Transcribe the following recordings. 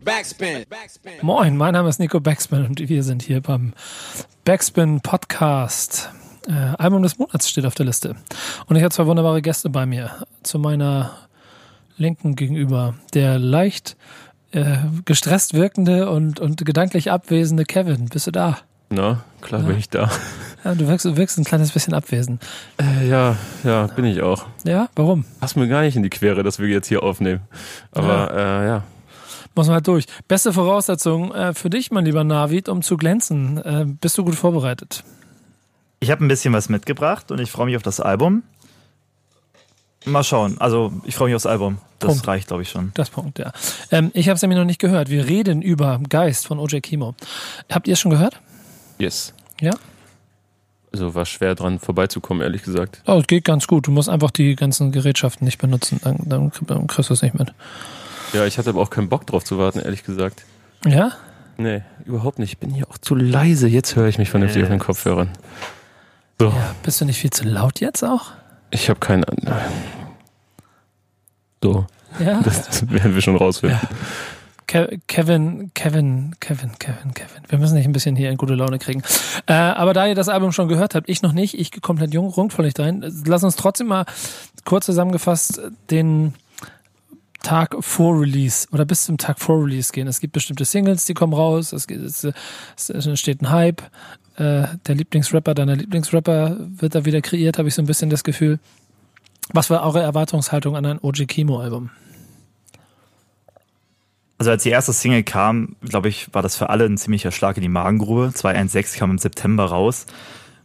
Backspin. Moin, mein Name ist Nico Backspin und wir sind hier beim Backspin Podcast. Äh, Album des Monats steht auf der Liste. Und ich habe zwei wunderbare Gäste bei mir. Zu meiner Linken gegenüber der leicht äh, gestresst wirkende und, und gedanklich abwesende Kevin. Bist du da? Na, klar ja. bin ich da. Ja, du wirkst, du wirkst ein kleines bisschen abwesend. Äh, ja, ja, bin ich auch. Ja, warum? Passt mir gar nicht in die Quere, dass wir jetzt hier aufnehmen. Aber ja. Äh, ja. Muss man halt durch. Beste Voraussetzung äh, für dich, mein lieber Navid, um zu glänzen. Äh, bist du gut vorbereitet? Ich habe ein bisschen was mitgebracht und ich freue mich auf das Album. Mal schauen. Also ich freue mich aufs Album. Das Punkt. reicht, glaube ich, schon. Das Punkt, ja. Ähm, ich habe es nämlich noch nicht gehört. Wir reden über Geist von OJ Kimo. Habt ihr es schon gehört? Yes. Ja? Also war schwer dran vorbeizukommen, ehrlich gesagt. Oh, es geht ganz gut. Du musst einfach die ganzen Gerätschaften nicht benutzen. Dann, dann, dann kriegst du es nicht mit. Ja, ich hatte aber auch keinen Bock drauf zu warten, ehrlich gesagt. Ja? Nee, überhaupt nicht. Ich bin hier auch zu leise. Jetzt höre ich mich vernünftig yes. auf den Kopfhörern. So. Ja, bist du nicht viel zu laut jetzt auch? Ich habe keine. So. Ja. Das, werden wir schon rausfinden. Ja. Kevin, Kevin, Kevin, Kevin, Kevin. Wir müssen dich ein bisschen hier in gute Laune kriegen. Äh, aber da ihr das Album schon gehört habt, ich noch nicht, ich komplett jung, voll nicht rein. Lass uns trotzdem mal kurz zusammengefasst den Tag vor Release oder bis zum Tag vor Release gehen. Es gibt bestimmte Singles, die kommen raus, es, es, es entsteht ein Hype. Äh, der Lieblingsrapper deiner Lieblingsrapper wird da wieder kreiert, habe ich so ein bisschen das Gefühl. Was war eure Erwartungshaltung an ein OG Kimo-Album? Also als die erste Single kam, glaube ich, war das für alle ein ziemlicher Schlag in die Magengrube. 216 kam im September raus.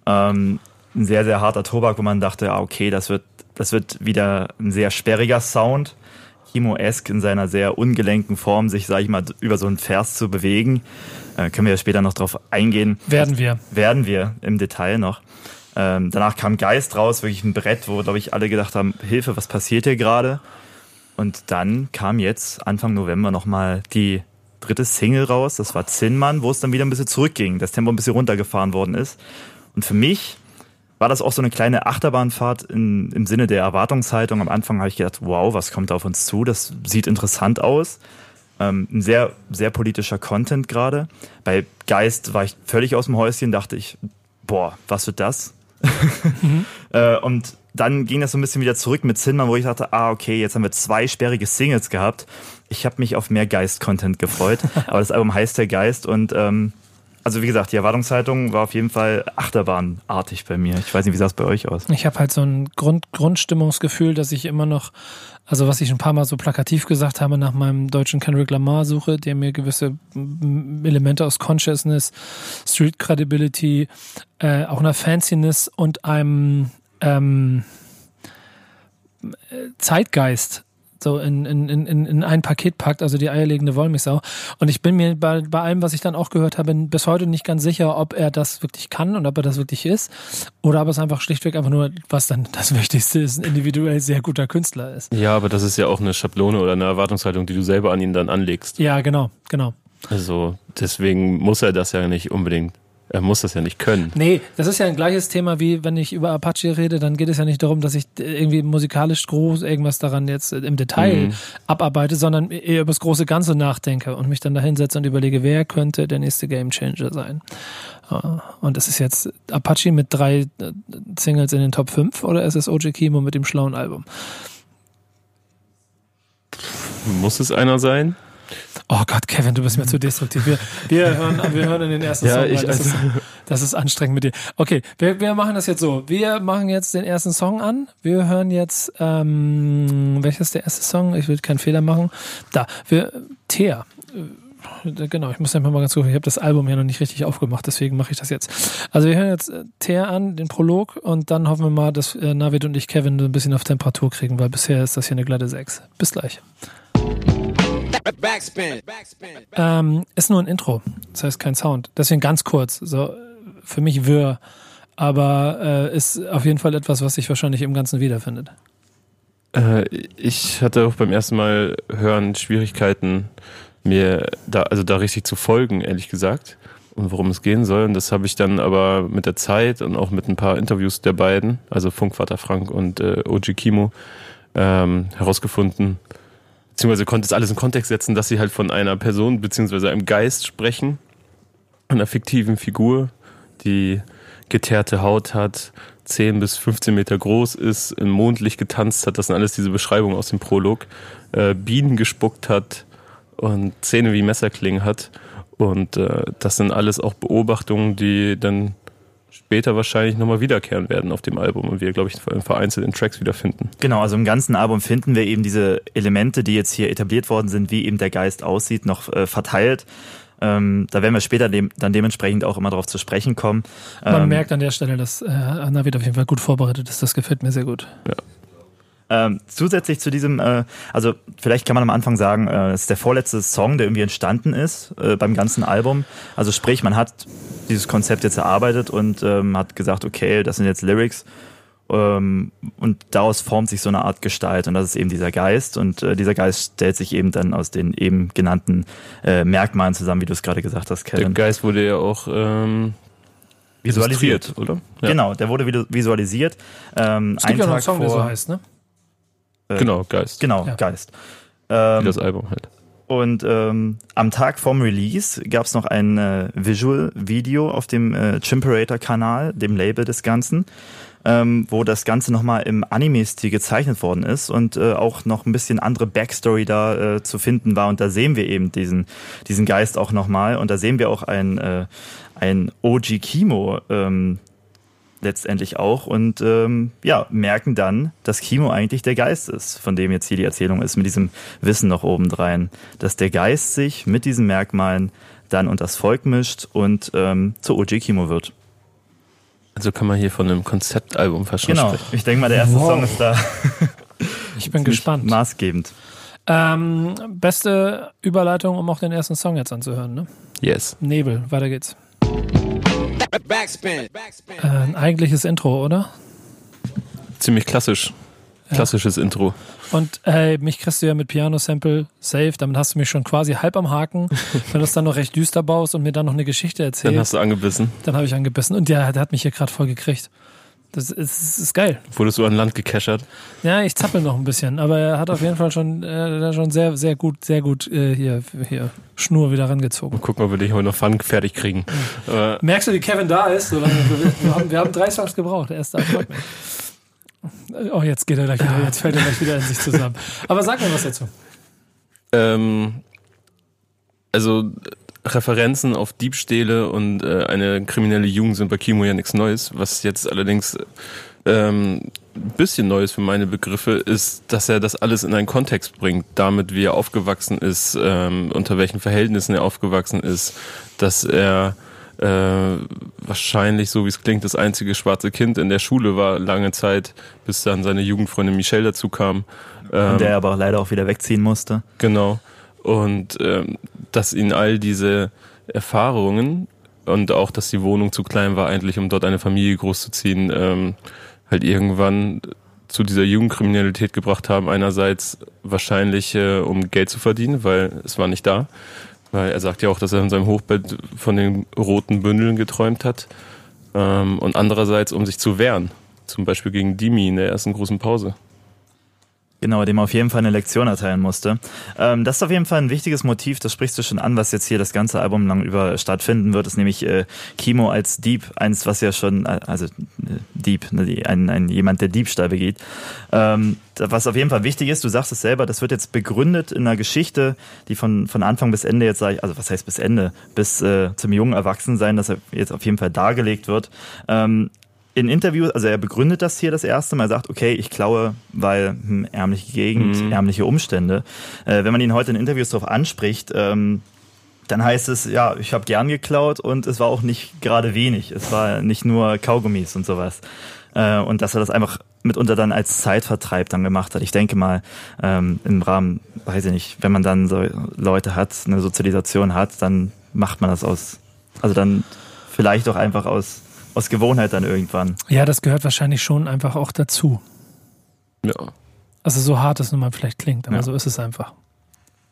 Ähm, ein sehr, sehr harter Tobak, wo man dachte, ah, okay, das wird, das wird wieder ein sehr sperriger Sound. Kimo-esque in seiner sehr ungelenken Form, sich, sage ich mal, über so einen Vers zu bewegen. Äh, können wir ja später noch drauf eingehen. Werden wir. Werden wir im Detail noch. Ähm, danach kam Geist raus, wirklich ein Brett, wo, glaube ich, alle gedacht haben, Hilfe, was passiert hier gerade? Und dann kam jetzt Anfang November nochmal die dritte Single raus. Das war Zinnmann, wo es dann wieder ein bisschen zurückging, das Tempo ein bisschen runtergefahren worden ist. Und für mich war das auch so eine kleine Achterbahnfahrt in, im Sinne der Erwartungshaltung. Am Anfang habe ich gedacht, wow, was kommt da auf uns zu? Das sieht interessant aus. Ähm, ein sehr, sehr politischer Content gerade. Bei Geist war ich völlig aus dem Häuschen, dachte ich, boah, was wird das? mhm. äh, und dann ging das so ein bisschen wieder zurück mit Zinman, wo ich dachte, ah, okay, jetzt haben wir zwei sperrige Singles gehabt. Ich habe mich auf mehr Geist-Content gefreut. Aber das Album heißt der Geist und ähm, also wie gesagt, die Erwartungshaltung war auf jeden Fall achterbahnartig bei mir. Ich weiß nicht, wie sah es bei euch aus? Ich habe halt so ein Grund, Grundstimmungsgefühl, dass ich immer noch, also was ich ein paar Mal so plakativ gesagt habe, nach meinem deutschen Kendrick Lamar suche, der mir gewisse Elemente aus Consciousness, Street Credibility, äh, auch einer Fanciness und einem ähm, Zeitgeist so in, in, in, in ein Paket packt, also die eierlegende Wollmilchsau. Und ich bin mir bei, bei allem, was ich dann auch gehört habe, bis heute nicht ganz sicher, ob er das wirklich kann und ob er das wirklich ist. Oder ob es einfach schlichtweg einfach nur, was dann das Wichtigste ist, ein individuell sehr guter Künstler ist. Ja, aber das ist ja auch eine Schablone oder eine Erwartungshaltung, die du selber an ihn dann anlegst. Ja, genau, genau. Also deswegen muss er das ja nicht unbedingt er muss das ja nicht können. Nee, das ist ja ein gleiches Thema wie wenn ich über Apache rede, dann geht es ja nicht darum, dass ich irgendwie musikalisch groß irgendwas daran jetzt im Detail mhm. abarbeite, sondern eher über das große Ganze nachdenke und mich dann da hinsetze und überlege, wer könnte der nächste Game Changer sein. Und das ist jetzt Apache mit drei äh, Singles in den Top 5 oder ist es OJ Kimo mit dem schlauen Album? Muss es einer sein? Oh Gott, Kevin, du bist mir zu destruktiv. Wir, wir, hören, wir hören in den ersten ja, Song. Ich, das, also ist, das ist anstrengend mit dir. Okay, wir, wir machen das jetzt so. Wir machen jetzt den ersten Song an. Wir hören jetzt, ähm, welches ist der erste Song? Ich will keinen Fehler machen. Da, wir, Thea äh, genau, ich muss einfach mal ganz kurz, ich habe das Album ja noch nicht richtig aufgemacht, deswegen mache ich das jetzt. Also wir hören jetzt äh, Teer an, den Prolog, und dann hoffen wir mal, dass äh, Navid und ich Kevin ein bisschen auf Temperatur kriegen, weil bisher ist das hier eine glatte 6. Bis gleich. Backspin. Ähm, ist nur ein Intro, das heißt kein Sound. Deswegen ganz kurz, so für mich wirr, aber äh, ist auf jeden Fall etwas, was sich wahrscheinlich im Ganzen wiederfindet. Äh, ich hatte auch beim ersten Mal hören Schwierigkeiten, mir da, also da richtig zu folgen, ehrlich gesagt, und worum es gehen soll. Und das habe ich dann aber mit der Zeit und auch mit ein paar Interviews der beiden, also Funkvater Frank und äh, Oji Kimo, ähm, herausgefunden, beziehungsweise konnte es alles in Kontext setzen, dass sie halt von einer Person beziehungsweise einem Geist sprechen, einer fiktiven Figur, die geteerte Haut hat, 10 bis 15 Meter groß ist, im Mondlicht getanzt hat, das sind alles diese Beschreibungen aus dem Prolog, äh, Bienen gespuckt hat und Zähne wie Messerklingen hat. Und äh, das sind alles auch Beobachtungen, die dann später wahrscheinlich nochmal wiederkehren werden auf dem Album und wir, glaube ich, vereinzelt in Tracks wiederfinden. Genau, also im ganzen Album finden wir eben diese Elemente, die jetzt hier etabliert worden sind, wie eben der Geist aussieht, noch äh, verteilt. Ähm, da werden wir später dem, dann dementsprechend auch immer darauf zu sprechen kommen. Man ähm, merkt an der Stelle, dass äh, Navid auf jeden Fall gut vorbereitet ist. Das gefällt mir sehr gut. Ja. Ähm, zusätzlich zu diesem, äh, also vielleicht kann man am Anfang sagen, äh, es ist der vorletzte Song, der irgendwie entstanden ist äh, beim ganzen Album. Also sprich, man hat dieses Konzept jetzt erarbeitet und ähm, hat gesagt, okay, das sind jetzt Lyrics. Ähm, und daraus formt sich so eine Art Gestalt und das ist eben dieser Geist und äh, dieser Geist stellt sich eben dann aus den eben genannten äh, Merkmalen zusammen, wie du es gerade gesagt hast, Der Kevin. Geist wurde ja auch ähm, Visualisiert. oder? Ja. Genau, der wurde visu- visualisiert. Ähm, Es gibt einen ja noch einen Song, der so vor, heißt, ne? Äh, Genau, Geist. Genau, Ja. Geist. Wie Ähm, das Album halt. Und ähm, am Tag vom Release gab es noch ein äh, Visual-Video auf dem äh, Chimperator-Kanal, dem Label des Ganzen, ähm, wo das Ganze nochmal im Anime-Stil gezeichnet worden ist und äh, auch noch ein bisschen andere Backstory da äh, zu finden war. Und da sehen wir eben diesen, diesen Geist auch nochmal. Und da sehen wir auch ein, äh, ein OG Kimo ähm, letztendlich auch und ähm, ja, merken dann, dass Kimo eigentlich der Geist ist, von dem jetzt hier die Erzählung ist, mit diesem Wissen noch obendrein, dass der Geist sich mit diesen Merkmalen dann unter das Volk mischt und ähm, zu OG Kimo wird. Also kann man hier von einem Konzeptalbum fast Genau, sprechen. ich denke mal, der erste Wow. Song ist da Ich bin gespannt. maßgebend. Ähm, beste Überleitung, um auch den ersten Song jetzt anzuhören, ne? Yes. Nebel, weiter geht's. Backspin. Äh, ein eigentliches Intro, oder? Ziemlich klassisch. Klassisches Intro. Und hey, mich kriegst du ja mit Piano-Sample safe, damit hast du mich schon quasi halb am Haken. Wenn du es dann noch recht düster baust und mir dann noch eine Geschichte Dann erzählst, hast du angebissen. dann habe ich angebissen. Und der, der hat mich hier gerade voll gekriegt. Das ist, das ist geil. Wurdest du an Land gekeschert. Ja, ich zappel noch ein bisschen, aber er hat auf jeden Fall schon, äh, schon sehr, sehr gut, sehr gut äh, hier, hier Schnur wieder rangezogen. Mal gucken, ob wir dich heute noch Fun fertig kriegen. Äh, Merkst du, wie Kevin da ist? So lange, wir, haben, wir haben drei Songs gebraucht. Er ist da. Oh, jetzt geht er gleich wieder, jetzt fällt er gleich wieder in sich zusammen. Aber sag mir was dazu. ähm, also Referenzen auf Diebstähle und äh, eine kriminelle Jugend sind bei Kimo ja nichts Neues. Was jetzt allerdings ähm, ein bisschen Neues für meine Begriffe ist, dass er das alles in einen Kontext bringt, damit wie er aufgewachsen ist, ähm, unter welchen Verhältnissen er aufgewachsen ist, dass er äh, wahrscheinlich, so wie es klingt, das einzige schwarze Kind in der Schule war lange Zeit, bis dann seine Jugendfreundin Michelle dazu kam. Ähm, Und der aber leider auch wieder wegziehen musste. Genau. Und ähm, dass ihn all diese Erfahrungen und auch, dass die Wohnung zu klein war, eigentlich, um dort eine Familie großzuziehen, ähm, halt irgendwann zu dieser Jugendkriminalität gebracht haben. Einerseits wahrscheinlich, äh, um Geld zu verdienen, weil es war nicht da. Weil er sagt ja auch, dass er in seinem Hochbett von den roten Bündeln geträumt hat. Ähm, und andererseits, um sich zu wehren. Zum Beispiel gegen Dimi in der ersten großen Pause. Genau, dem auf jeden Fall eine Lektion erteilen musste. Ähm, das ist auf jeden Fall ein wichtiges Motiv, das sprichst du schon an, was jetzt hier das ganze Album lang über stattfinden wird, ist nämlich äh, Kimo als Dieb, eins, was ja schon, äh, also äh, Dieb, ne, ein, ein jemand, der Diebstahl begeht. Ähm, was auf jeden Fall wichtig ist, du sagst es selber, das wird jetzt begründet in einer Geschichte, die von, von Anfang bis Ende jetzt, sag ich, also was heißt bis Ende, bis äh, zum jungen Erwachsensein, dass er jetzt auf jeden Fall dargelegt wird. Ähm, in Interviews, also er begründet das hier das erste Mal, er sagt, okay, ich klaue, weil hm, ärmliche Gegend, Mhm. ärmliche Umstände. Äh, wenn man ihn heute in Interviews darauf anspricht, ähm, dann heißt es, ja, ich habe gern geklaut und es war auch nicht gerade wenig. Es war nicht nur Kaugummis und sowas. Äh, und dass er das einfach mitunter dann als Zeitvertreib dann gemacht hat. Ich denke mal, ähm, im Rahmen, weiß ich nicht, wenn man dann so Leute hat, eine Sozialisation hat, dann macht man das aus, also dann vielleicht auch einfach aus, aus Gewohnheit dann irgendwann. Ja, das gehört wahrscheinlich schon einfach auch dazu. Ja. Also so hart es nun mal vielleicht klingt, aber Ja. so ist es einfach.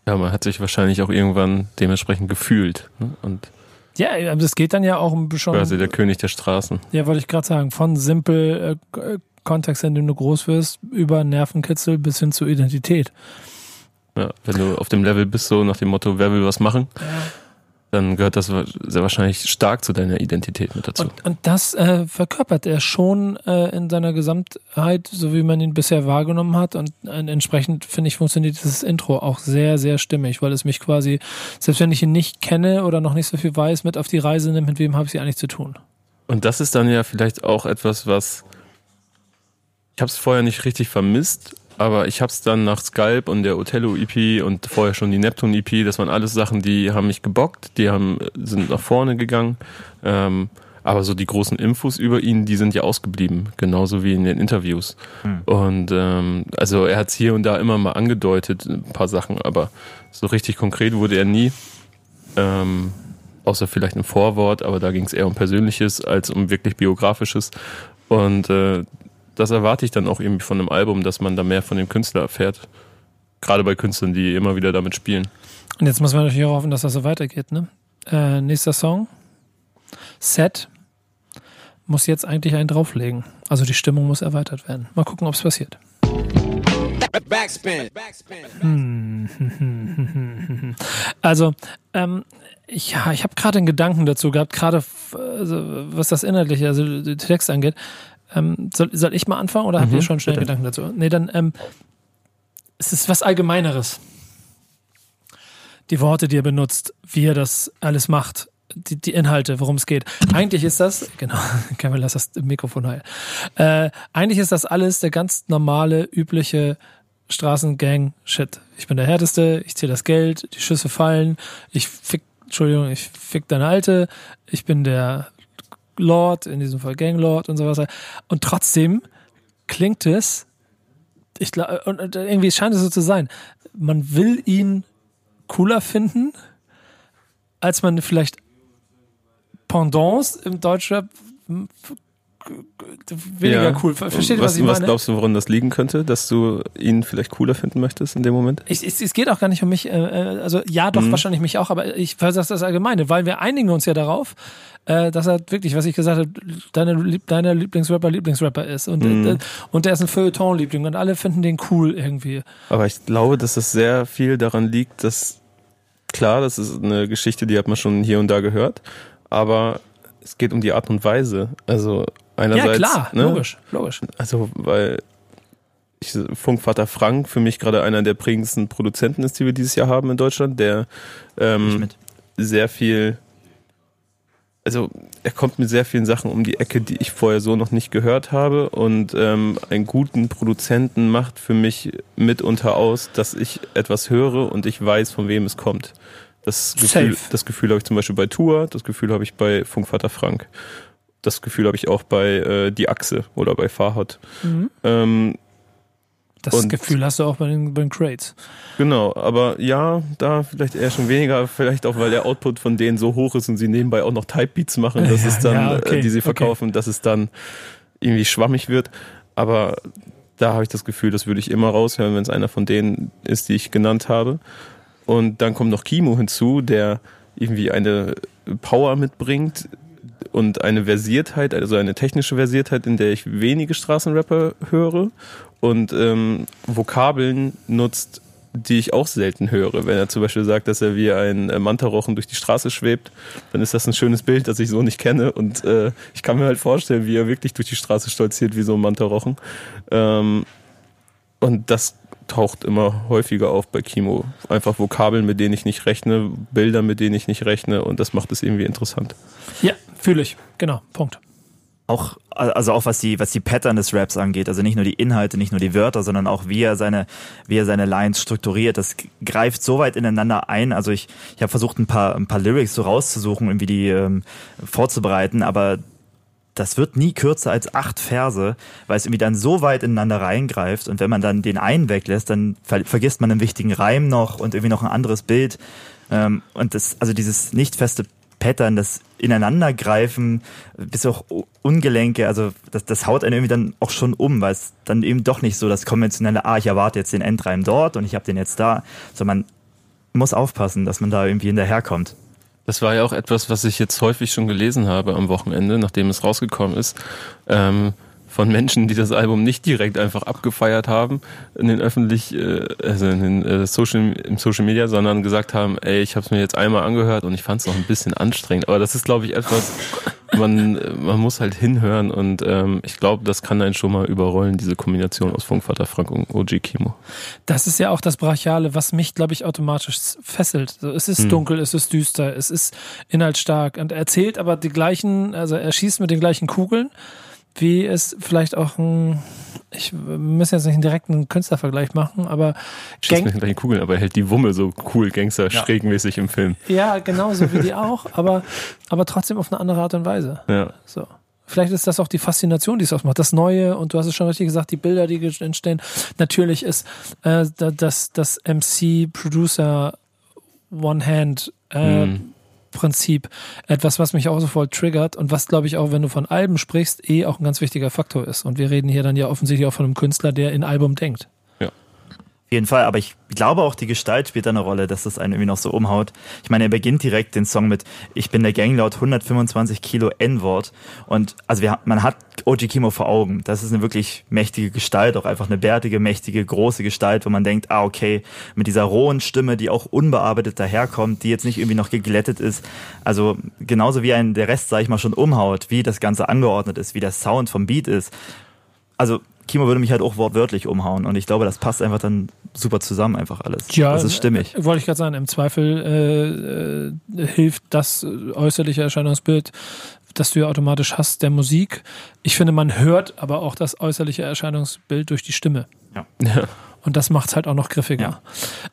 Ja, man hat sich wahrscheinlich auch irgendwann dementsprechend gefühlt. Ne? Und Ja, es geht dann ja auch um schon, quasi der König der Straßen. ja, wollte ich gerade sagen, von simpel äh, Kontext, in dem du groß wirst, über Nervenkitzel bis hin zur Identität. Ja, wenn du auf dem Level bist, so nach dem Motto, wer will was machen, Ja. Dann gehört das sehr wahrscheinlich stark zu deiner Identität mit dazu. Und, und das äh, verkörpert er schon äh, in seiner Gesamtheit, so wie man ihn bisher wahrgenommen hat. Und äh, entsprechend, finde ich, funktioniert dieses Intro auch sehr, sehr stimmig, weil es mich quasi, selbst wenn ich ihn nicht kenne oder noch nicht so viel weiß, mit auf die Reise nimmt, mit wem habe ich sie eigentlich zu tun. Und das ist dann ja vielleicht auch etwas, was ich habe es vorher nicht richtig vermisst, aber ich habe es dann nach Sculp und der Othello EP und vorher schon die Neptun EP, das waren alles Sachen, die haben mich gebockt, die haben sind nach vorne gegangen. Ähm, aber so die großen Infos über ihn, die sind ja ausgeblieben, genauso wie in den Interviews. Hm. Und ähm, also er hat es hier und da immer mal angedeutet, ein paar Sachen, aber so richtig konkret wurde er nie. Ähm, außer vielleicht ein Vorwort, aber da ging es eher um Persönliches als um wirklich Biografisches. Und äh, das erwarte ich dann auch irgendwie von einem Album, dass man da mehr von dem Künstler erfährt. Gerade bei Künstlern, die immer wieder damit spielen. Und jetzt muss man natürlich auch hoffen, dass das so weitergeht. Ne? Äh, nächster Song, Set, muss jetzt eigentlich einen drauflegen. Also die Stimmung muss erweitert werden. Mal gucken, ob es passiert. Backspin. Also, ähm, ich, ja, ich habe gerade einen Gedanken dazu gehabt, gerade also, was das Inhaltliche, also den Text angeht. Ähm, soll, soll ich mal anfangen oder habt ihr schon schnell bitte. Gedanken dazu? Nee, dann, ähm, es ist was Allgemeineres. Die Worte, die er benutzt, wie er das alles macht, die, die Inhalte, worum es geht. Eigentlich ist das, genau, Kevin, lass das Mikrofon heil. Äh, eigentlich ist das alles der ganz normale, übliche Straßengang-Shit. Ich bin der Härteste, ich zähle das Geld, die Schüsse fallen, ich fick, Entschuldigung, ich fick deine Alte, ich bin der Lord, in diesem Fall Ganglord und so weiter. Und trotzdem klingt es, ich glaube, und und irgendwie scheint es so zu sein, man will ihn cooler finden, als man vielleicht Pendants im Deutschrap weniger Ja. cool. Versteht was, was ich was meine? glaubst du, woran das liegen könnte, dass du ihn vielleicht cooler finden möchtest in dem Moment? Ich, es, es geht auch gar nicht um mich, äh, äh, also ja, doch, Mhm. wahrscheinlich mich auch, aber ich sage das allgemeine, weil wir einigen uns ja darauf, äh, dass er wirklich, was ich gesagt habe, deine, deiner Lieblingsrapper Lieblingsrapper ist und, Mhm. äh, und der ist ein Feuilleton-Liebling und alle finden den cool irgendwie. Aber ich glaube, dass es sehr viel daran liegt, dass klar, das ist eine Geschichte, die hat man schon hier und da gehört, aber es geht um die Art und Weise. Also einerseits, ja, klar, ne, logisch, logisch. Also, weil ich, Funkvater Frank für mich gerade einer der prägendsten Produzenten ist, die wir dieses Jahr haben in Deutschland, der ähm, sehr viel, also er kommt mit sehr vielen Sachen um die Ecke, die ich vorher so noch nicht gehört habe und ähm, einen guten Produzenten macht für mich mitunter aus, dass ich etwas höre und ich weiß, von wem es kommt. Das Gefühl, Safe. das Gefühl habe ich zum Beispiel bei Tour, das Gefühl habe ich bei Funkvater Frank. Das Gefühl habe ich auch bei äh, Die Achse oder bei Farhot. Mhm. Ähm, Das Gefühl hast du auch bei den, bei den Crates. Genau, aber ja, da vielleicht eher schon weniger, vielleicht auch, weil der Output von denen so hoch ist und sie nebenbei auch noch Typebeats machen, dass Ja, es dann, ja, okay, äh, die sie okay. verkaufen, dass es dann irgendwie schwammig wird. Aber da habe ich das Gefühl, das würde ich immer raushören, wenn es einer von denen ist, die ich genannt habe. Und dann kommt noch Kimo hinzu, der irgendwie eine Power mitbringt und eine Versiertheit, also eine technische Versiertheit, in der ich wenige Straßenrapper höre und ähm, Vokabeln nutzt, die ich auch selten höre. Wenn er zum Beispiel sagt, dass er wie ein äh, Mantarochen durch die Straße schwebt, dann ist das ein schönes Bild, das ich so nicht kenne. Und äh, ich kann mir halt vorstellen, wie er wirklich durch die Straße stolziert wie so ein Mantarochen. Ähm, und das taucht immer häufiger auf bei Kimo. Einfach Vokabeln, mit denen ich nicht rechne, Bilder, mit denen ich nicht rechne und das macht es irgendwie interessant. Ja, fühle ich. Genau, Punkt. Auch, also auch was die, was die Pattern des Raps angeht, also nicht nur die Inhalte, nicht nur die Wörter, sondern auch wie er seine, wie er seine Lines strukturiert, das greift so weit ineinander ein. Also ich, ich habe versucht, ein paar, ein paar Lyrics so rauszusuchen, irgendwie die ähm, vorzubereiten, aber das wird nie kürzer als acht Verse, weil es irgendwie dann so weit ineinander reingreift und wenn man dann den einen weglässt, dann ver vergisst man einen wichtigen Reim noch und irgendwie noch ein anderes Bild. Ähm, und das, also dieses nicht feste Pattern, das Ineinandergreifen, bis auch Ungelenke, also das, das haut einen irgendwie dann auch schon um, weil es dann eben doch nicht so das konventionelle, ah, ich erwarte jetzt den Endreim dort und ich habe den jetzt da, sondern man muss aufpassen, dass man da irgendwie hinterherkommt. Das war ja auch etwas, was ich jetzt häufig schon gelesen habe am Wochenende, nachdem es rausgekommen ist. Ähm, von Menschen, die das Album nicht direkt einfach abgefeiert haben in den öffentlich, äh, also in den äh, Social, im Social Media, sondern gesagt haben, ey, ich habe es mir jetzt einmal angehört und ich fand es noch ein bisschen anstrengend. Aber das ist, glaube ich, etwas, man, man muss halt hinhören und ähm, ich glaube, das kann einen schon mal überrollen, diese Kombination aus Funkvater Frank und OG Kimo. Das ist ja auch das Brachiale, was mich, glaube ich, automatisch fesselt. So, es ist hm. dunkel, es ist düster, es ist inhaltsstark und er erzählt aber die gleichen, also er schießt mit den gleichen Kugeln, wie es vielleicht auch ein, ich wir müssen jetzt nicht einen direkten Künstlervergleich machen, aber Schießt mit den gleichen Kugeln, aber er hält die Wumme so cool, Gangster, ja. schrägmäßig im Film. Ja, genauso wie die auch, aber, aber trotzdem auf eine andere Art und Weise. Ja. So. Vielleicht ist das auch die Faszination, die es ausmacht. Das Neue, und du hast es schon richtig gesagt, die Bilder, die entstehen. Natürlich ist äh, das, das MC-Producer One-Hand äh, mm. Prinzip etwas, was mich auch sofort triggert und was, glaube ich, auch, wenn du von Alben sprichst, eh auch ein ganz wichtiger Faktor ist. Und wir reden hier dann ja offensichtlich auch von einem Künstler, der in Album denkt jeden Fall, aber ich glaube auch, die Gestalt spielt da eine Rolle, dass das einen irgendwie noch so umhaut. Ich meine, er beginnt direkt den Song mit Ich bin der Gang laut 125 Kilo N-Wort. Und also wir, man hat OG Kimo vor Augen. Das ist eine wirklich mächtige Gestalt, auch einfach eine bärtige, mächtige, große Gestalt, wo man denkt, ah, okay, mit dieser rohen Stimme, die auch unbearbeitet daherkommt, die jetzt nicht irgendwie noch geglättet ist. Also genauso wie ein der Rest, sag ich mal, schon umhaut, wie das Ganze angeordnet ist, wie der Sound vom Beat ist. Also Kimo würde mich halt auch wortwörtlich umhauen und ich glaube, das passt einfach dann super zusammen, einfach alles. Ja, das ist stimmig. Äh, wollte ich gerade sagen, im Zweifel äh, äh, hilft das äußerliche Erscheinungsbild, das du ja automatisch hast, der Musik. Ich finde, man hört aber auch das äußerliche Erscheinungsbild durch die Stimme. Ja. Und das macht es halt auch noch griffiger.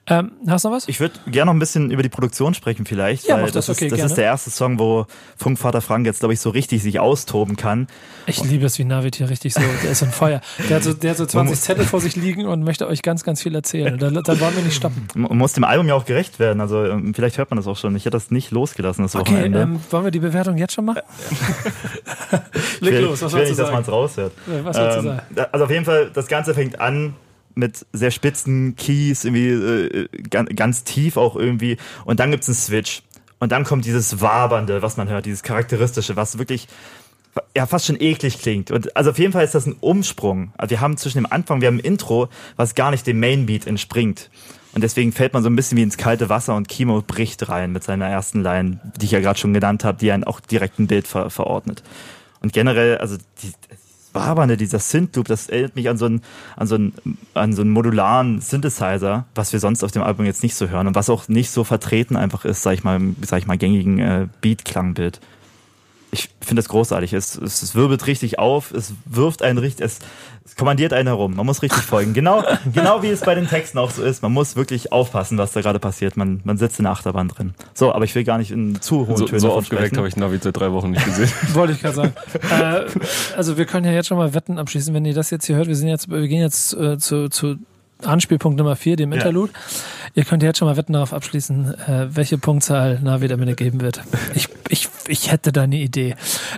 Ja. Ähm, hast du noch was? Ich würde gerne noch ein bisschen über die Produktion sprechen vielleicht, ja, weil das, das, okay, ist, das ist der erste Song, wo Funkvater Frank jetzt, glaube ich, so richtig sich austoben kann. Ich liebe es, wie Navid hier richtig so, der ist ein Feuer. Der hat so, der hat so 20 Zettel vor sich liegen und möchte euch ganz, ganz viel erzählen. Da, da wollen wir nicht stoppen. Man muss dem Album ja auch gerecht werden. Also ähm, vielleicht hört man das auch schon. Ich hätte das nicht losgelassen, das okay, Wochenende. Ähm, wollen wir die Bewertung jetzt schon machen? Leg los, was? Ich will nicht, dass man es raushört. Was sagen? Also auf jeden Fall, das Ganze fängt an mit sehr spitzen Keys, irgendwie äh, ganz, ganz tief auch irgendwie. Und dann gibt's einen Switch. Und dann kommt dieses Wabernde, was man hört, dieses Charakteristische, was wirklich ja fast schon eklig klingt. Und also auf jeden Fall ist das ein Umsprung. Also wir haben zwischen dem Anfang, wir haben ein Intro, was gar nicht dem Mainbeat entspringt. Und deswegen fällt man so ein bisschen wie ins kalte Wasser und Kimo bricht rein mit seiner ersten Line, die ich ja gerade schon genannt habe, die einen auch direkt ein Bild ver verordnet. Und generell, also die, wabernde, dieser Synth-Loop, das erinnert mich an so, einen, an, so einen, an so einen modularen Synthesizer, was wir sonst auf dem Album jetzt nicht so hören und was auch nicht so vertreten einfach ist, sag ich mal, sag ich mal, gängigen äh, Beat-Klangbild ich finde das großartig. Es, es, es wirbelt richtig auf, es wirft einen richtig, es, es kommandiert einen herum. Man muss richtig folgen. Genau, genau wie es bei den Texten auch so ist. Man muss wirklich aufpassen, was da gerade passiert. Man, man sitzt in der Achterbahn drin. So, aber ich will gar nicht in zu hohen so, Tönen So aufgeweckt habe ich Navi seit drei Wochen nicht gesehen. Wollte ich gerade sagen. äh, also wir können ja jetzt schon mal Wetten abschließen, wenn ihr das jetzt hier hört. Wir sind jetzt, wir gehen jetzt äh, zu, zu Anspielpunkt Nummer vier, dem Interlude. Ja. Ihr könnt jetzt schon mal Wetten darauf abschließen, äh, welche Punktzahl Navi am Ende geben wird. Ich, ich, ich hätte da eine Idee.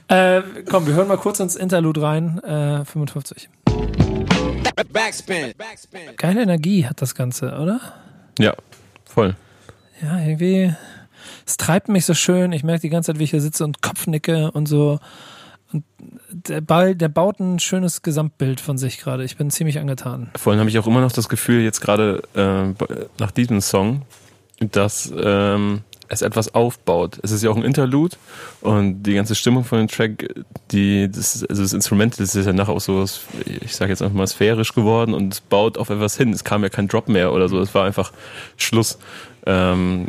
Äh, komm, wir hören mal kurz ins Interlude rein. Äh, 55. Backspin. Geile Energie hat das Ganze, oder? Ja, voll. Ja, irgendwie. Es treibt mich so schön. Ich merke die ganze Zeit, wie ich hier sitze und Kopfnicke und so. Und der, Ball, der baut ein schönes Gesamtbild von sich gerade. Ich bin ziemlich angetan. Vor allem habe ich auch immer noch das Gefühl, jetzt gerade äh, nach diesem Song, dass ähm, es etwas aufbaut. Es ist ja auch ein Interlude und die ganze Stimmung von dem Track, die, das, also das Instrument, das ist ja nachher auch so, ich sage jetzt einfach mal sphärisch geworden und es baut auf etwas hin. Es kam ja kein Drop mehr oder so, es war einfach Schluss. Ähm,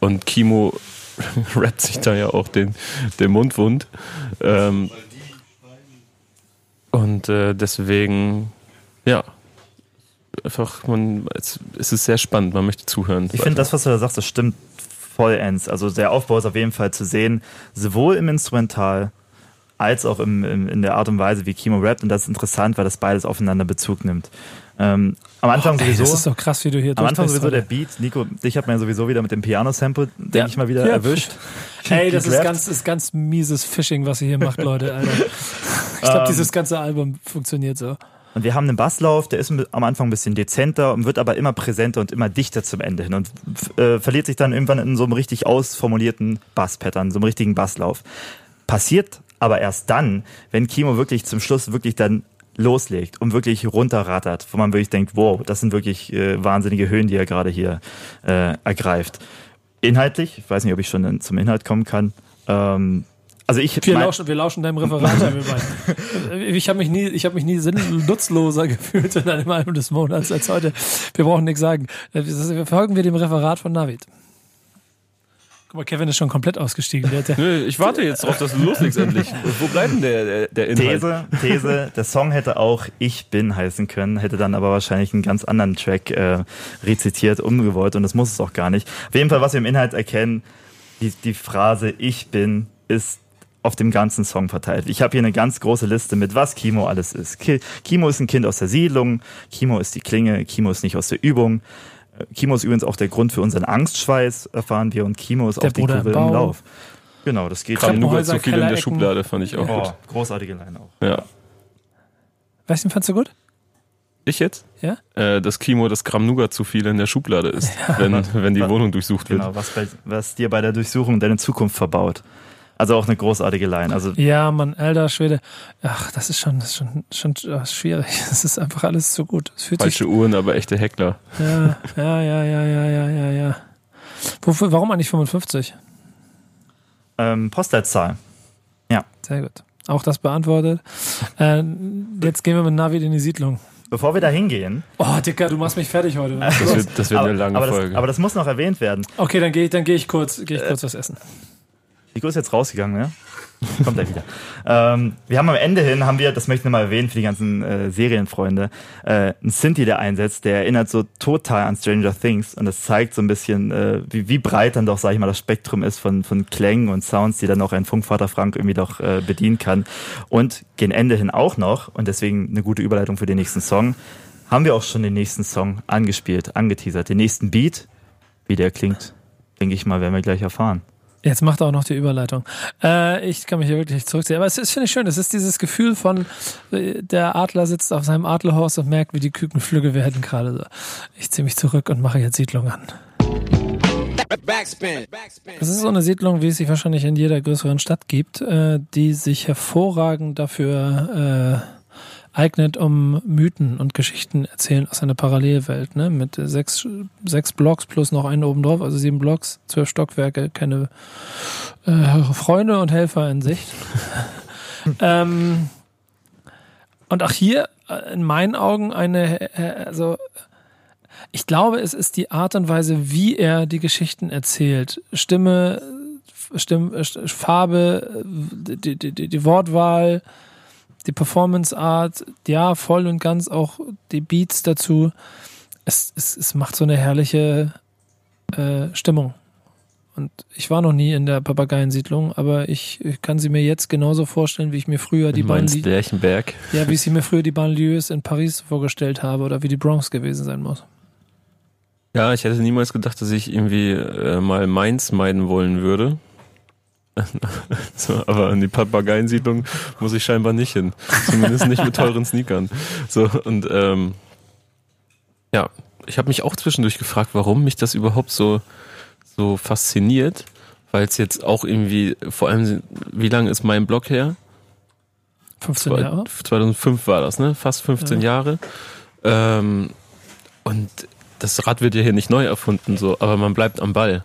und Kimo rappt sich da ja auch den, den Mund wund. Ähm, und äh, deswegen, ja, einfach, man, es, es ist sehr spannend, man möchte zuhören. Ich finde das, was du da sagst, das stimmt vollends. Also der Aufbau ist auf jeden Fall zu sehen, sowohl im Instrumental als auch im, im, in der Art und Weise, wie Kimo rappt. Und das ist interessant, weil das beides aufeinander Bezug nimmt. Ähm, am Anfang oh, ey, sowieso. Das ist doch krass, wie du hier Am Anfang sowieso der Beat. Nico, dich hat man ja sowieso wieder mit dem Piano-Sample, denke ja. ich mal, wieder ja. erwischt. Ey, das ist ganz, ist ganz mieses Phishing, was ihr hier macht, Leute, Alter. Ich glaube, um, ähm. dieses ganze Album funktioniert so. Und wir haben einen Basslauf, der ist am Anfang ein bisschen dezenter und wird aber immer präsenter und immer dichter zum Ende hin und äh, verliert sich dann irgendwann in so einem richtig ausformulierten Bass-Pattern, so einem richtigen Basslauf. Passiert Aber erst dann, wenn Kimo wirklich zum Schluss wirklich dann loslegt und wirklich runterrattert, wo man wirklich denkt, wow, das sind wirklich äh, wahnsinnige Höhen, die er gerade hier äh, ergreift. Inhaltlich, ich weiß nicht, ob ich schon zum Inhalt kommen kann. Ähm, also ich wir, lauschen, wir lauschen deinem Referat. ich habe mich nie, ich habe mich nie nutzloser gefühlt in einem Album des Monats als heute. Wir brauchen nichts sagen. Äh, wir folgen wir dem Referat von Navid. Guck mal, Kevin ist schon komplett ausgestiegen. Der, der Nö, ich warte jetzt drauf, dass du loslegst endlich. Wo bleibt denn der, der Inhalt? These, These, der Song hätte auch Ich Bin heißen können, hätte dann aber wahrscheinlich einen ganz anderen Track äh, rezitiert, umgewollt und das muss es auch gar nicht. Auf jeden Fall, was wir im Inhalt erkennen, die, die Phrase Ich Bin ist auf dem ganzen Song verteilt. Ich habe hier eine ganz große Liste mit was Kimo alles ist. Kimo ist ein Kind aus der Siedlung, Kimo ist die Klinge, Kimo ist nicht aus der Übung. Kimo ist übrigens auch der Grund für unseren Angstschweiß, erfahren wir, und Kimo ist der auch die Kurve im, Lauf. Genau, das geht schon nur zu viel in der Schublade, fand ich auch oh, gut. Großartige Line auch. Ja. Weißt du, fandst du gut? Ich jetzt? Ja. Äh, dass Kimo das Gramm Nougat zu viel in der Schublade ist, ja. wenn, wenn die Wohnung durchsucht wird. Genau, was, was dir bei der Durchsuchung deine Zukunft verbaut. Also auch eine großartige Line. Also ja, Mann, alter Schwede. Ach, das ist schon, das ist schon, schon oh, schwierig. Es ist einfach alles so gut. Falsche sich, Uhren, aber echte Heckler. Ja, ja, ja, ja, ja, ja, ja, ja. Wofür, warum eigentlich 55? Ähm, Postleitzahl. Ja. Sehr gut. Auch das beantwortet. Äh, jetzt gehen wir mit Navi in die Siedlung. Bevor wir da hingehen. Oh, Dicker, du machst mich fertig heute. Das wird, das wird eine lange aber Folge. Das, aber das muss noch erwähnt werden. Okay, dann gehe ich, dann geh ich kurz, geh ich kurz äh, was essen. Nico ist jetzt rausgegangen, ne? Kommt er wieder. ähm, wir haben am Ende hin, haben wir, das möchte ich nochmal erwähnen für die ganzen äh, Serienfreunde, äh, ein Sinti, der einsetzt, der erinnert so total an Stranger Things und das zeigt so ein bisschen, äh, wie, wie breit dann doch, sag ich mal, das Spektrum ist von, von Klängen und Sounds, die dann auch ein Funkvater Frank irgendwie doch äh, bedienen kann. Und gegen Ende hin auch noch, und deswegen eine gute Überleitung für den nächsten Song, haben wir auch schon den nächsten Song angespielt, angeteasert. Den nächsten Beat, wie der klingt, denke ich mal, werden wir gleich erfahren. Jetzt macht er auch noch die Überleitung. Äh, ich kann mich hier wirklich zurückziehen. Aber es ist, finde ich schön. Es ist dieses Gefühl von, äh, der Adler sitzt auf seinem Adlerhorst und merkt, wie die Küken Flügge werden gerade so. Ich ziehe mich zurück und mache jetzt Siedlung an. Das ist so eine Siedlung, wie es sich wahrscheinlich in jeder größeren Stadt gibt, äh, die sich hervorragend dafür äh, eignet, um Mythen und Geschichten erzählen aus einer Parallelwelt, ne? Mit sechs, sechs Blocks plus noch einen oben drauf, also sieben Blocks, zwölf Stockwerke, keine äh, Freunde und Helfer in Sicht. ähm, und auch hier äh, in meinen Augen eine, äh, also ich glaube, es ist die Art und Weise, wie er die Geschichten erzählt. Stimme, Stimme Farbe, die, die, die, die Wortwahl, die Performance Art, ja, voll und ganz auch die Beats dazu. Es, es, es macht so eine herrliche äh, Stimmung. Und ich war noch nie in der Papageiensiedlung, aber ich, ich, kann sie mir jetzt genauso vorstellen, wie ich mir früher die Banlieues. Ja, wie ich sie mir früher die Banlieues in Paris vorgestellt habe oder wie die Bronx gewesen sein muss. Ja, ich hätte niemals gedacht, dass ich irgendwie äh, mal Mainz meiden wollen würde. So, aber in die Papageiensiedlung muss ich scheinbar nicht hin. Zumindest nicht mit teuren Sneakern. So, und ähm, ja, ich habe mich auch zwischendurch gefragt, warum mich das überhaupt so, so fasziniert. Weil es jetzt auch irgendwie, vor allem, wie lange ist mein Blog her? 15 Jahre? 2005 war das, ne? Fast 15 ja. Jahre. Ähm, und das Rad wird ja hier nicht neu erfunden, so, aber man bleibt am Ball.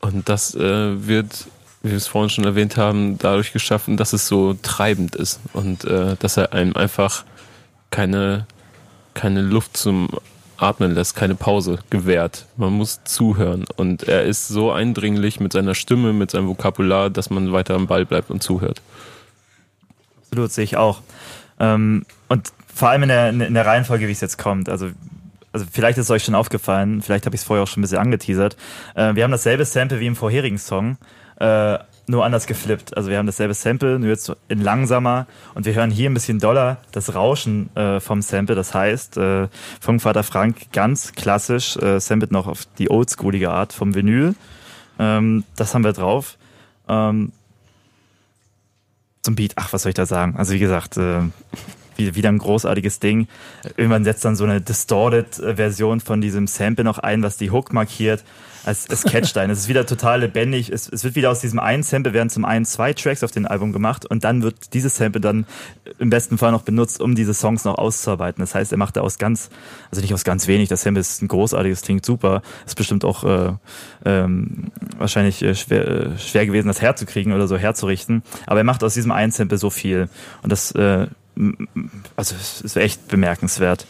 Und das äh, wird wie wir es vorhin schon erwähnt haben, dadurch geschaffen, dass es so treibend ist und äh, dass er einem einfach keine, keine Luft zum Atmen lässt, keine Pause gewährt. Man muss zuhören und er ist so eindringlich mit seiner Stimme, mit seinem Vokabular, dass man weiter am Ball bleibt und zuhört. Absolut, sehe ich auch. Ähm, und vor allem in der, in der Reihenfolge, wie es jetzt kommt. Also also vielleicht ist es euch schon aufgefallen, vielleicht habe ich es vorher auch schon ein bisschen angeteasert. Äh, wir haben dasselbe Sample wie im vorherigen Song, äh, nur anders geflippt. Also wir haben dasselbe Sample, nur jetzt in langsamer und wir hören hier ein bisschen doller das Rauschen äh, vom Sample. Das heißt, äh, vom Vater Frank ganz klassisch, äh, samplet noch auf die oldschoolige Art vom Vinyl. Ähm, das haben wir drauf. Ähm, zum Beat, ach, was soll ich da sagen? Also wie gesagt, äh, wieder ein großartiges Ding. Irgendwann setzt dann so eine Distorted-Version von diesem Sample noch ein, was die Hook markiert. Es, es catcht einen. Es ist wieder total lebendig. Es, es wird wieder aus diesem einen Sample werden zum einen zwei Tracks auf dem Album gemacht und dann wird dieses Sample dann im besten Fall noch benutzt, um diese Songs noch auszuarbeiten. Das heißt, er macht da aus ganz, also nicht aus ganz wenig. Das Sample ist ein großartiges, klingt super. Ist bestimmt auch äh, ähm, wahrscheinlich äh, schwer, äh, schwer gewesen, das herzukriegen oder so herzurichten. Aber er macht aus diesem einen Sample so viel und das äh, also es ist echt bemerkenswert.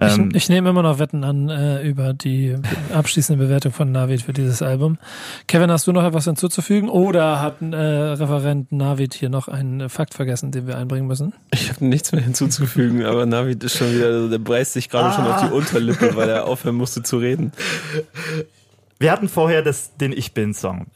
Ähm, ich, ich, nehme immer noch Wetten an äh, über die abschließende Bewertung von Navid für dieses Album. Kevin, hast du noch etwas hinzuzufügen oder hat äh, Referent Navid hier noch einen Fakt vergessen, den wir einbringen müssen? Ich habe nichts mehr hinzuzufügen, aber Navid ist schon wieder, der beißt sich gerade ah. schon auf die Unterlippe, weil er aufhören musste zu reden. Wir hatten vorher das, den Ich Bin-Song.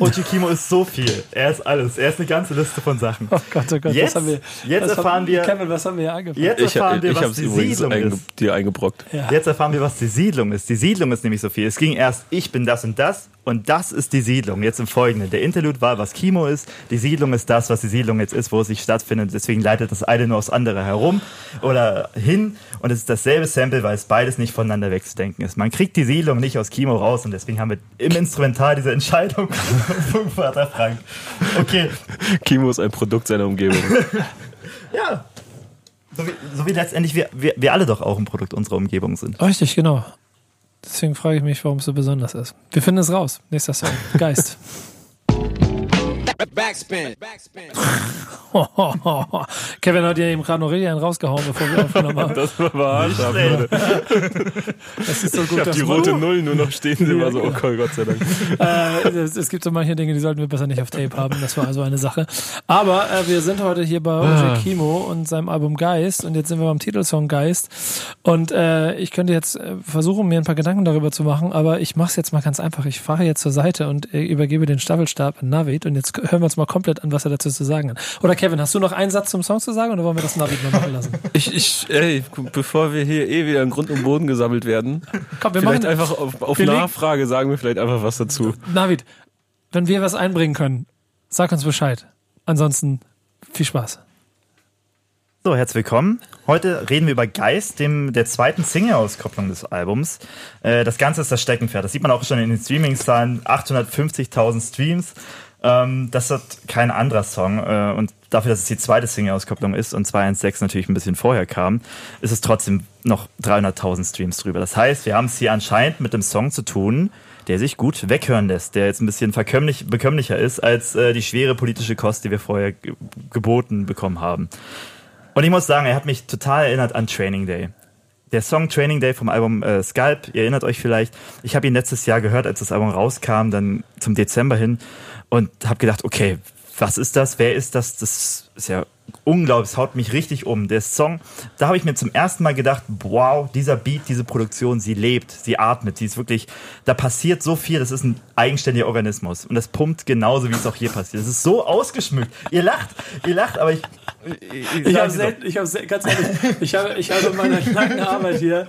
Ochikimo ist so viel. Er ist alles. Er ist eine ganze Liste von Sachen. Oh Gott, oh Gott. Jetzt, haben wir, jetzt erfahren wir. Kevin, was haben wir hier angefangen? Jetzt erfahren ich, wir, ich, was die Siedlung einge, ist. dir eingebrockt. Ja. Jetzt erfahren wir, was die Siedlung ist. Die Siedlung ist nämlich so viel. Es ging erst, ich bin das und das und das ist die Siedlung. Jetzt im Folgenden. Der Interlude war, was Kimo ist. Die Siedlung ist das, was die Siedlung jetzt ist, wo es sich stattfindet. Deswegen leitet das eine nur aufs andere herum oder hin. Und es ist dasselbe Sample, weil es beides nicht voneinander wegzudenken ist. Man kriegt die Siedlung nicht aus Kimo raus und deswegen haben wir im Instrumental diese Entscheidung von Vater Frank. Okay. Kimo ist ein Produkt seiner Umgebung. ja. So wie, so wie letztendlich wir, wir, wir alle doch auch ein Produkt unserer Umgebung sind. Richtig, genau. Deswegen frage ich mich, warum es so besonders ist. Wir finden es raus. Nächster Song. Geist. Backspin. Backspin. Kevin hat ja eben gerade noch richtig einen rausgehauen, bevor wir aufgenommen haben. Das war hart, Leute. Das ist so gut. Ich habe die rote Null nur noch stehen. Sie war so, oh Gott sei Dank. Äh, es, es, gibt so manche Dinge, die sollten wir besser nicht auf Tape haben. Das war also eine Sache. Aber äh, wir sind heute hier bei ah. Oje Kimo und seinem Album Geist. Und jetzt sind wir beim Titelsong Geist. Und äh, ich könnte jetzt äh, versuchen, mir ein paar Gedanken darüber zu machen. Aber ich mache es jetzt mal ganz einfach. Ich fahre jetzt zur Seite und äh, übergebe den Staffelstab an Navid. Und jetzt hören wir uns mal komplett an, was er dazu zu sagen hat. Oder Kevin, hast du noch einen Satz zum Song zu sagen oder wollen wir das Navid noch machen lassen? Ich, ich, ey, bevor wir hier eh wieder in Grund und Boden gesammelt werden, Komm, wir vielleicht machen, einfach auf, auf Nachfrage sagen wir vielleicht einfach was dazu. Navid, wenn wir was einbringen können, sag uns Bescheid. Ansonsten viel Spaß. So, herzlich willkommen. Heute reden wir über Geist, dem der zweiten Single-Auskopplung des Albums. Äh, das Ganze ist das Steckenpferd. Das sieht man auch schon in den Streaming-Zahlen. 850.000 Streams. Ähm, das hat kein anderer Song. Äh, und dafür, dass es die zweite Single-Auskopplung ist und 216 natürlich ein bisschen vorher kam, ist es trotzdem noch 300.000 Streams drüber. Das heißt, wir haben es hier anscheinend mit einem Song zu tun, der sich gut weghören lässt, der jetzt ein bisschen bekömmlicher ist als äh, die schwere politische Kost, die wir vorher geboten bekommen haben. Und ich muss sagen, er hat mich total erinnert an Training Day der Song Training Day vom Album äh, Scalp, ihr erinnert euch vielleicht, ich habe ihn letztes Jahr gehört, als das Album rauskam, dann zum Dezember hin und habe gedacht, okay, was ist das? Wer ist das? Das ist ja unglaublich, es haut mich richtig um. Der Song, da habe ich mir zum ersten Mal gedacht, wow, dieser Beat, diese Produktion, sie lebt, sie atmet, die ist wirklich, da passiert so viel, das ist ein eigenständiger Organismus und das pumpt genauso, wie es auch hier passiert. Es ist so ausgeschmückt. Ihr lacht, ihr lacht, aber ich ich, ich habe selten, ich habe ganz ehrlich, ich habe, ich habe in meiner langen Arbeit hier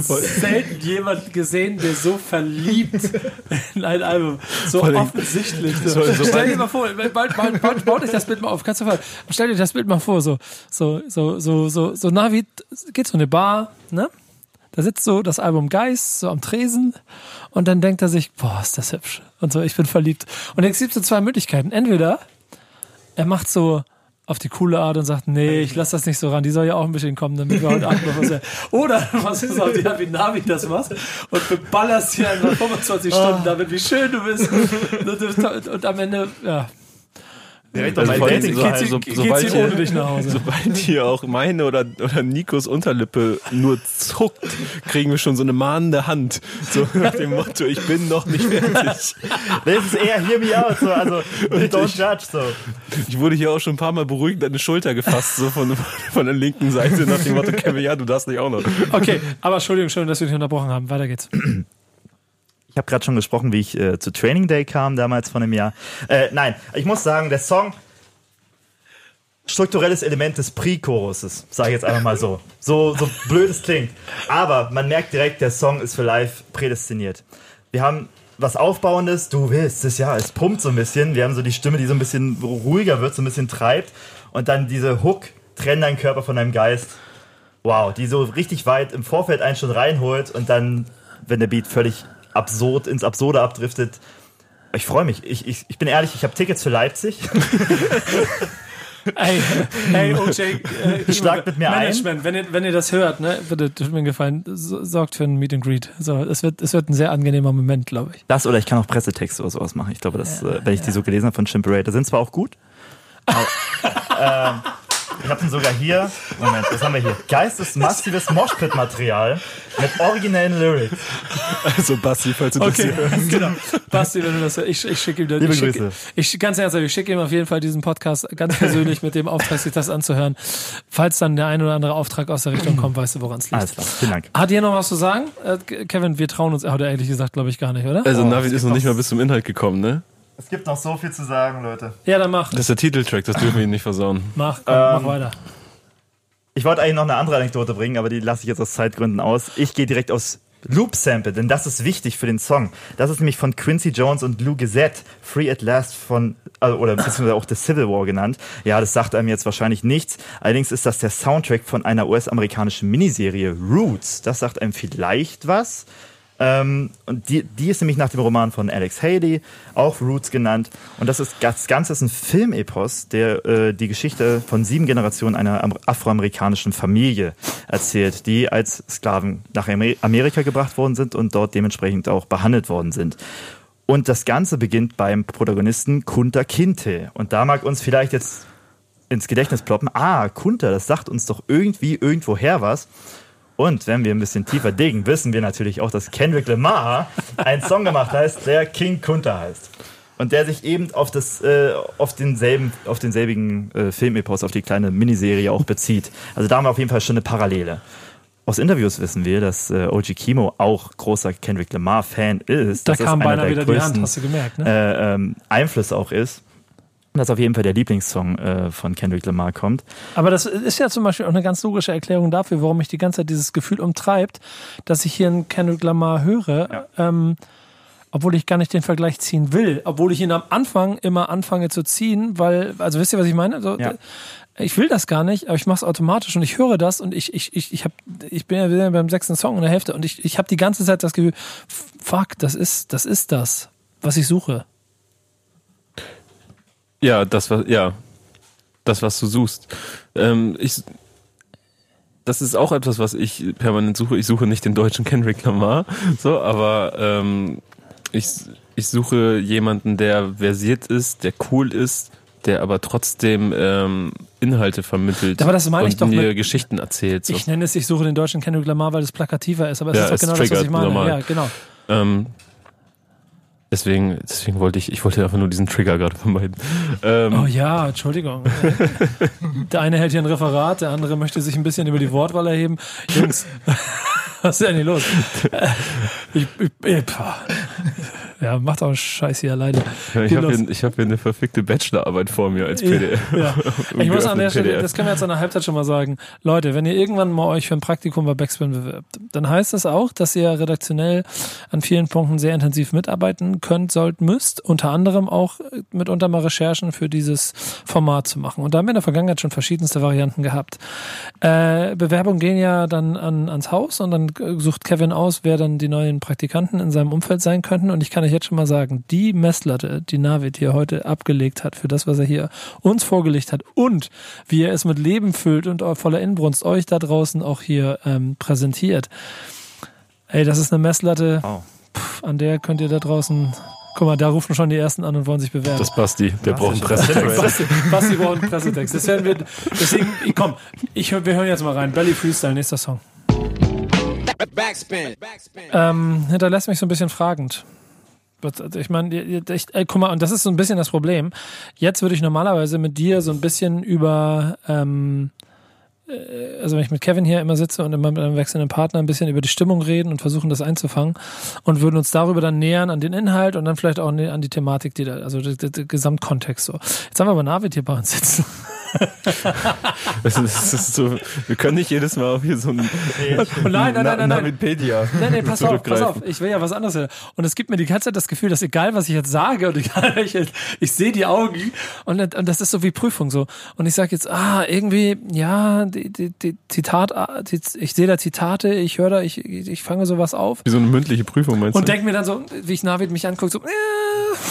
selten jemanden gesehen, der so verliebt in ein Album, so offensichtlich. So. So, stell dir mal vor, bald, bald, bald, baut euch das Bild mal auf, kannst du mal, stell dir das Bild mal vor, so, so, so, so, so, so Navi geht so eine Bar, ne? Da sitzt so das Album Geist so am Tresen und dann denkt er sich, boah, ist das hübsch. Und so, ich bin verliebt. Und jetzt gibt es so zwei Möglichkeiten. Entweder er macht so auf die coole Art und sagt, nee, ich lass das nicht so ran, die soll ja auch ein bisschen kommen, damit wir heute Abend noch was Oder was ist auch die wie Navi das machst und beballerst hier einfach 25 Stunden damit, wie schön du bist. Und, und am Ende, ja, Direkt also so, sobald, hier, ohne dich nach Hause. sobald hier auch meine oder, oder Nikos Unterlippe nur zuckt, kriegen wir schon so eine mahnende Hand. So nach dem Motto, ich bin noch nicht fertig. Das ist eher hear me out, so, also don't ich, judge. So. Ich wurde hier auch schon ein paar Mal beruhigend an die Schulter gefasst, so von, von der linken Seite nach dem Motto, Kevin, ja, du darfst nicht auch noch. Okay, aber Entschuldigung, schön, dass wir dich unterbrochen haben. Weiter geht's. Ich habe gerade schon gesprochen, wie ich äh, zu Training Day kam, damals von einem Jahr. Äh, nein, ich muss sagen, der Song, strukturelles Element des Pre-Choruses, sage ich jetzt einfach mal so. So, so blöd es klingt. Aber man merkt direkt, der Song ist für live prädestiniert. Wir haben was Aufbauendes, du willst es ja, es pumpt so ein bisschen. Wir haben so die Stimme, die so ein bisschen ruhiger wird, so ein bisschen treibt. Und dann diese Hook, trenn deinen Körper von deinem Geist. Wow, die so richtig weit im Vorfeld einen schon reinholt und dann, wenn der Beat völlig absurd ins Absurde abdriftet. Ich freue mich. Ich, ich, ich bin ehrlich, ich habe Tickets für Leipzig. Ey, hey, OJ, äh, Schlagt mit mir Management, ein. Wenn ihr, wenn ihr das hört, ne, bitte, tut mir gefallen, sorgt für ein Meet and Greet. So, es wird, es wird ein sehr angenehmer Moment, glaube ich. Das oder ich kann auch Pressetexte oder sowas machen. Ich glaube, das, ja, äh, wenn ich ja. die so gelesen habe von Chimperator, sind zwar auch gut. Aber, ähm, ich habe ihn sogar hier. Moment, was haben wir hier? Geistesmassives Moshpit-Material mit originellen Lyrics. Also Basti, falls du okay. das hier hörst. Genau. Basti, wenn du das hörst, ich, ich schicke ihm das. Liebe ich Grüße. ich, ganz ernsthaft, ich schicke ihm auf jeden Fall diesen Podcast ganz persönlich mit dem Auftrag, sich das anzuhören. Falls dann der ein oder andere Auftrag aus der Richtung kommt, weißt du, woran es liegt. Alles klar, vielen Dank. Hat ihr noch was zu sagen? Äh, Kevin, wir trauen uns, hat er ehrlich gesagt, glaube ich, gar nicht, oder? Also oh, Navid ist noch nicht mal bis zum Inhalt gekommen, ne? Es gibt noch so viel zu sagen, Leute. Ja, dann mach. Das ist der Titeltrack, das dürfen wir ihn nicht versauen. Mach, komm, ähm, mach weiter. Ich wollte eigentlich noch eine andere Anekdote bringen, aber die lasse ich jetzt aus Zeitgründen aus. Ich gehe direkt aus Loop Sample, denn das ist wichtig für den Song. Das ist nämlich von Quincy Jones und Lou Gazette, Free at Last von, also, oder beziehungsweise auch The Civil War genannt. Ja, das sagt einem jetzt wahrscheinlich nichts. Allerdings ist das der Soundtrack von einer US-amerikanischen Miniserie Roots. Das sagt einem vielleicht was. Ähm, und die, die ist nämlich nach dem Roman von Alex Haley, auch Roots genannt. Und das ist das Ganze ist ein Filmepos, der äh, die Geschichte von sieben Generationen einer afroamerikanischen Familie erzählt, die als Sklaven nach Amerika gebracht worden sind und dort dementsprechend auch behandelt worden sind. Und das Ganze beginnt beim Protagonisten Kunta Kinte. Und da mag uns vielleicht jetzt ins Gedächtnis ploppen, ah, Kunta, das sagt uns doch irgendwie irgendwoher was. Und wenn wir ein bisschen tiefer diggen, wissen wir natürlich auch, dass Kendrick Lamar einen Song gemacht hat, der King Kunta heißt. Und der sich eben auf, das, äh, auf, denselben, auf denselbigen äh, Filmepos, auf die kleine Miniserie auch bezieht. Also da haben wir auf jeden Fall schon eine Parallele. Aus Interviews wissen wir, dass äh, OG Kimo auch großer Kendrick Lamar-Fan ist. Da kam beinahe wieder die Hand, hast du gemerkt, ne? Äh, ähm, Einfluss auch ist dass auf jeden Fall der Lieblingssong äh, von Kendrick Lamar kommt. Aber das ist ja zum Beispiel auch eine ganz logische Erklärung dafür, warum mich die ganze Zeit dieses Gefühl umtreibt, dass ich hier einen Kendrick Lamar höre, ja. ähm, obwohl ich gar nicht den Vergleich ziehen will, obwohl ich ihn am Anfang immer anfange zu ziehen, weil, also wisst ihr, was ich meine? Also, ja. Ich will das gar nicht, aber ich mache es automatisch und ich höre das und ich, ich, ich, ich, hab, ich bin ja beim sechsten Song in der Hälfte und ich, ich habe die ganze Zeit das Gefühl, fuck, das ist, das ist das, was ich suche. Ja, das was, ja, das was du suchst. Ähm, ich, das ist auch etwas, was ich permanent suche. Ich suche nicht den deutschen Kendrick Lamar, so, aber ähm, ich, ich suche jemanden, der versiert ist, der cool ist, der aber trotzdem ähm, Inhalte vermittelt aber das meine ich und doch mir mit, Geschichten erzählt. So. Ich nenne es, ich suche den deutschen Kendrick Lamar, weil es plakativer ist, aber es ja, ist doch genau das, was ich meine. Normal. Ja, genau. Ähm, Deswegen, deswegen wollte ich, ich wollte einfach nur diesen Trigger gerade vermeiden. Ähm oh ja, Entschuldigung. der eine hält hier ein Referat, der andere möchte sich ein bisschen über die Wortwahl erheben. Jungs, was ist denn hier los? Ich, ich, ich, ja, macht auch Scheiß hier alleine. Ja, ich habe hier, hab hier eine verfickte Bachelorarbeit vor mir als PDF. Ja. Ich muss an der Stelle, das können wir jetzt an der Halbzeit schon mal sagen. Leute, wenn ihr irgendwann mal euch für ein Praktikum bei Backspin bewirbt, dann heißt das auch, dass ihr redaktionell an vielen Punkten sehr intensiv mitarbeiten könnt, sollt, müsst. Unter anderem auch mitunter mal Recherchen für dieses Format zu machen. Und da haben wir in der Vergangenheit schon verschiedenste Varianten gehabt. Äh, Bewerbungen gehen ja dann an, ans Haus und dann sucht Kevin aus, wer dann die neuen Praktikanten in seinem Umfeld sein könnten. Und ich kann euch ich jetzt schon mal sagen, die Messlatte, die Navid hier heute abgelegt hat für das, was er hier uns vorgelegt hat und wie er es mit Leben füllt und voller Inbrunst euch da draußen auch hier ähm, präsentiert. Ey, das ist eine Messlatte, oh. pf, an der könnt ihr da draußen Guck mal, da rufen schon die ersten an und wollen sich bewerben. Das ist Basti, der braucht einen Pressetext. Basti, Basti braucht einen Pressetext. Das werden wir, deswegen, komm, ich, wir hören jetzt mal rein. Belly Freestyle, nächster Song. Backspin. Backspin. Ähm, hinterlässt mich so ein bisschen fragend. Also ich meine, ich, ey, guck mal, und das ist so ein bisschen das Problem. Jetzt würde ich normalerweise mit dir so ein bisschen über, ähm, äh, also wenn ich mit Kevin hier immer sitze und immer mit einem wechselnden Partner ein bisschen über die Stimmung reden und versuchen, das einzufangen und würden uns darüber dann nähern an den Inhalt und dann vielleicht auch an die Thematik, die da, also der, der Gesamtkontext so. Jetzt haben wir aber Navid hier bei uns sitzen. das ist, das ist so, wir können nicht jedes Mal auf hier so ein nein, nein, nein, nein, nein. Navipedia Nein, nein, pass auf, pass auf. Ich will ja was anderes hören. Und es gibt mir die ganze Zeit das Gefühl, dass egal, was ich jetzt sage und egal, ich, ich sehe die Augen und, und das ist so wie Prüfung so. Und ich sage jetzt, ah, irgendwie, ja, die, die, die Zitat, die, ich sehe da Zitate, ich höre da, ich, ich fange sowas auf. Wie so eine mündliche Prüfung meinst Und du? denke mir dann so, wie ich Navid mich anguckt, so, äh,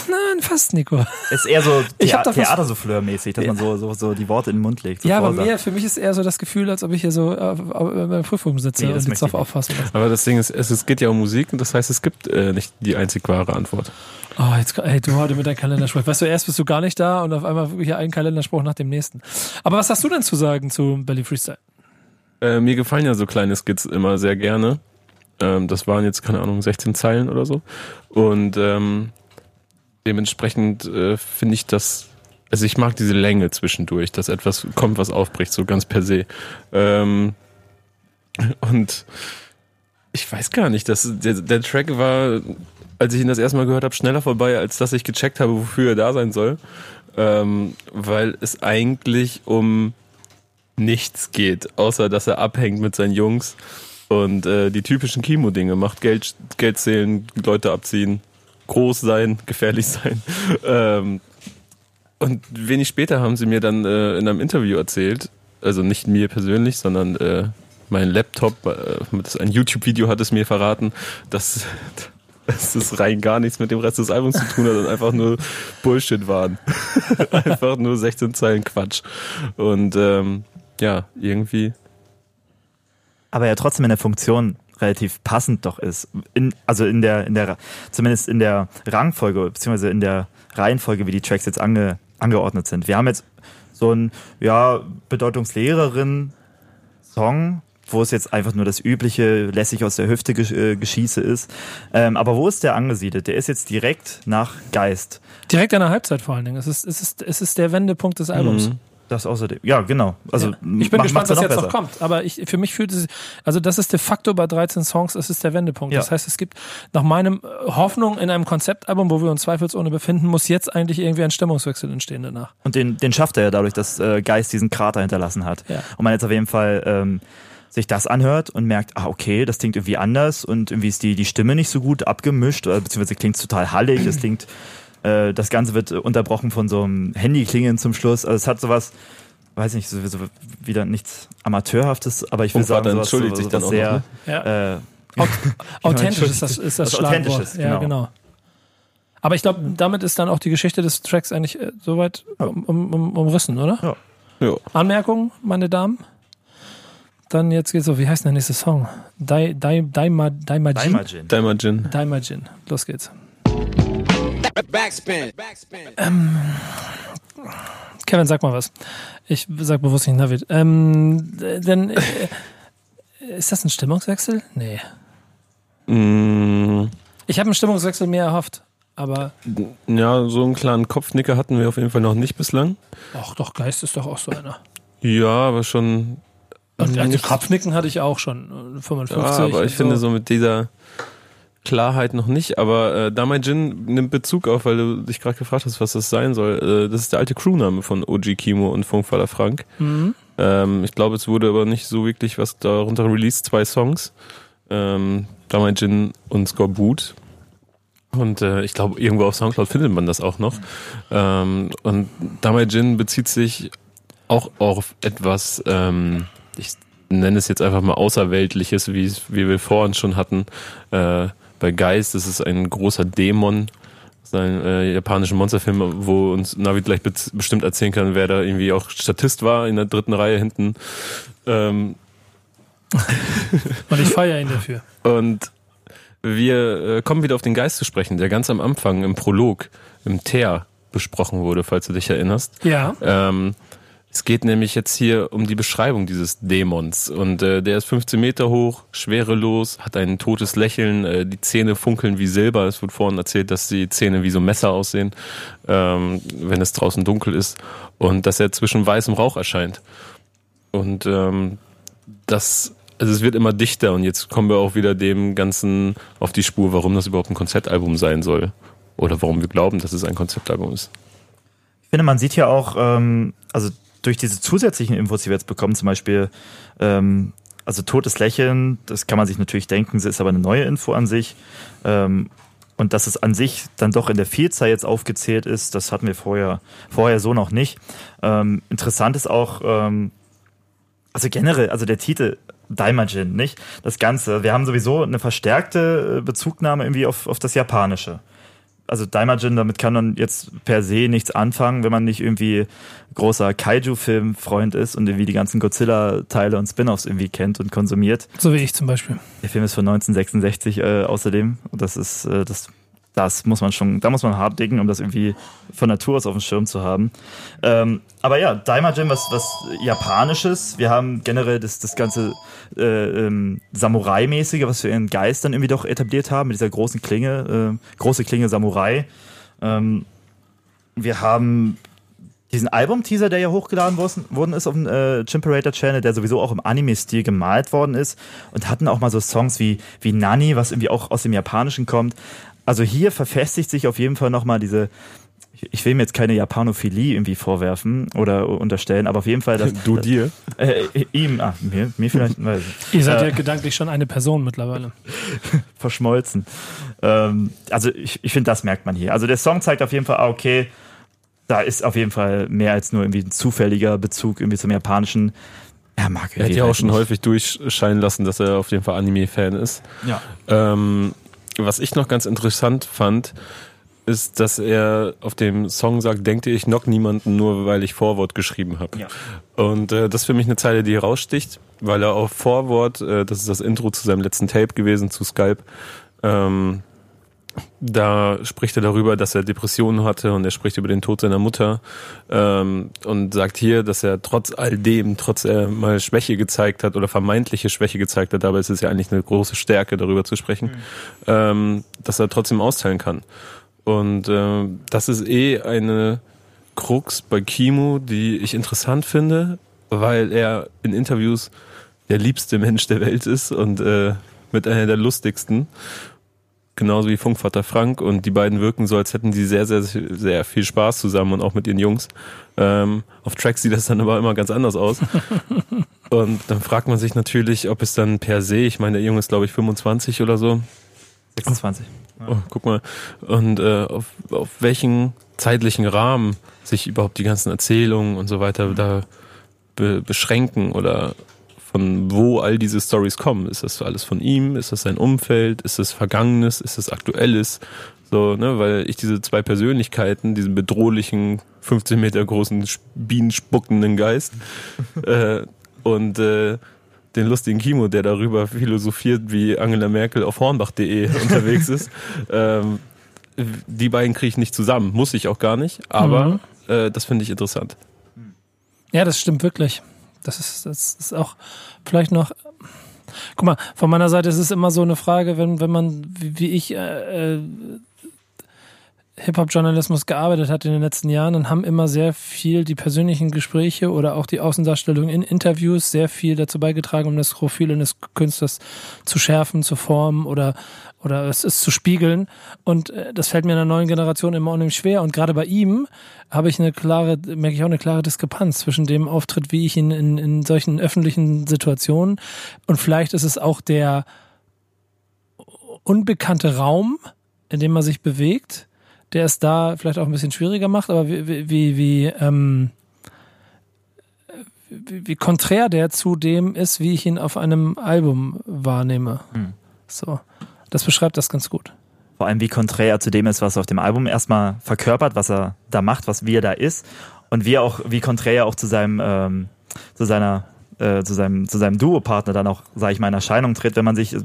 nein, fast, Nico. Ist eher so Ich hab Thea Theatersouffleur-mäßig, dass man so, so, so die Worte in den Mund legt. Ja, aber mir, für mich ist eher so das Gefühl, als ob ich hier so äh, bei der Prüfung sitze Nee, und jetzt auf aufpassen muss. Aber das Ding ist, es, es geht ja um Musik und das heißt, es gibt äh, nicht die einzig wahre Antwort. Oh, jetzt, ey, du heute mit deinem Kalenderspruch. Weißt du, erst bist du gar nicht da und auf einmal hier ein Kalenderspruch nach dem nächsten. Aber was hast du denn zu sagen zu Belly Freestyle? Äh, mir gefallen ja so kleine Skits immer sehr gerne. Ähm, das waren jetzt, keine Ahnung, 16 Zeilen oder so. Und ähm, dementsprechend äh, finde ich das, also ich mag diese Länge zwischendurch, dass etwas kommt, was aufbricht, so ganz per se. Ähm, und ich weiß gar nicht, dass der, der Track war, als ich ihn das erste Mal gehört habe, schneller vorbei, als dass ich gecheckt habe, wofür er da sein soll. Ähm, weil es eigentlich um nichts geht, außer dass er abhängt mit seinen Jungs und äh, die typischen Chemo-Dinge macht. Geld, Geld zählen, Leute abziehen, groß sein, gefährlich sein. Ähm, und wenig später haben sie mir dann äh, in einem Interview erzählt, also nicht mir persönlich, sondern äh, mein Laptop, äh, das ein YouTube-Video hat es mir verraten, dass, dass es rein gar nichts mit dem Rest des Albums zu tun hat und einfach nur Bullshit waren. einfach nur 16 Zeilen Quatsch. Und ähm, ja, irgendwie. aber ja trotzdem in der Funktion relativ passend doch ist. In, also in der, in der, zumindest in der Rangfolge, beziehungsweise in der Reihenfolge, wie die Tracks jetzt ange, angeordnet sind. Wir haben jetzt so ein, ja, bedeutungslehreren Song, wo es jetzt einfach nur das übliche, lässig aus der Hüfte äh, Geschieße ist. Ähm, aber wo ist der angesiedelt? Der ist jetzt direkt nach Geist. Direkt an der Halbzeit vor allen Dingen. Es ist, es ist, es ist der Wendepunkt des Albums. Mhm. Das außerdem. Ja, genau. Also Ja. Ich bin mach- gespannt, was jetzt besser. noch kommt. Aber ich, für mich fühlt es, also das ist de facto bei 13 Songs, es ist der Wendepunkt. Ja. Das heißt, es gibt nach meinem äh, Hoffnung in einem Konzeptalbum, wo wir uns zweifelsohne befinden, muss jetzt eigentlich irgendwie ein Stimmungswechsel entstehen danach. Und den, den schafft er ja dadurch, dass äh, Geist diesen Krater hinterlassen hat. Ja. Und man jetzt auf jeden Fall ähm, sich das anhört und merkt, ah, okay, das klingt irgendwie anders und irgendwie ist die, die Stimme nicht so gut abgemischt, oder beziehungsweise klingt total hallig, es klingt, äh, das Ganze wird äh, unterbrochen von so einem Handyklingeln zum Schluss. Also es hat sowas, weiß nicht, so, so wieder nichts Amateurhaftes, aber ich will Funkvater sagen, sowas, entschuldigt so, sich dann sowas auch sehr noch, Ja. äh, Authentisch ist das, ist das Schlagwort. Authentisches, Ja, genau. genau. Aber ich glaube, damit ist dann auch die Geschichte des Tracks eigentlich äh, soweit um, um, um, umrissen, oder? Ja. Ja. Anmerkungen, meine Damen? Dann jetzt geht's so, wie heißt denn der nächste Song? Dai, Dai, Daima, Daimajin? Daimajin. Daimajin. Daimajin. Los geht's. Backspin. Backspin. Kevin, sag mal was. Ich sag bewusst nicht Navid. Ähm, äh, denn äh, ist das ein Stimmungswechsel? Nee. Mm, Ich habe einen Stimmungswechsel mehr erhofft. Aber ja, so einen kleinen Kopfnicker hatten wir auf jeden Fall noch nicht bislang. ach doch, Geist ist doch auch so einer. Ja, aber schon. Und also Kopfnicken hatte ich auch schon. äh, 55. Ja, aber ich finde so mit dieser Klarheit noch nicht. Aber äh, Damai-Jin nimmt Bezug auf, weil du dich gerade gefragt hast, was das sein soll. Äh, das ist der alte Crewname von OG Kimo und Funkfaller Frank. Mhm. Ähm, ich glaube, es wurde aber nicht so wirklich was darunter released. Zwei Songs. Ähm, Damai-Jin und Scoreboot. Und äh, ich glaube, irgendwo auf Soundcloud findet man das auch noch. Ähm, und Damai-Jin bezieht sich auch auf etwas, ähm, ich nenne es jetzt einfach mal Außerweltliches, wie, es- wie wir vorhin schon hatten. Äh, bei Geist ist es ein großer Dämon, sein äh, japanischen Monsterfilm, wo uns Navi gleich be bestimmt erzählen kann, wer da irgendwie auch Statist war in der dritten Reihe hinten. Ähm, Und ich feiere ihn dafür. und wir äh, kommen wieder auf den Geist zu sprechen, der ganz am Anfang im Prolog, im Teer besprochen wurde, falls du dich erinnerst. Ja. Ähm, es geht nämlich jetzt hier um die Beschreibung dieses Dämons. Und äh, der ist 15 Meter hoch, schwerelos, hat ein totes Lächeln, äh, die Zähne funkeln wie Silber. Es wurde vorhin erzählt, dass die Zähne wie so Messer aussehen, ähm, wenn es draußen dunkel ist. Und dass er zwischen weißem Rauch erscheint. Und ähm, das, also es wird immer dichter und jetzt kommen wir auch wieder dem Ganzen auf die Spur, warum das überhaupt ein Konzeptalbum sein soll. Oder warum wir glauben, dass es ein Konzeptalbum ist. Ich finde, man sieht ja auch, ähm, also durch diese zusätzlichen Infos, die wir jetzt bekommen, zum Beispiel, ähm, also totes Lächeln, das kann man sich natürlich denken, ist aber eine neue Info an sich. Ähm, und dass es an sich dann doch in der Vielzahl jetzt aufgezählt ist, das hatten wir vorher, vorher so noch nicht. Ähm, interessant ist auch, ähm, also generell, also der Titel Daimajin, nicht? Das Ganze. Wir haben sowieso eine verstärkte äh, Bezugnahme irgendwie auf, auf das Japanische. Also Daimajin, damit kann man jetzt per se nichts anfangen, wenn man nicht irgendwie großer Kaiju-Film-Freund ist und irgendwie die ganzen Godzilla-Teile und Spin-offs irgendwie kennt und konsumiert. So wie ich zum Beispiel. Der Film ist von 1966 äh, außerdem. Und das ist, äh, das das muss man schon, da muss man hart dicken, um das irgendwie von Natur aus auf dem Schirm zu haben. Ähm, aber ja, Daimajin, was, was Japanisches. Wir haben generell das, das ganze äh, ähm, Samurai-mäßige, was wir in Geist dann irgendwie doch etabliert haben, mit dieser großen Klinge, äh, große Klinge Samurai. Ähm, wir haben diesen Album-Teaser, der ja hochgeladen worden ist auf dem äh, Chimperator-Channel, der sowieso auch im Anime-Stil gemalt worden ist und hatten auch mal so Songs wie, wie Nani, was irgendwie auch aus dem Japanischen kommt. Also hier verfestigt sich auf jeden Fall nochmal diese, ich will mir jetzt keine Japanophilie irgendwie vorwerfen oder unterstellen, aber auf jeden Fall, dass. Du dir? Äh, ihm, ah, mir, mir vielleicht. Weiß ich. Ihr seid äh, ja gedanklich schon eine Person mittlerweile. verschmolzen. Ähm, also ich, ich finde, das merkt man hier. Also der Song zeigt auf jeden Fall, ah, okay, da ist auf jeden Fall mehr als nur irgendwie ein zufälliger Bezug irgendwie zum Japanischen. Er mag Er hat ja auch schon nicht. häufig durchscheinen lassen, dass er auf jeden Fall Anime-Fan ist. Ja. Ähm, was ich noch ganz interessant fand, ist, dass er auf dem Song sagt, denke ich knock niemanden nur, weil ich Vorwort geschrieben habe. Ja. Und äh, das ist für mich eine Zeile, die heraussticht, weil er auf Vorwort, äh, das ist das Intro zu seinem letzten Tape gewesen, zu Skype, ähm, da spricht er darüber, dass er Depressionen hatte und er spricht über den Tod seiner Mutter ähm, und sagt hier, dass er trotz all dem, trotz er mal Schwäche gezeigt hat oder vermeintliche Schwäche gezeigt hat, dabei ist es ja eigentlich eine große Stärke, darüber zu sprechen, mhm. ähm, dass er trotzdem austeilen kann. Und äh, das ist eh eine Krux bei Kimo, die ich interessant finde, weil er in Interviews der liebste Mensch der Welt ist und äh, mit einer der lustigsten genauso wie Funkvater Frank und die beiden wirken so, als hätten sie sehr, sehr, sehr viel Spaß zusammen und auch mit ihren Jungs. Ähm, auf Tracks sieht das dann aber immer ganz anders aus. und dann fragt man sich natürlich, ob es dann per se, ich meine, der Junge ist glaube ich 25 oder so. 26. Oh, guck mal. Und äh, auf, auf welchen zeitlichen Rahmen sich überhaupt die ganzen Erzählungen und so weiter da be beschränken oder von wo all diese Stories kommen. Ist das alles von ihm? Ist das sein Umfeld? Ist das Vergangenes? Ist das Aktuelles? So, ne, weil ich diese zwei Persönlichkeiten, diesen bedrohlichen, 15 Meter großen, bienenspuckenden Geist äh, und äh, den lustigen Kimo, der darüber philosophiert, wie Angela Merkel auf hornbach.de unterwegs ist. Ähm, die beiden kriege ich nicht zusammen, muss ich auch gar nicht, aber mhm. äh, das finde ich interessant. Ja, das stimmt wirklich. Das ist, das ist auch vielleicht noch. Guck mal, von meiner Seite ist es immer so eine Frage, wenn, wenn man, wie, wie ich, äh, äh, Hip-Hop-Journalismus gearbeitet hat in den letzten Jahren, dann haben immer sehr viel die persönlichen Gespräche oder auch die Außendarstellung in Interviews sehr viel dazu beigetragen, um das Profil eines Künstlers zu schärfen, zu formen oder oder es ist zu spiegeln. Und äh, das fällt mir in der neuen Generation immer unheimlich schwer. Und gerade bei ihm habe ich eine klare, merke ich auch eine klare Diskrepanz zwischen dem Auftritt, wie ich ihn in, in solchen öffentlichen Situationen und vielleicht ist es auch der unbekannte Raum, in dem man sich bewegt, der es da vielleicht auch ein bisschen schwieriger macht, aber wie, wie, wie, ähm, wie, wie konträr der zu dem ist, wie ich ihn auf einem Album wahrnehme. Hm. So. Das beschreibt das ganz gut. Vor allem, wie konträr zu dem ist, was er auf dem Album erstmal verkörpert, was er da macht, was wie er da ist. Und wie auch, wie konträr auch zu seinem, ähm, zu seiner äh, zu seinem, zu seinem Duopartner dann auch, sage ich mal, in Erscheinung tritt. Wenn man sich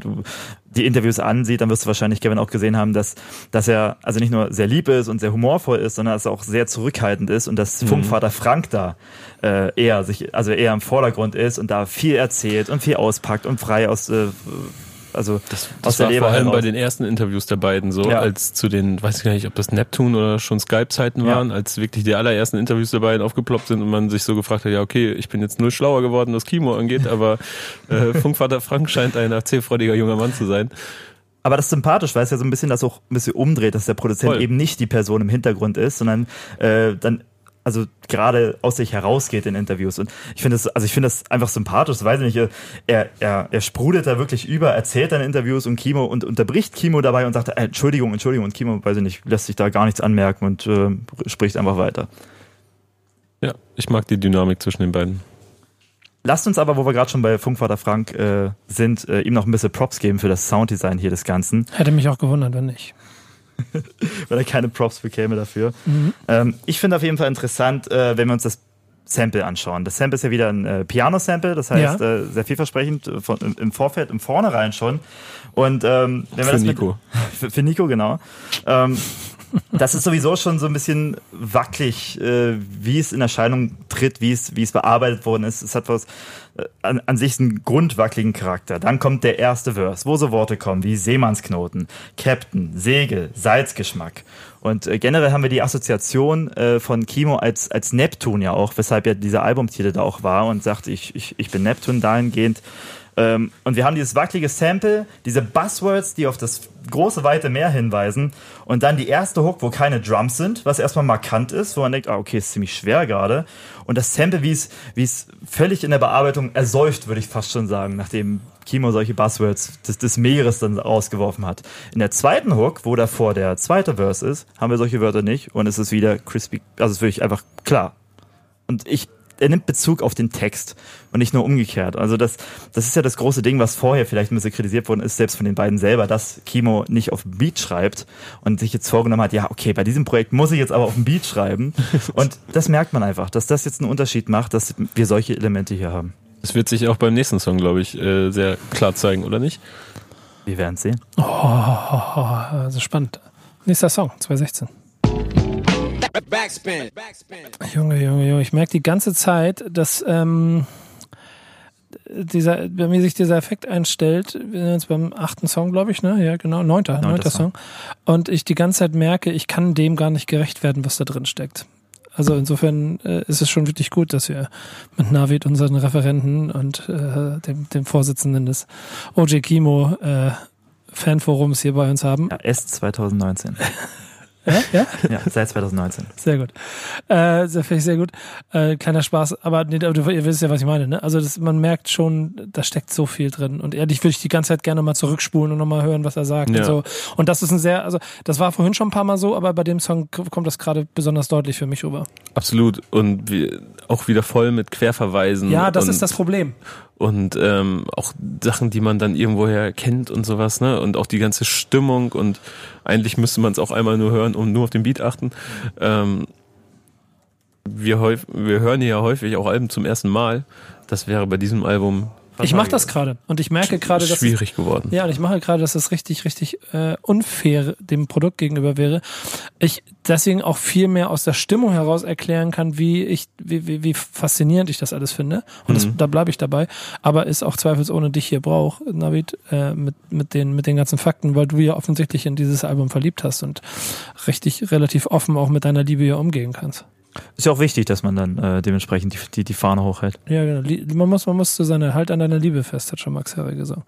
die Interviews ansieht, dann wirst du wahrscheinlich, Kevin, auch gesehen haben, dass, dass er also nicht nur sehr lieb ist und sehr humorvoll ist, sondern dass er auch sehr zurückhaltend ist und dass mhm. Funkvater Frank da äh, eher sich, also eher im Vordergrund ist und da viel erzählt und viel auspackt und frei aus äh, also das, das aus der war Leber vor allem heraus. bei den ersten Interviews der beiden so, ja. als zu den, weiß ich gar nicht, ob das Neptune oder schon Skype-Zeiten waren, ja. als wirklich die allerersten Interviews der beiden aufgeploppt sind und man sich so gefragt hat, ja okay, ich bin jetzt nur schlauer geworden, was Kimo angeht, aber äh, Funkvater Frank scheint ein erzählfreudiger junger Mann zu sein. Aber das ist sympathisch, weil es ja so ein bisschen das auch ein bisschen umdreht, dass der Produzent Voll. eben nicht die Person im Hintergrund ist, sondern äh, dann also gerade aus sich herausgeht in Interviews. Und ich finde das, also ich finde das einfach sympathisch, weiß ich nicht, er, er, er sprudelt da wirklich über, erzählt dann Interviews und Kimo und unterbricht Kimo dabei und sagt, äh, Entschuldigung, Entschuldigung, und Kimo, weiß ich nicht, lässt sich da gar nichts anmerken und äh, spricht einfach weiter. Ja, ich mag die Dynamik zwischen den beiden. Lasst uns aber, wo wir gerade schon bei Funkvater Frank äh, sind, äh, ihm noch ein bisschen Props geben für das Sounddesign hier des Ganzen. Hätte mich auch gewundert, wenn nicht. weil er keine Props bekäme dafür. Mhm. Ähm, ich finde auf jeden Fall interessant, äh, wenn wir uns das Sample anschauen. Das Sample ist ja wieder ein äh, Piano-Sample, das heißt ja. äh, sehr vielversprechend äh, von, im Vorfeld, im Vornherein schon. Und ähm, wenn wir für das Nico. Mit, für, für Nico, genau. Ähm, das ist sowieso schon so ein bisschen wackelig, äh, wie es in Erscheinung tritt, wie es, wie es bearbeitet worden ist. Es hat was äh, an, an sich einen grundwackeligen Charakter. Dann kommt der erste Verse, wo so Worte kommen wie Seemannsknoten, Captain, Segel, Salzgeschmack. Und äh, generell haben wir die Assoziation äh, von Kimo als, als Neptun ja auch, weshalb ja dieser Albumtitel da auch war und sagt, ich, ich, ich bin Neptun dahingehend. Ähm, und wir haben dieses wackelige Sample, diese Buzzwords, die auf das große, weite Meer hinweisen. Und dann die erste Hook, wo keine Drums sind, was erstmal markant ist, wo man denkt, ah, okay, ist ziemlich schwer gerade. Und das Sample, wie es, wie es völlig in der Bearbeitung ersäuft, würde ich fast schon sagen, nachdem Kimo solche Buzzwords des, des Meeres dann rausgeworfen hat. In der zweiten Hook, wo davor der zweite Verse ist, haben wir solche Wörter nicht und es ist wieder crispy, also es ist wirklich einfach klar. Und ich er nimmt Bezug auf den Text und nicht nur umgekehrt. Also das, das ist ja das große Ding, was vorher vielleicht ein bisschen kritisiert worden ist, selbst von den beiden selber, dass Kimo nicht auf Beat schreibt und sich jetzt vorgenommen hat, ja, okay, bei diesem Projekt muss ich jetzt aber auf dem Beat schreiben. Und das merkt man einfach, dass das jetzt einen Unterschied macht, dass wir solche Elemente hier haben. Das wird sich auch beim nächsten Song, glaube ich, äh, sehr klar zeigen, oder nicht? Wir werden sehen. Oh, also spannend. Nächster Song, 2016. Backspin. Junge, Junge, Junge, ich merke die ganze Zeit, dass ähm, dieser, bei mir sich dieser Effekt einstellt, wir sind jetzt beim achten Song, glaube ich, ne? Ja, genau, neunter, neunter, Song. Song. Und ich die ganze Zeit merke, ich kann dem gar nicht gerecht werden, was da drin steckt. Also insofern äh, ist es schon wirklich gut, dass wir mit Navid, unseren Referenten und äh, dem, dem Vorsitzenden des OJ Kimo äh, Fanforums hier bei uns haben. Ja, S 2019. Ja, ja? ja seit 2019. Sehr gut. Äh, das finde ich sehr gut. Äh, kleiner Spaß, aber, nee, aber ihr wisst ja, was ich meine. Ne? Also das, man merkt schon, da steckt so viel drin. Und ehrlich würde ich die ganze Zeit gerne mal zurückspulen und nochmal hören, was er sagt. Ja. Und, so. und das ist ein sehr, also das war vorhin schon ein paar Mal so, aber bei dem Song kommt das gerade besonders deutlich für mich rüber. Absolut. Und wie, auch wieder voll mit Querverweisen. Ja, das ist das Problem und ähm, auch Sachen, die man dann irgendwoher kennt und sowas, ne? Und auch die ganze Stimmung und eigentlich müsste man es auch einmal nur hören und nur auf den Beat achten. Ähm, wir, wir hören ja häufig auch Alben zum ersten Mal. Das wäre bei diesem Album ich mache das gerade und ich merke gerade, dass schwierig es, geworden. Ja, und ich mache gerade, dass das richtig, richtig äh, unfair dem Produkt gegenüber wäre. Ich deswegen auch viel mehr aus der Stimmung heraus erklären kann, wie ich, wie, wie, wie faszinierend ich das alles finde. Und mhm. das, da bleibe ich dabei. Aber ist auch zweifelsohne dich hier braucht, Navid, äh, mit mit den mit den ganzen Fakten, weil du ja offensichtlich in dieses Album verliebt hast und richtig relativ offen auch mit deiner Liebe hier umgehen kannst. Ist ja auch wichtig, dass man dann äh, dementsprechend die, die, die Fahne hochhält. Ja, genau. Man muss, man muss zu seiner Halt an deiner Liebe fest, hat schon Max Herre gesagt.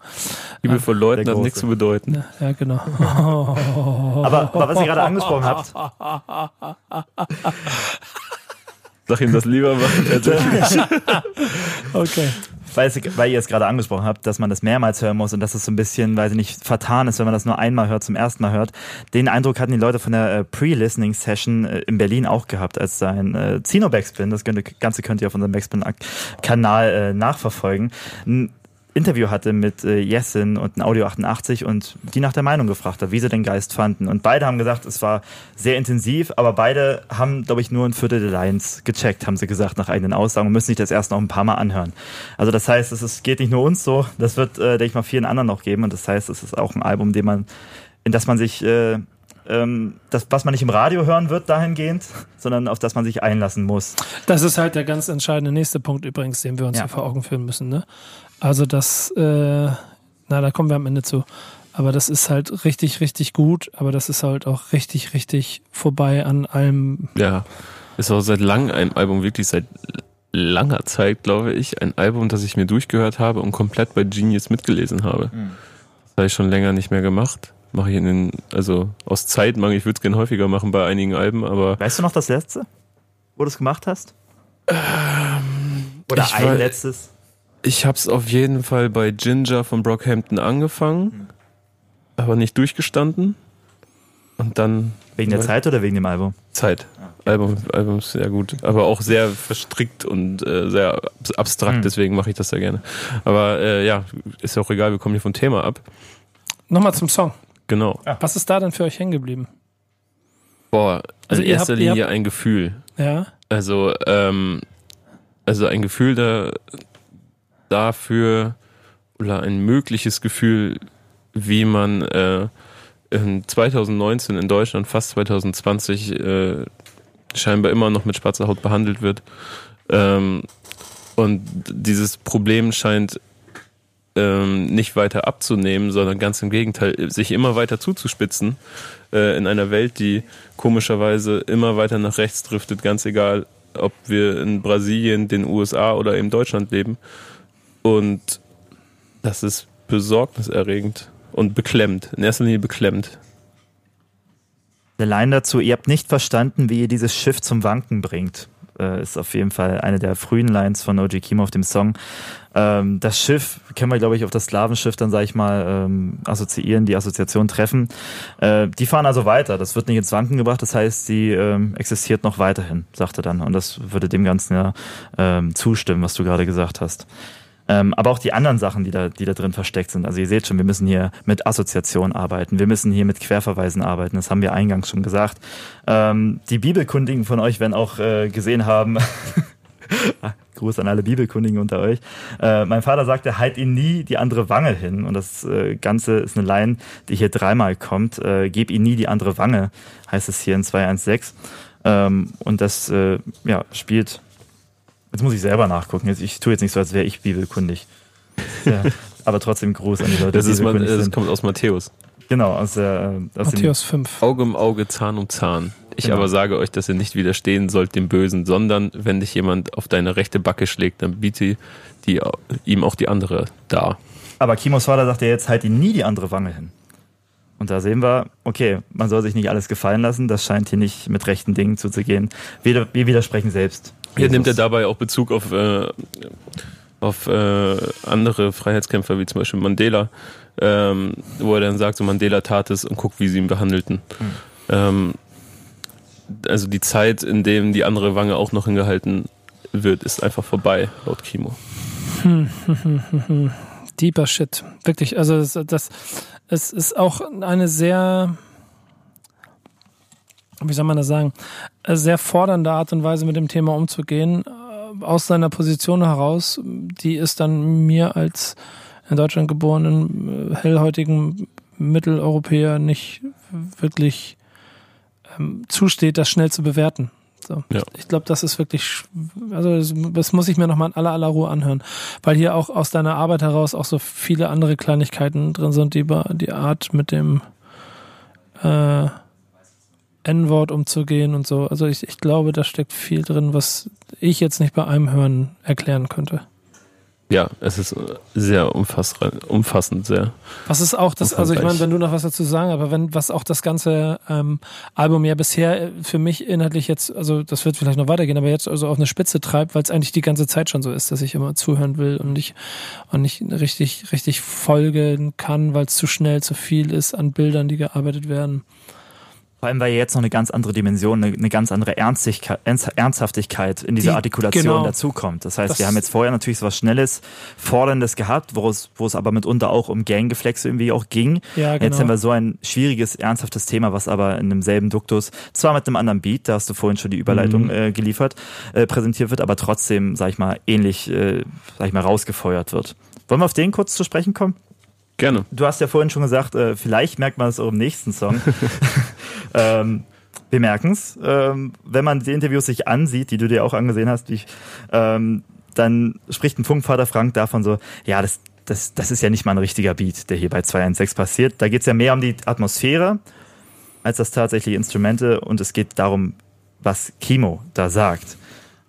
Liebe von Leuten hat nichts zu bedeuten. Ja, ja genau. aber, aber was ihr gerade angesprochen habt. Sag ihm das lieber mal. okay weil, weil ihr es gerade angesprochen habt, dass man das mehrmals hören muss und dass es so ein bisschen, weiß ich nicht, vertan ist, wenn man das nur einmal hört, zum ersten Mal hört. Den Eindruck hatten die Leute von der äh, Pre-Listening-Session äh, in Berlin auch gehabt, als sein äh, Zino Backspin, das Ganze könnt ihr auf unserem Backspin-Kanal äh, nachverfolgen, Interview hatte mit äh, Jessin und ein Audio 88 und die nach der Meinung gefragt hat, wie sie den Geist fanden. Und beide haben gesagt, es war sehr intensiv, aber beide haben, glaube ich, nur ein Viertel der Lines gecheckt, haben sie gesagt, nach eigenen Aussagen und müssen sich das erst noch ein paar Mal anhören. Also das heißt, es ist, geht nicht nur uns so, das wird, äh, denke ich mal, vielen anderen noch geben und das heißt, es ist auch ein Album, dem man, in das man sich äh, ähm, das, was man nicht im Radio hören wird dahingehend, sondern auf das man sich einlassen muss. Das ist halt der ganz entscheidende nächste Punkt übrigens, den wir uns ja. hier vor Augen führen müssen. Ne? Also das, äh, na, da kommen wir am Ende zu. Aber das ist halt richtig, richtig gut, aber das ist halt auch richtig, richtig vorbei an allem. Ja, ist auch seit langem ein Album, wirklich seit langer Zeit, glaube ich, ein Album, das ich mir durchgehört habe und komplett bei Genius mitgelesen habe. Mhm. Das habe ich schon länger nicht mehr gemacht. Mache ich in den, also aus Zeitmangel, ich würde es gerne häufiger machen bei einigen Alben, aber. Weißt du noch das letzte? wo du es gemacht hast? Oder ich ein war- letztes? Ich habe es auf jeden Fall bei Ginger von Brockhampton angefangen, aber nicht durchgestanden. Und dann Wegen der Zeit oder wegen dem Album? Zeit. Album, Album ist sehr gut, aber auch sehr verstrickt und äh, sehr abs- abstrakt, Hm. deswegen mache ich das sehr gerne. Aber äh, ja, ist ja auch egal, wir kommen hier vom Thema ab. Nochmal zum Song. Genau. Was ist da denn für euch hängen geblieben? Boah, Also in ihr erster habt- Linie ein Gefühl. Ja. Also, ähm, also ein Gefühl da, dafür oder ein mögliches Gefühl, wie man äh, in 2019 in Deutschland, fast 2020, äh, scheinbar immer noch mit schwarzer Haut behandelt wird. Ähm, und dieses Problem scheint ähm, nicht weiter abzunehmen, sondern ganz im Gegenteil, sich immer weiter zuzuspitzen äh, in einer Welt, die komischerweise immer weiter nach rechts driftet, ganz egal, ob wir in Brasilien, den USA oder in Deutschland leben. Und das ist besorgniserregend und beklemmt, in erster Linie beklemmt. Der Line dazu, ihr habt nicht verstanden, wie ihr dieses Schiff zum Wanken bringt. Äh, ist auf jeden Fall eine der frühen Lines von OG Kimo auf dem Song. Ähm, das Schiff können wir, glaube ich, auf das Sklavenschiff dann, sage ich mal, ähm, assoziieren, die Assoziation treffen. Äh, die fahren also weiter. Das wird nicht ins Wanken gebracht, das heißt, sie ähm, existiert noch weiterhin, sagt er dann. Und das würde dem Ganzen ja ähm, zustimmen, was du gerade gesagt hast. Ähm, aber auch die anderen Sachen, die da, die da drin versteckt sind. Also ihr seht schon, wir müssen hier mit Assoziation arbeiten, wir müssen hier mit Querverweisen arbeiten, das haben wir eingangs schon gesagt. Ähm, die Bibelkundigen von euch werden auch äh, gesehen haben, Ah, Gruß an alle Bibelkundigen unter euch. Äh, mein Vater sagte, halt ihn nie die andere Wange hin. Und das äh, Ganze ist eine Line, die hier dreimal kommt. Äh, geb ihn nie die andere Wange, heißt es hier in 216. Ähm, und das äh, ja, spielt Jetzt muss ich selber nachgucken. Jetzt, ich tue jetzt nicht so, als wäre ich bibelkundig. Ja, aber trotzdem Gruß an die Leute, Das, die ist, man, bibelkundig das sind. kommt aus Matthäus. Genau, aus, der, äh, aus Matthäus 5. Auge um Auge, Zahn um Zahn. Ich Genau. aber sage euch, dass ihr nicht widerstehen sollt dem Bösen, sondern wenn dich jemand auf deine rechte Backe schlägt, dann biete die, ihm auch die andere dar. Aber Kimos Vater sagt ja jetzt, halt ihn nie die andere Wange hin. Und da sehen wir, okay, man soll sich nicht alles gefallen lassen, das scheint hier nicht mit rechten Dingen zuzugehen. Wir, wir widersprechen selbst. Hier Jesus. nimmt er dabei auch Bezug auf, äh, auf äh, andere Freiheitskämpfer, wie zum Beispiel Mandela, ähm, wo er dann sagt, so Mandela tat es und guckt, wie sie ihn behandelten. Ähm, also die Zeit, in dem die andere Wange auch noch hingehalten wird, ist einfach vorbei, laut Kimo. Deeper Shit. Wirklich. Also das, das es ist auch eine sehr, wie soll man das sagen, eine sehr fordernde Art und Weise mit dem Thema umzugehen. äh, Aus seiner Position heraus, die ist dann mir als in Deutschland geborenen, äh, hellhäutigen Mitteleuropäer nicht wirklich ähm, zusteht, das schnell zu bewerten. So. Ja. Ich glaube, das ist wirklich, also das, das muss ich mir nochmal in aller aller Ruhe anhören, weil hier auch aus deiner Arbeit heraus auch so viele andere Kleinigkeiten drin sind, die über die Art mit dem äh, N-Wort umzugehen und so. Also ich, ich glaube, da steckt viel drin, was ich jetzt nicht bei einem Hören erklären könnte. Ja, es ist äh, sehr umfassend, umfassend sehr. Was ist auch das, also ich meine, wenn du noch was dazu sagen, aber wenn, was auch das ganze ähm, Album ja bisher äh, für mich inhaltlich jetzt, also das wird vielleicht noch weitergehen, aber jetzt also auf eine Spitze treibt, weil es eigentlich die ganze Zeit schon so ist, dass ich immer zuhören will und nicht, und nicht richtig, richtig folgen kann, weil es zu schnell, zu viel ist an Bildern, die gearbeitet werden. Vor allem, weil ja jetzt noch eine ganz andere Dimension, eine, eine ganz andere Ernstigkeit, Ernst- Ernsthaftigkeit in dieser Die- Artikulation genau. dazukommt. Das heißt, Das- wir haben jetzt vorher natürlich so was Schnelles, Forderndes gehabt, wo es, wo es aber mitunter auch um Ganggeflexe irgendwie auch ging. Ja, genau. Jetzt haben wir so ein schwieriges, ernsthaftes Thema, was aber in demselben Duktus, zwar mit einem anderen Beat, da hast du vorhin schon die Überleitung Mhm. äh, geliefert, äh, präsentiert wird, aber trotzdem, sag ich mal, ähnlich, äh, sag ich mal, rausgefeuert wird. Wollen wir auf den kurz zu sprechen kommen? Gerne. Du hast ja vorhin schon gesagt, äh, vielleicht merkt man es auch im nächsten Song. ähm, wir merken es, ähm, wenn man die Interviews sich ansieht, die du dir auch angesehen hast, ich, ähm, dann spricht ein Funkvater Frank davon so, ja, das, das, das ist ja nicht mal ein richtiger Beat, der hier bei 216 passiert. Da geht's ja mehr um die Atmosphäre als das tatsächliche Instrumente und es geht darum, was Kimo da sagt.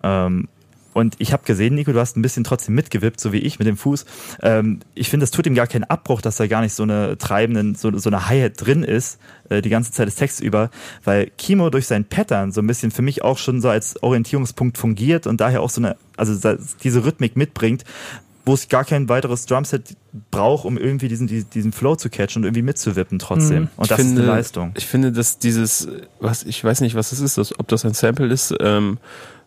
Ähm, und ich habe gesehen, Nico, du hast ein bisschen trotzdem mitgewippt, so wie ich mit dem Fuß. Ähm, ich finde, das tut ihm gar keinen Abbruch, dass da gar nicht so eine treibenden, so, so eine Hi-Hat drin ist, äh, die ganze Zeit des Texts über, weil Kimo durch sein Pattern so ein bisschen für mich auch schon so als Orientierungspunkt fungiert und daher auch so eine, also diese Rhythmik mitbringt, wo es gar kein weiteres Drumset braucht, um irgendwie diesen, diesen Flow zu catchen und irgendwie mitzuwippen trotzdem. Mhm. Und das finde, ist eine Leistung. Ich finde, dass dieses, was, ich weiß nicht, was das ist, ob das ein Sample ist, ähm,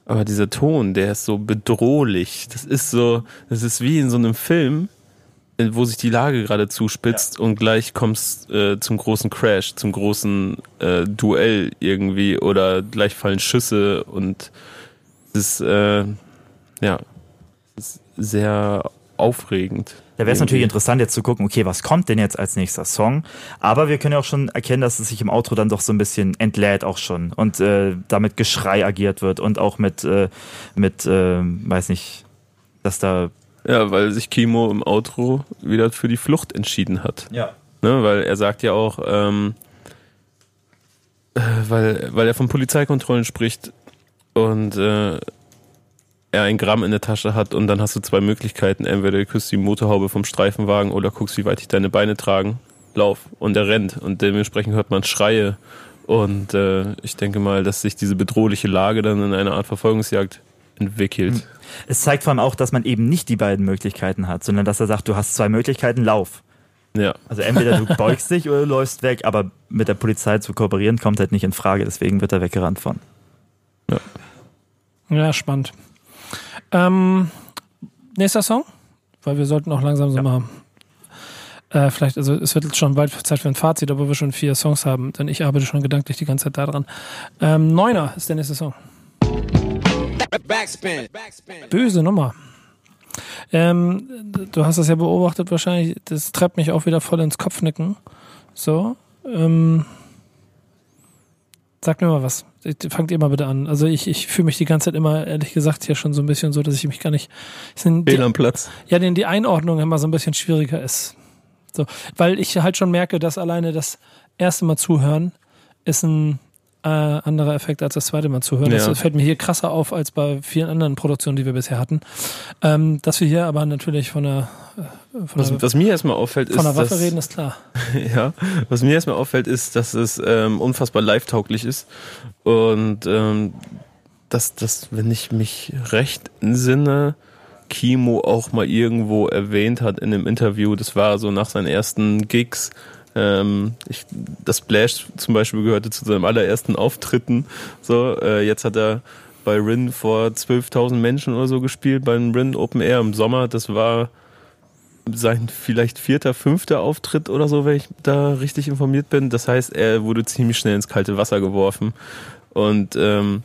aber dieser Ton, der ist so bedrohlich. Das ist so, das ist wie in so einem Film, wo sich die Lage gerade zuspitzt ja. und gleich kommst äh, zum großen Crash, zum großen äh, Duell irgendwie oder gleich fallen Schüsse und es ist äh, ja sehr aufregend. Da wäre es natürlich interessant, jetzt zu gucken, okay, was kommt denn jetzt als nächster Song? Aber wir können ja auch schon erkennen, dass es sich im Outro dann doch so ein bisschen entlädt auch schon und äh, damit Geschrei agiert wird und auch mit, äh, mit äh, weiß nicht, dass da. Ja, weil sich Kimo im Outro wieder für die Flucht entschieden hat. Ja. Ne, weil er sagt ja auch, ähm, äh, weil, weil er von Polizeikontrollen spricht und äh, er ein Gramm in der Tasche hat und dann hast du zwei Möglichkeiten. Entweder du küsst die Motorhaube vom Streifenwagen oder guckst, wie weit dich deine Beine tragen. Lauf. Und er rennt. Und dementsprechend hört man Schreie. Und äh, ich denke mal, dass sich diese bedrohliche Lage dann in eine Art Verfolgungsjagd entwickelt. Hm. Es zeigt vor allem auch, dass man eben nicht die beiden Möglichkeiten hat, sondern dass er sagt, du hast zwei Möglichkeiten, lauf. Ja. Also entweder du beugst dich oder du läufst weg, aber mit der Polizei zu kooperieren kommt halt nicht in Frage, deswegen wird er weggerannt von. Ja. Ja, spannend. Ähm, nächster Song, weil wir sollten auch langsam so ja. mal. Äh, vielleicht, also es wird jetzt schon bald Zeit für ein Fazit, obwohl wir schon vier Songs haben, denn ich arbeite schon gedanklich die ganze Zeit daran. Ähm, Neuner ist der nächste Song. Backspin. Böse Nummer. Ähm, du hast das ja beobachtet wahrscheinlich, das treibt mich auch wieder voll ins Kopfnicken. So. Ähm, Sag mir mal was. Fangt ihr mal bitte an. Also ich, ich fühle mich die ganze Zeit immer, ehrlich gesagt, hier schon so ein bisschen so, dass ich mich gar nicht. Fehl am Platz. Ja, denn die Einordnung immer so ein bisschen schwieriger ist. So, weil ich halt schon merke, dass alleine das erste Mal zuhören ist ein äh, anderer Effekt als das zweite Mal zuhören. Ja. Das fällt mir hier krasser auf als bei vielen anderen Produktionen, die wir bisher hatten. Ähm, dass wir hier aber natürlich von der äh, was, der, was, mir erstmal auffällt, ist. Von der Waffe dass, reden ist klar. ja, was mir erstmal auffällt, ist, dass es ähm, unfassbar live-tauglich ist. Und ähm, dass, dass, wenn ich mich recht entsinne, Kimo auch mal irgendwo erwähnt hat in einem Interview, das war so nach seinen ersten Gigs, ähm, ich, das Splash zum Beispiel gehörte zu seinem allerersten Auftritten. So, äh, jetzt hat er bei Rin vor 12.000 Menschen oder so gespielt, beim Rin Open Air im Sommer. Das war sein vielleicht vierter, fünfter Auftritt oder so, wenn ich da richtig informiert bin. Das heißt, er wurde ziemlich schnell ins kalte Wasser geworfen und ähm,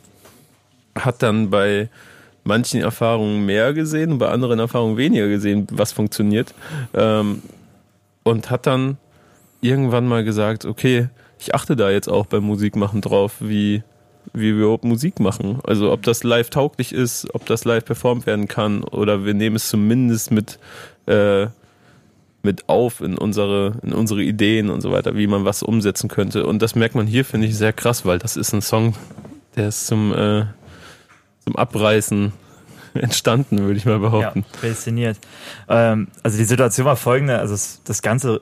hat dann bei manchen Erfahrungen mehr gesehen und bei anderen Erfahrungen weniger gesehen, was funktioniert. Ähm, und hat dann irgendwann mal gesagt, okay, ich achte da jetzt auch beim Musikmachen drauf, wie, wie wir überhaupt Musik machen. Also ob das live tauglich ist, ob das live performt werden kann oder wir nehmen es zumindest mit, äh, mit auf in unsere, in unsere Ideen und so weiter, wie man was umsetzen könnte. Und das merkt man hier, finde ich, sehr krass, weil das ist ein Song, der ist zum, äh, zum Abreißen entstanden, würde ich mal behaupten. Ja, prädestiniert. Ähm, also die Situation war folgende, also das Ganze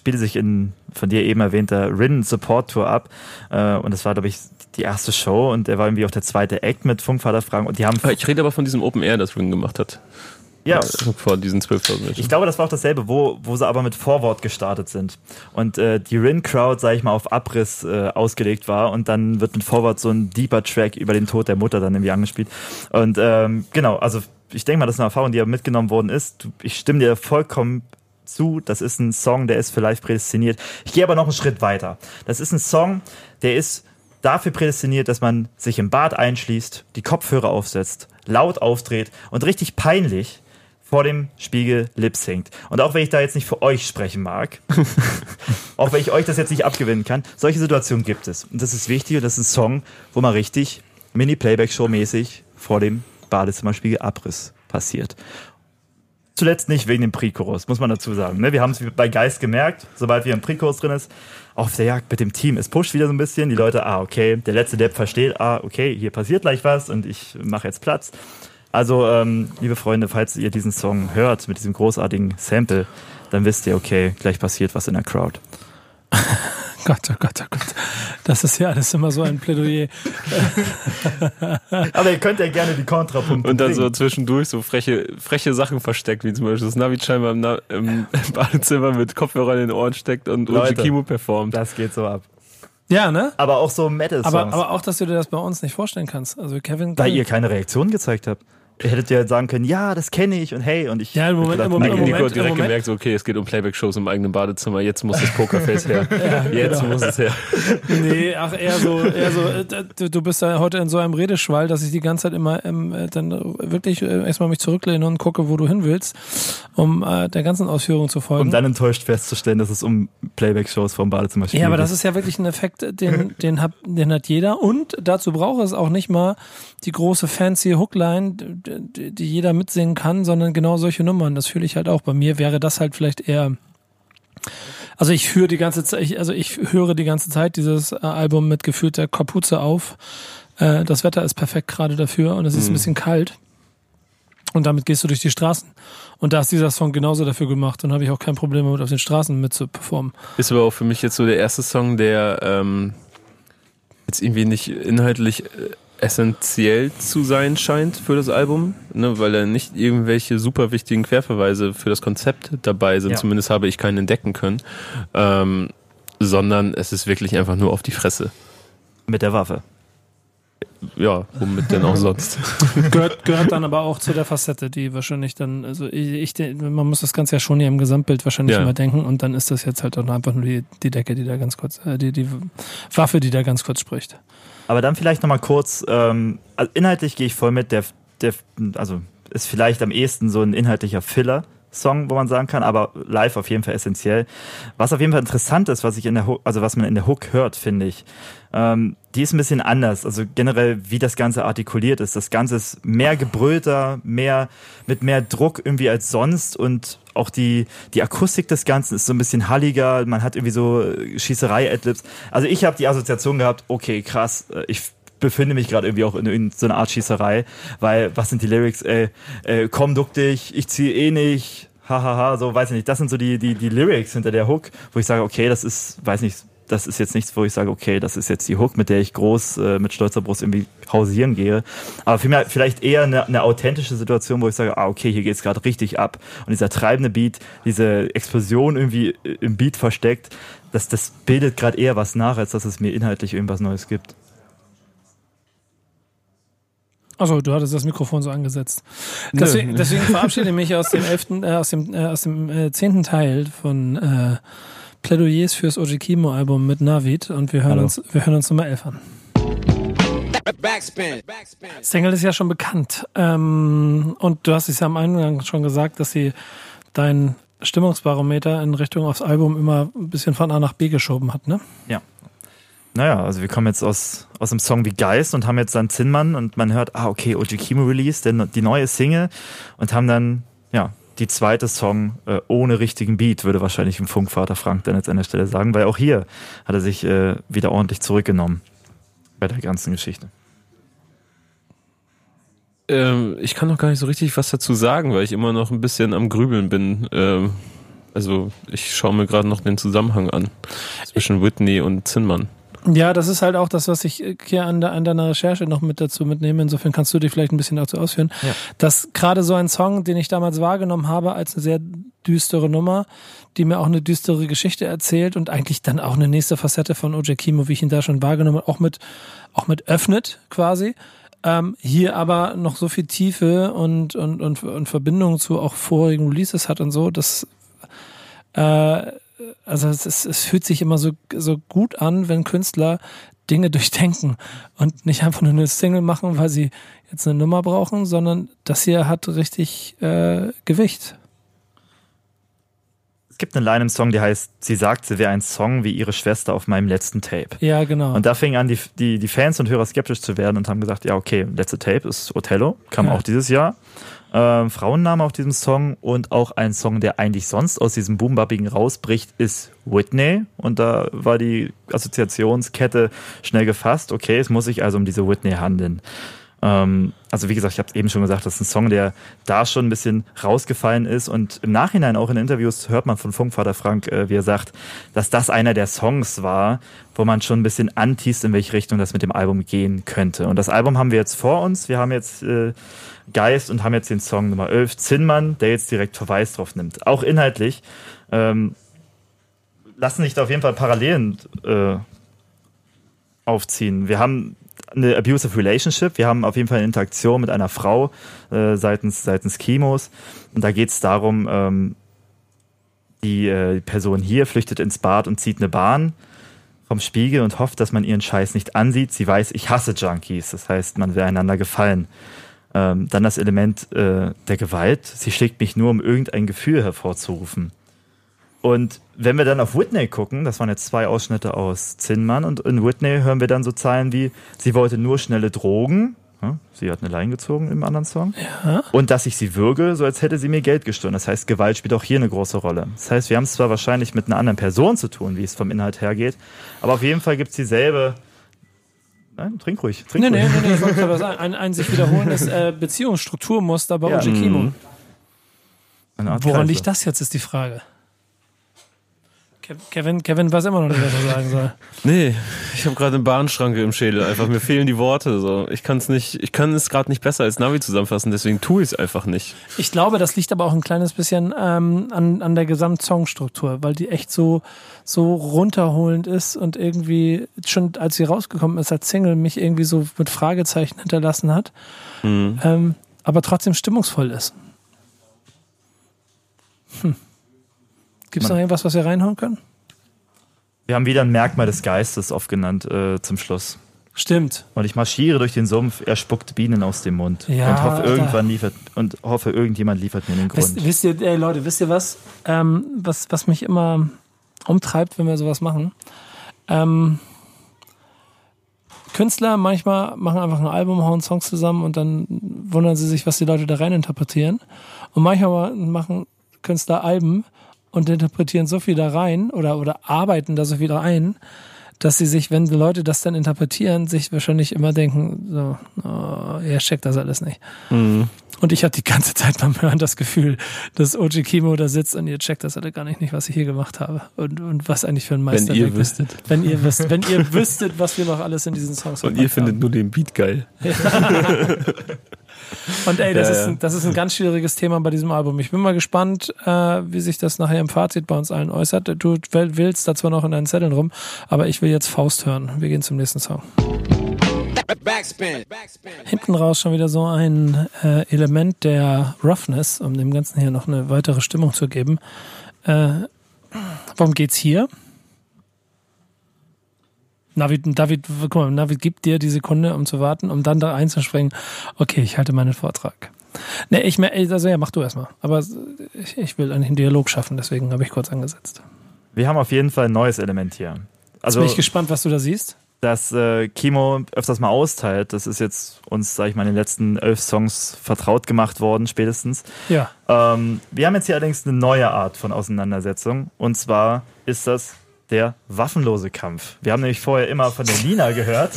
spielte sich in von dir eben erwähnter Rin Support Tour ab. Äh, und das war, glaube ich, die erste Show und er war irgendwie auch der zweite Act mit Funkvaterfragen. Und die haben. Ich rede aber von diesem Open Air, das Rin gemacht hat. Ja. Vor diesen 12.000 Menschen. Ich glaube, das war auch dasselbe, wo, wo sie aber mit Vorwort gestartet sind. Und äh, die Rin-Crowd, sag ich mal, auf Abriss äh, ausgelegt war und dann wird mit Vorwort so ein deeper Track über den Tod der Mutter dann irgendwie angespielt. Und ähm, genau, also ich denke mal, das ist eine Erfahrung, die ja mitgenommen worden ist. Ich stimme dir vollkommen zu. Das ist ein Song, der ist für live prädestiniert. Ich gehe aber noch einen Schritt weiter. Das ist ein Song, der ist dafür prädestiniert, dass man sich im Bad einschließt, die Kopfhörer aufsetzt, laut aufdreht und richtig peinlich vor dem Spiegel lip singt. Und auch wenn ich da jetzt nicht für euch sprechen mag, auch wenn ich euch das jetzt nicht abgewinnen kann, solche Situationen gibt es. Und das ist wichtig und das ist ein Song, wo man richtig Mini-Playback-Show-mäßig vor dem Badezimmerspiegel Abriss passiert. Zuletzt nicht wegen dem Pre-Chorus, muss man dazu sagen. Ne? Wir haben es bei Geist gemerkt, sobald wir im Pre-Chorus drin ist, auf der Jagd mit dem Team. Es pusht wieder so ein bisschen. Die Leute, ah, okay, der letzte Depp versteht, ah, okay, hier passiert gleich was und ich mache jetzt Platz. Also, ähm, liebe Freunde, falls ihr diesen Song hört mit diesem großartigen Sample, dann wisst ihr, okay, gleich passiert was in der Crowd. Gott, oh Gott, oh Gott. Das ist ja alles immer so ein Plädoyer. Aber ihr könnt ja gerne die Kontrapunkte Und dann so bringen. zwischendurch so freche, freche Sachen versteckt, wie zum Beispiel das Navi scheinbar im, Na im Badezimmer mit Kopfhörer in den Ohren steckt und Leute. Kimo performt. Das geht so ab. Ja, ne? Aber auch so Metal-Songs. Aber, aber auch, dass du dir das bei uns nicht vorstellen kannst. Also Kevin. Weil ihr keine Reaktion gezeigt habt. Ihr hättet ja sagen können, ja, das kenne ich und hey und ich. Ja, im Moment- hab im gedacht, Moment- Nico hat direkt gemerkt, so, okay, es geht um Playback-Shows im eigenen Badezimmer, jetzt muss das Pokerface her. jetzt genau. muss es her. Nee, ach, eher so, eher so, äh, du, bist da heute in so einem Redeschwall, dass ich die ganze Zeit immer ähm, äh, dann wirklich äh, erstmal mich zurücklehne und gucke, wo du hin willst, um äh, der ganzen Ausführung zu folgen. Um dann enttäuscht festzustellen, dass es um Playback-Shows vom Badezimmer ja, aber geht. das ist ja wirklich ein Effekt, den, den, hat, den hat jeder. Und dazu braucht es auch nicht mal die große fancy Hookline, die, jeder mitsingen kann, sondern genau solche Nummern. Das fühle ich halt auch. Bei mir wäre das halt vielleicht eher. Also ich höre die ganze Zeit, also ich höre die ganze Zeit dieses äh, Album mit gefühlter Kapuze auf. Äh, das Wetter ist perfekt gerade dafür und es ist ein bisschen kalt. Und damit gehst du durch die Straßen. Und da ist dieser Song genauso dafür gemacht und habe ich auch kein Problem damit, auf den Straßen mit zu performen. Ist aber auch für mich jetzt so der erste Song, der ähm, jetzt irgendwie nicht inhaltlich äh, essentiell zu sein scheint für das Album, ne, weil da nicht irgendwelche super wichtigen Querverweise für das Konzept dabei sind. Ja. Zumindest habe ich keinen entdecken können. Ähm, sondern es ist wirklich einfach nur auf die Fresse. Mit der Waffe. Ja, womit denn auch sonst? gehört, gehört dann aber auch zu der Facette, die wahrscheinlich dann, also ich, ich man muss das Ganze ja schon hier im Gesamtbild wahrscheinlich Ja. immer denken und dann ist das jetzt halt auch einfach nur die, die Decke, die da ganz kurz, äh, die, die Waffe, die da ganz kurz spricht. Aber dann vielleicht nochmal kurz, ähm, also inhaltlich gehe ich voll mit, der, der, also ist vielleicht am ehesten so ein inhaltlicher Filler-Song, wo man sagen kann, aber live auf jeden Fall essentiell. Was auf jeden Fall interessant ist, was ich in der Hook, also was man in der Hook hört, finde ich, ähm, die ist ein bisschen anders. Also generell, wie das Ganze artikuliert ist. Das Ganze ist mehr gebrüllter, mehr, mit mehr Druck irgendwie als sonst und auch die, die Akustik des Ganzen ist so ein bisschen halliger. Man hat irgendwie so äh, Schießerei-Adlibs. Also ich habe die Assoziation gehabt, okay, krass, äh, ich befinde mich gerade irgendwie auch in, in so einer Art Schießerei, weil was sind die Lyrics? Äh, äh, komm, duck dich, ich ziehe eh nicht, hahaha, so weiß ich nicht. Das sind so die, die, die Lyrics hinter der Hook, wo ich sage, okay, das ist, weiß nicht, das ist jetzt nichts, wo ich sage, okay, das ist jetzt die Hook, mit der ich groß äh, mit stolzer Brust irgendwie hausieren gehe. Aber vielmehr vielleicht eher eine, eine authentische Situation, wo ich sage, ah, okay, hier geht's gerade richtig ab. Und dieser treibende Beat, diese Explosion irgendwie äh, im Beat versteckt, das, das bildet gerade eher was nach, als dass es mir inhaltlich irgendwas Neues gibt. Achso, du hattest das Mikrofon so angesetzt. Deswegen, deswegen verabschiede ich mich aus dem elften, äh, aus dem, äh, aus dem äh, zehnten Teil von äh, Plädoyers fürs Ojikimo-Album mit Navid und wir hören Hallo. uns, wir hören uns Nummer 11 an. Backspin. Single ist ja schon bekannt. Ähm, und du hast es ja am Eingang schon gesagt, dass sie dein Stimmungsbarometer in Richtung aufs Album immer ein bisschen von A nach B geschoben hat, ne? Ja. Naja, also wir kommen jetzt aus, aus einem Song wie Geist und haben jetzt dann Zinnmann und man hört, ah, okay, Oji Kimo Release, die neue Single und haben dann, ja, die zweite Song äh, ohne richtigen Beat, würde wahrscheinlich im Funkvater Frank dann jetzt an der Stelle sagen, weil auch hier hat er sich äh, wieder ordentlich zurückgenommen bei der ganzen Geschichte. ähm, ich kann noch gar nicht so richtig was dazu sagen, weil ich immer noch ein bisschen am Grübeln bin. Ähm, also ich schaue mir gerade noch den Zusammenhang an zwischen Whitney und Zinnmann. Ja, das ist halt auch das, was ich hier an, der, an deiner Recherche noch mit dazu mitnehme. Insofern kannst du dich vielleicht ein bisschen dazu ausführen. Ja. Dass gerade so ein Song, den ich damals wahrgenommen habe als eine sehr düstere Nummer, die mir auch eine düstere Geschichte erzählt und eigentlich dann auch eine nächste Facette von OJ Kimo, wie ich ihn da schon wahrgenommen habe, auch mit, auch mit öffnet quasi. Ähm, hier aber noch so viel Tiefe und, und, und, und Verbindung zu auch vorigen Releases hat und so, dass äh, also es, ist, es fühlt sich immer so, so gut an, wenn Künstler Dinge durchdenken und nicht einfach nur eine Single machen, weil sie jetzt eine Nummer brauchen, sondern das hier hat richtig äh, Gewicht. Es gibt eine Line im Song, die heißt, sie sagt, sie wäre ein Song wie ihre Schwester auf meinem letzten Tape. Ja, genau. Und da fingen an, die, die, die Fans und Hörer skeptisch zu werden und haben gesagt, ja, okay, letzte Tape ist Othello, kam Ja. auch dieses Jahr. Ähm, Frauenname auf diesem Song und auch ein Song, der eigentlich sonst aus diesem Boombappigen rausbricht, ist Whitney. Und da war die Assoziationskette schnell gefasst. Okay, es muss sich also um diese Whitney handeln. Ähm, also wie gesagt, ich habe es eben schon gesagt, das ist ein Song, der da schon ein bisschen rausgefallen ist und im Nachhinein auch in Interviews hört man von Funkvater Frank, äh, wie er sagt, dass das einer der Songs war, wo man schon ein bisschen antießt, in welche Richtung das mit dem Album gehen könnte. Und das Album haben wir jetzt vor uns. Wir haben jetzt äh, Geist und haben jetzt den Song Nummer 11, Zinnmann, der jetzt direkt Verweis drauf nimmt. Auch inhaltlich ähm, lassen sich da auf jeden Fall Parallelen äh, aufziehen. Wir haben eine abusive relationship. Wir haben auf jeden Fall eine Interaktion mit einer Frau äh, seitens, seitens Chemos. Und da geht es darum, ähm, die äh, Person hier flüchtet ins Bad und zieht eine Bahn vom Spiegel und hofft, dass man ihren Scheiß nicht ansieht. Sie weiß, ich hasse Junkies. Das heißt, man will einander gefallen. Ähm, dann das Element äh, der Gewalt. Sie schlägt mich nur, um irgendein Gefühl hervorzurufen. Und wenn wir dann auf Whitney gucken, das waren jetzt zwei Ausschnitte aus Zinnmann, und in Whitney hören wir dann so Zeilen wie, sie wollte nur schnelle Drogen, sie hat eine Line gezogen im anderen Song, Ja. und dass ich sie würge, so als hätte sie mir Geld gestohlen. Das heißt, Gewalt spielt auch hier eine große Rolle. Das heißt, wir haben es zwar wahrscheinlich mit einer anderen Person zu tun, wie es vom Inhalt her geht, aber auf jeden Fall gibt es dieselbe. Nein, trink ruhig. Trink Nee, nee, ruhig. nee, nee, ich wollte gerade was sagen. ein, ein sich wiederholendes äh, Beziehungsstrukturmuster bei Ja. OG Kimo. Eine Art Woran liegt das jetzt, ist die Frage. Kev- Kevin, Kevin weiß immer noch nicht, was er sagen soll. Nee, ich habe gerade eine Bahnschranke im Schädel. Einfach mir fehlen die Worte. So, ich kann es nicht, ich kann es gerade nicht besser als Navi zusammenfassen. Deswegen tue ich es einfach nicht. Ich glaube, das liegt aber auch ein kleines bisschen ähm, an, an der Gesamtsongstruktur, weil die echt so, so runterholend ist und irgendwie schon, als sie rausgekommen ist als Single, mich irgendwie so mit Fragezeichen hinterlassen hat, Mhm. ähm, aber trotzdem stimmungsvoll ist. Hm. Gibt es noch irgendwas, was wir reinhauen können? Wir haben wieder ein Merkmal des Geistes oft genannt äh, zum Schluss. Stimmt. Und ich marschiere durch den Sumpf, er spuckt Bienen aus dem Mund. Ja, und hoffe, irgendwann liefert und hoffe, irgendjemand liefert mir den Grund. Wisst, wisst ihr, ey Leute, wisst ihr was? Ähm, was, was mich immer umtreibt, wenn wir sowas machen? Ähm, Künstler manchmal machen einfach ein Album, hauen Songs zusammen und dann wundern sie sich, was die Leute da rein interpretieren. Und manchmal machen Künstler Alben und interpretieren so viel da rein oder, oder arbeiten da so viel rein, dass sie sich, wenn die Leute das dann interpretieren, sich wahrscheinlich immer denken, so, oh, er checkt das alles nicht. Und ich hatte die ganze Zeit beim Hören das Gefühl, dass OG Kimo da sitzt und ihr checkt das alle gar nicht, nicht, was ich hier gemacht habe. Und, und was eigentlich für ein Wenn Meisterwerk ihr ist. wüsstet. Wenn ihr wisst, wenn ihr wüsstet, was wir noch alles in diesen Songs Und gemacht ihr findet haben. nur den Beat geil. Und ey, das, Ja, ist ein, das ist ein ganz schwieriges Thema bei diesem Album. Ich bin mal gespannt, äh, wie sich das nachher im Fazit bei uns allen äußert. Du will- willst da zwar noch in deinen Zetteln rum, aber ich will jetzt Faust hören. Wir gehen zum nächsten Song. Backspin. Backspin. Hinten raus schon wieder so ein äh, Element der Roughness, um dem Ganzen hier noch eine weitere Stimmung zu geben. Äh, worum geht's hier? Navid, David, guck mal, Navid gibt dir die Sekunde, um zu warten, um dann da einzuspringen. Okay, ich halte meinen Vortrag. Ne, ich also ja, mach du erstmal. Aber ich, ich will eigentlich einen Dialog schaffen, deswegen habe ich kurz angesetzt. Wir haben auf jeden Fall ein neues Element hier. Also, Bin ich gespannt, was du da siehst. dass äh, Kimo öfters mal austeilt, das ist jetzt uns, sag ich mal, in den letzten elf Songs vertraut gemacht worden, spätestens. Ja. Ähm, wir haben jetzt hier allerdings eine neue Art von Auseinandersetzung. Und zwar ist das der waffenlose Kampf. Wir haben nämlich vorher immer von der Nina gehört.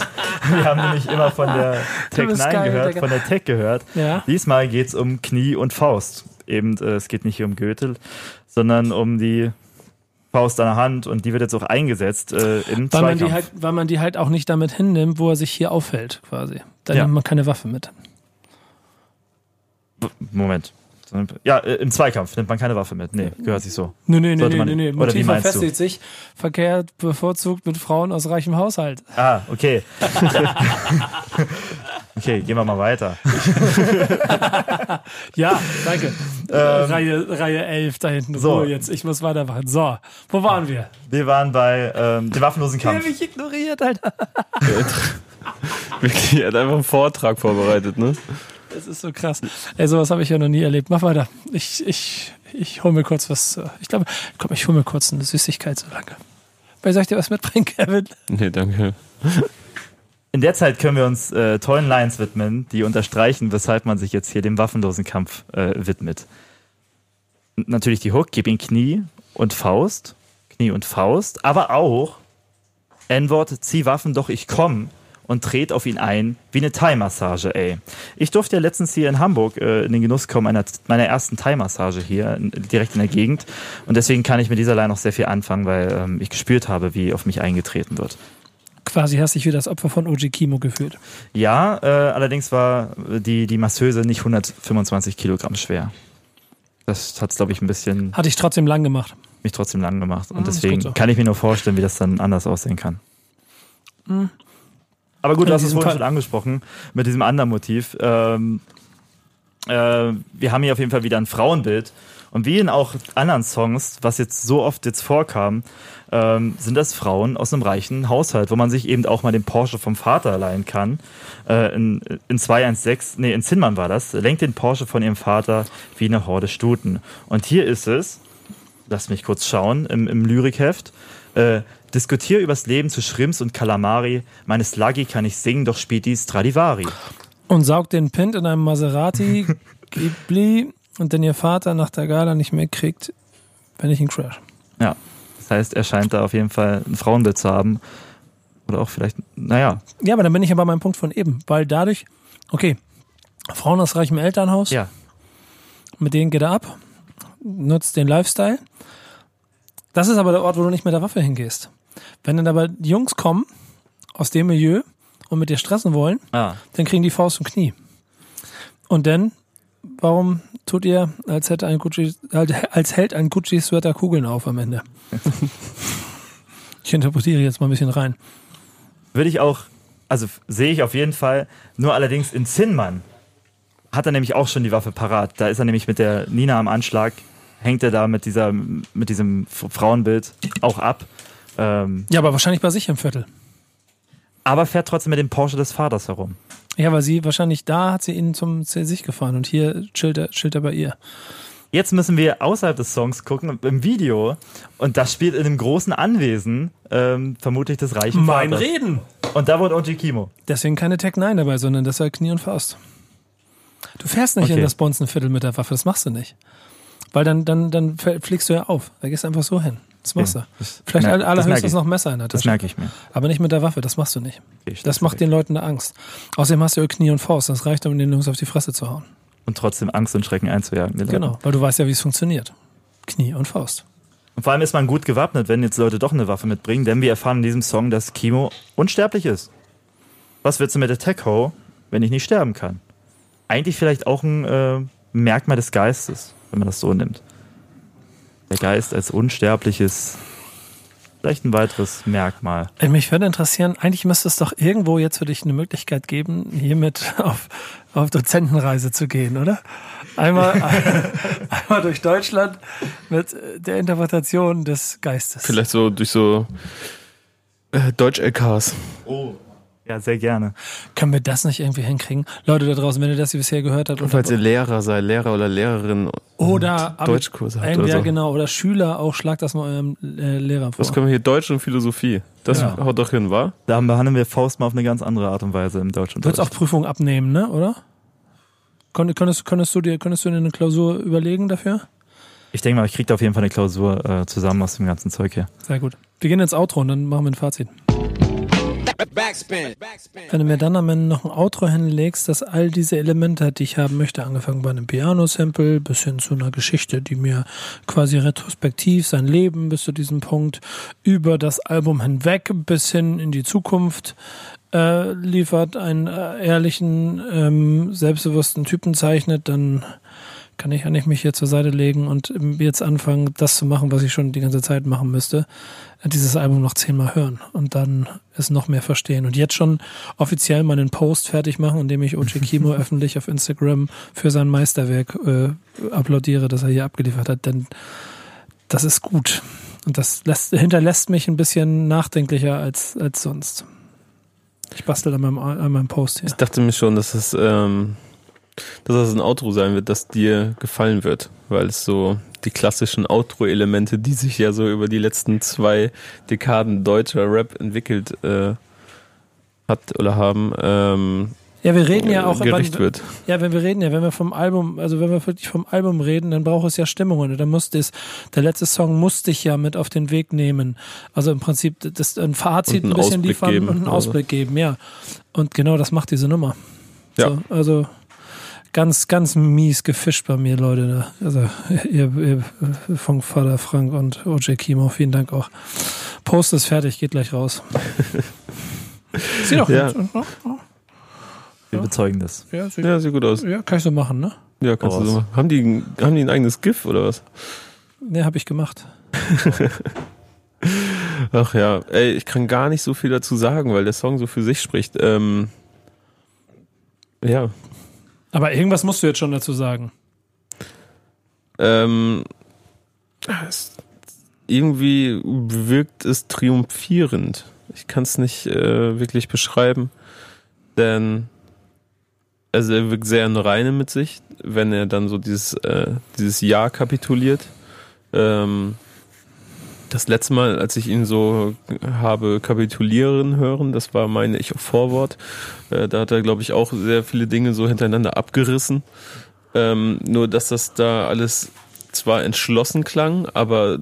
Wir haben nämlich immer von der Tech bist 9 geil, gehört, Digga. von der Tech gehört. Ja. Diesmal geht's um Knie und Faust. Eben, äh, es geht nicht hier um Goethe, sondern um die Faust an der Hand und die wird jetzt auch eingesetzt äh, im Weil man, Zweikampf. die halt, weil man die halt auch nicht damit hinnimmt, wo er sich hier aufhält, quasi. Da Ja. nimmt man keine Waffe mit. Moment. Ja, äh, im Zweikampf nimmt man keine Waffe mit. Nee, gehört sich so. Nee, nee, nee, Sollte nee, man- nee, nee. oder wie Motiv meinst du? verfestigt sich, verkehrt bevorzugt mit Frauen aus reichem Haushalt. Ah, okay. okay, gehen wir mal weiter. Ja, danke. Reihe, Reihe 11 da hinten. Ähm, so. So, jetzt, ich muss weitermachen. So, wo waren wir? Wir waren bei ähm, dem waffenlosen Der Kampf. mich ignoriert, Alter. Wirklich, er hat einfach einen Vortrag vorbereitet, ne? Das ist so krass. Ey, sowas habe ich ja noch nie erlebt. Mach weiter. Ich, ich, ich hol mir kurz was. äh, Ich glaube, komm, ich hol mir kurz eine Süßigkeit so lange. Weil soll ich dir was mitbringen, Kevin? Nee, danke. In der Zeit können wir uns äh, tollen Lines widmen, die unterstreichen, weshalb man sich jetzt hier dem waffenlosen Kampf äh, widmet. N- Natürlich die Hook, gib ihm Knie und Faust. Knie und Faust, aber auch N-Wort, zieh Waffen, doch ich komm. Und dreht auf ihn ein wie eine Thai-Massage, ey. Ich durfte ja letztens hier in Hamburg äh, in den Genuss kommen einer, meiner ersten Thai-Massage hier, in, direkt in der Gegend. Und deswegen kann ich mit dieser Line noch sehr viel anfangen, weil ähm, ich gespürt habe, wie auf mich eingetreten wird. Quasi hast dich wie das Opfer von OG Kimo gefühlt. Ja, äh, allerdings war die, die Masseuse nicht 125 Kilogramm schwer. Das hat es, glaube ich, ein bisschen Hatte ich trotzdem lang gemacht. mich trotzdem lang gemacht. Und ist deswegen so. kann ich mir nur vorstellen, wie das dann anders aussehen kann. Aber gut, du hast es vorhin Fall- schon angesprochen mit diesem anderen Motiv. Ähm, äh, wir haben hier auf jeden Fall wieder ein Frauenbild. Und wie in auch anderen Songs, was jetzt so oft jetzt vorkam, ähm, sind das Frauen aus einem reichen Haushalt, wo man sich eben auch mal den Porsche vom Vater leihen kann. Äh, in, in 216, nee, in Zinnmann war das, lenkt den Porsche von ihrem Vater wie eine Horde Stuten. Und hier ist es, lass mich kurz schauen, im, im Lyrikheft, äh, diskutiere übers Leben zu Shrimps und Kalamari, meine Sluggy kann ich singen, doch spielt die Stradivari. Und saugt den Pint in einem Maserati Ghibli und den ihr Vater nach der Gala nicht mehr kriegt, wenn ich ihn crash. Ja, das heißt, er scheint da auf jeden Fall ein Frauenbild zu haben. Oder auch vielleicht, naja, Ja, aber dann bin ich aber beim Punkt von eben, weil dadurch, okay, Frauen aus reichem Elternhaus, ja, mit denen geht er ab, nutzt den Lifestyle. Das ist aber der Ort, wo du nicht mit der Waffe hingehst. Wenn dann aber Jungs kommen aus dem Milieu und mit dir stressen wollen, ah, dann kriegen die Faust im Knie. Und dann, warum tut ihr, als hätte ein Gucci, als hält ein Gucci-Sweater Kugeln auf am Ende? ich interpretiere jetzt mal ein bisschen rein. würde ich auch, also sehe ich auf jeden Fall, nur allerdings in Zinnmann hat er nämlich auch schon die Waffe parat. Da ist er nämlich mit der Nina am Anschlag, hängt er da mit dieser, mit diesem Frauenbild auch ab. Ähm, Ja, aber wahrscheinlich bei sich im Viertel. aber fährt trotzdem mit dem Porsche des Vaters herum. Ja, weil sie wahrscheinlich da hat sie ihn zum zu sich gefahren und hier chillt er, chillt er bei ihr. Jetzt müssen wir außerhalb des Songs gucken, im Video. Und das spielt in einem großen Anwesen, ähm, vermutlich des reichen Vaters. Reden! Und da wohnt OG Kimo. Deswegen keine Tech 9 dabei, sondern das war Knie und Faust. Du fährst nicht Okay. in das Bonzenviertel mit der Waffe, das machst du nicht. Weil dann, dann, dann fl- fliegst du ja auf. Da gehst du einfach so hin. Das machst du. das Vielleicht merk- all- das merk allerhöchstens noch Messer in der Das Tasche. merke ich mir. Aber nicht mit der Waffe, das machst du nicht. Ich Das macht den Leuten eine Angst. Außerdem hast du ja Knie und Faust. Das reicht, um den Jungs auf die Fresse zu hauen. Und trotzdem Angst und Schrecken einzujagen. Genau, weil du weißt ja, wie es funktioniert. Knie und Faust. Und vor allem ist man gut gewappnet, wenn jetzt Leute doch eine Waffe mitbringen, denn wir erfahren in diesem Song, dass Kimo unsterblich ist. Was willst du mit der Tech-Ho, wenn ich nicht sterben kann? Eigentlich vielleicht auch ein äh, Merkmal des Geistes, wenn man das so nimmt. Der Geist als unsterbliches, vielleicht ein weiteres Merkmal. Äh, Mich würde interessieren, eigentlich müsste es doch irgendwo jetzt für dich eine Möglichkeit geben, hiermit auf, auf Dozentenreise zu gehen, oder? Einmal, einmal durch Deutschland mit der Interpretation des Geistes. Vielleicht so durch so äh, Deutsch-LKs. Oh. Ja, sehr gerne. Können wir das nicht irgendwie hinkriegen? Leute da draußen, wenn ihr das hier bisher gehört habt. Und falls ihr Lehrer seid, Lehrer oder Lehrerin oder Deutschkurse habt oder ja, so. genau, oder Schüler auch, schlagt das mal eurem äh, Lehrer vor. Was können wir hier? Deutsch und Philosophie. Das Ja. haut doch hin, wa? Da behandeln wir Faust mal auf eine ganz andere Art und Weise im Du würdest auch Prüfungen abnehmen, ne, oder? Könnt- Könntest, könntest, du dir, könntest du dir eine Klausur überlegen dafür? Ich denke mal, ich kriege da auf jeden Fall eine Klausur äh, zusammen aus dem ganzen Zeug hier. Sehr gut. Wir gehen ins Outro und dann machen wir ein Fazit. Wenn du mir dann am Ende noch ein Outro hinlegst, das all diese Elemente hat, die ich haben möchte, angefangen bei einem Piano-Sample bis hin zu einer Geschichte, die mir quasi retrospektiv sein Leben bis zu diesem Punkt über das Album hinweg bis hin in die Zukunft äh, liefert, einen äh, ehrlichen, ähm, selbstbewussten Typen zeichnet, dann kann ich eigentlich mich hier zur Seite legen und jetzt anfangen, das zu machen, was ich schon die ganze Zeit machen müsste. Dieses Album noch zehnmal hören und dann es noch mehr verstehen. Und jetzt schon offiziell meinen Post fertig machen, indem ich Ochi Kimo öffentlich auf Instagram für sein Meisterwerk äh, applaudiere, das er hier abgeliefert hat. Denn das ist gut. Und das lässt, hinterlässt mich ein bisschen nachdenklicher als, als sonst. Ich bastel an meinem, an meinem Post hier. Ich dachte mir schon, dass es, ähm, dass das ein Outro sein wird, das dir gefallen wird, weil es so die klassischen Outro-Elemente, die sich ja so über die letzten zwei Dekaden deutscher Rap entwickelt äh, hat oder haben, ähm, Ja, wir reden ja auch äh, gerecht wird. Ja, wenn wir reden ja, wenn wir vom Album, also wenn wir wirklich vom Album reden, dann braucht es ja Stimmungen. Und dann musste es, der letzte Song musste ich ja mit auf den Weg nehmen. Also im Prinzip das ein Fazit einen ein bisschen Ausblick liefern geben, und einen also. Ausblick geben, ja. Und genau das macht diese Nummer. Ja. So, also ganz, ganz mies gefischt bei mir, Leute. Also ihr, ihr von Vater Frank und OJ Kimo, vielen Dank auch. Post ist fertig, geht gleich raus. Sieh doch Ja. gut. Wir bezeugen das. Ja, sieht, Ja, sieht gut aus. ja, kann ich so machen, ne? Ja, kannst du Voraus. so machen. Haben die, haben die ein eigenes GIF oder was? Ne, habe ich gemacht. Ach ja, ey, ich kann gar nicht so viel dazu sagen, weil der Song so für sich spricht. Ähm, ja, Aber irgendwas musst du jetzt schon dazu sagen. ähm, es, irgendwie wirkt es triumphierend. Ich kann es nicht äh, wirklich beschreiben, denn also er wirkt sehr in Reine mit sich, wenn er dann so dieses, äh, dieses Ja kapituliert. Ähm, das letzte Mal, als ich ihn so habe kapitulieren hören, das war meine ich Vorwort. Äh, da hat er, glaube ich, auch sehr viele Dinge so hintereinander abgerissen. Ähm, nur, dass das da alles zwar entschlossen klang, aber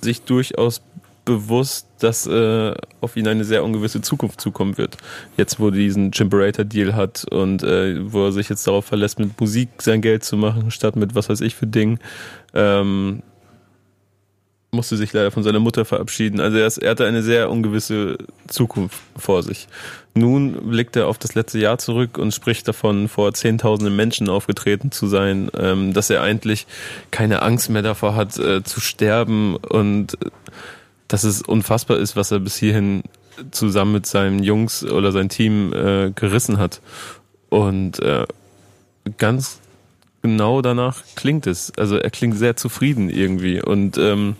sich durchaus bewusst, dass äh, auf ihn eine sehr ungewisse Zukunft zukommen wird. Jetzt, wo er diesen Chimperator-Deal hat und äh, wo er sich jetzt darauf verlässt, mit Musik sein Geld zu machen, statt mit was weiß ich für Dingen. Ähm, musste sich leider von seiner Mutter verabschieden. Also er, ist, er hatte eine sehr ungewisse Zukunft vor sich. Nun blickt er auf das letzte Jahr zurück und spricht davon, vor Zehntausenden Menschen aufgetreten zu sein, ähm, dass er eigentlich keine Angst mehr davor hat, äh, zu sterben und äh, dass es unfassbar ist, was er bis hierhin zusammen mit seinen Jungs oder sein Team äh, gerissen hat. Und äh, ganz genau danach klingt es. Also er klingt sehr zufrieden irgendwie und ähm,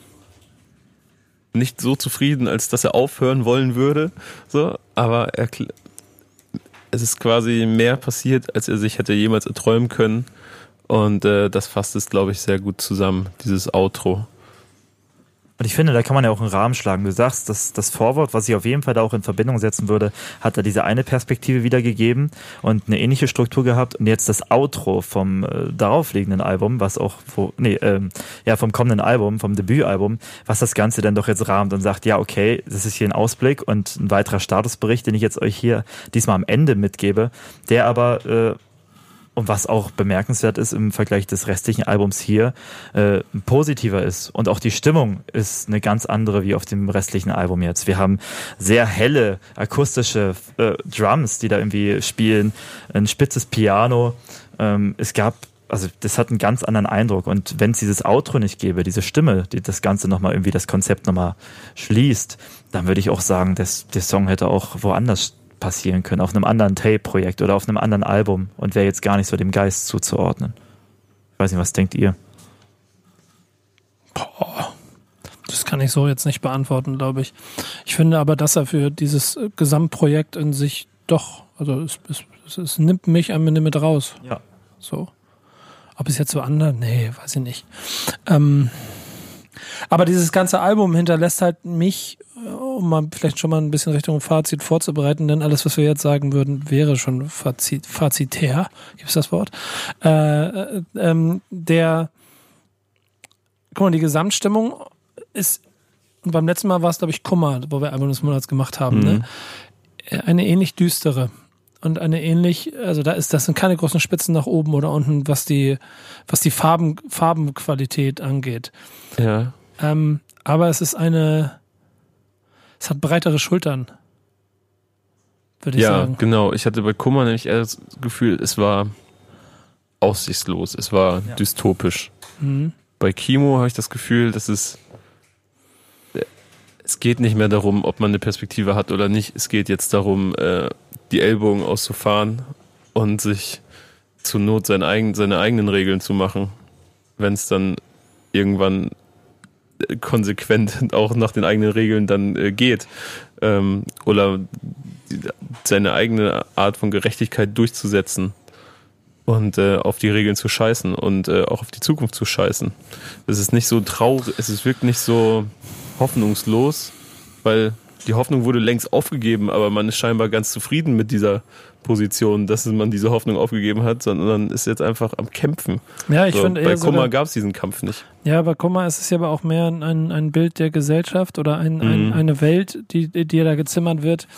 nicht so zufrieden, als dass er aufhören wollen würde. So, aber er, es ist quasi mehr passiert, als er sich hätte jemals erträumen können. Und äh, das fasst es, glaube ich, sehr gut zusammen, dieses Outro. Und ich finde, da kann man ja auch einen Rahmen schlagen. Du sagst, dass das Vorwort, was ich auf jeden Fall da auch in Verbindung setzen würde, hat da diese eine Perspektive wiedergegeben und eine ähnliche Struktur gehabt. Und jetzt das Outro vom äh, daraufliegenden Album, was auch, wo, nee, ähm, ja, vom kommenden Album, vom Debütalbum, was das Ganze dann doch jetzt rahmt und sagt, ja, okay, das ist hier ein Ausblick und ein weiterer Statusbericht, den ich jetzt euch hier diesmal am Ende mitgebe, der aber äh, und was auch bemerkenswert ist im Vergleich des restlichen Albums hier, äh, positiver ist. Und auch die Stimmung ist eine ganz andere wie auf dem restlichen Album jetzt. Wir haben sehr helle akustische äh, Drums, die da irgendwie spielen, ein spitzes Piano. Ähm, es gab also das hat einen ganz anderen Eindruck. Und wenn es dieses Outro nicht gäbe, diese Stimme, die das Ganze nochmal irgendwie das Konzept nochmal schließt, dann würde ich auch sagen, dass der Song hätte auch woanders passieren können, auf einem anderen Tape-Projekt oder auf einem anderen Album und wäre jetzt gar nicht so dem Geist zuzuordnen. Ich weiß nicht, was denkt ihr? Boah, das kann ich so jetzt nicht beantworten, glaube ich. Ich finde aber, dass er für dieses äh, Gesamtprojekt in sich doch, also es, es, es, es nimmt mich am Ende mit raus. Ja. So. Ob es jetzt so andere? Nee, weiß ich nicht. Ähm, aber dieses ganze Album hinterlässt halt mich, äh, um mal vielleicht schon mal ein bisschen Richtung Fazit vorzubereiten, denn alles, was wir jetzt sagen würden, wäre schon Fazit, fazitär. Gibt es das Wort? Äh, äh, ähm, der, guck mal, die Gesamtstimmung ist, und beim letzten Mal war es, glaube ich, Kummer, wo wir Album des Monats gemacht haben, ne? eine ähnlich düstere und eine ähnlich, also da ist das sind keine großen Spitzen nach oben oder unten, was die, was die Farben, Farbenqualität angeht. Ja. Ähm, aber es ist eine, es hat breitere Schultern, würde ich Ja, sagen. genau. Ich hatte bei Kummer nämlich eher das Gefühl, es war aussichtslos, es war Ja. dystopisch. Mhm. Bei Kimo habe ich das Gefühl, dass es es geht nicht mehr darum, ob man eine Perspektive hat oder nicht. Es geht jetzt darum, äh, die Ellbogen auszufahren und sich zur Not seine, eigen, seine eigenen Regeln zu machen, wenn es dann irgendwann konsequent auch nach den eigenen Regeln dann äh, geht. Ähm, oder die, seine eigene Art von Gerechtigkeit durchzusetzen und äh, auf die Regeln zu scheißen und äh, auch auf die Zukunft zu scheißen. Es ist nicht so traurig, es ist wirklich nicht so hoffnungslos, weil die Hoffnung wurde längst aufgegeben, aber man ist scheinbar ganz zufrieden mit dieser Position, dass man diese Hoffnung aufgegeben hat, sondern ist jetzt einfach am Kämpfen. Ja, ich so, finde bei Kummer gab es diesen Kampf nicht. ja, bei Kummer ist es ja aber auch mehr ein, ein Bild der Gesellschaft oder ein, ein, Mhm. eine Welt, die, die da gezimmert wird,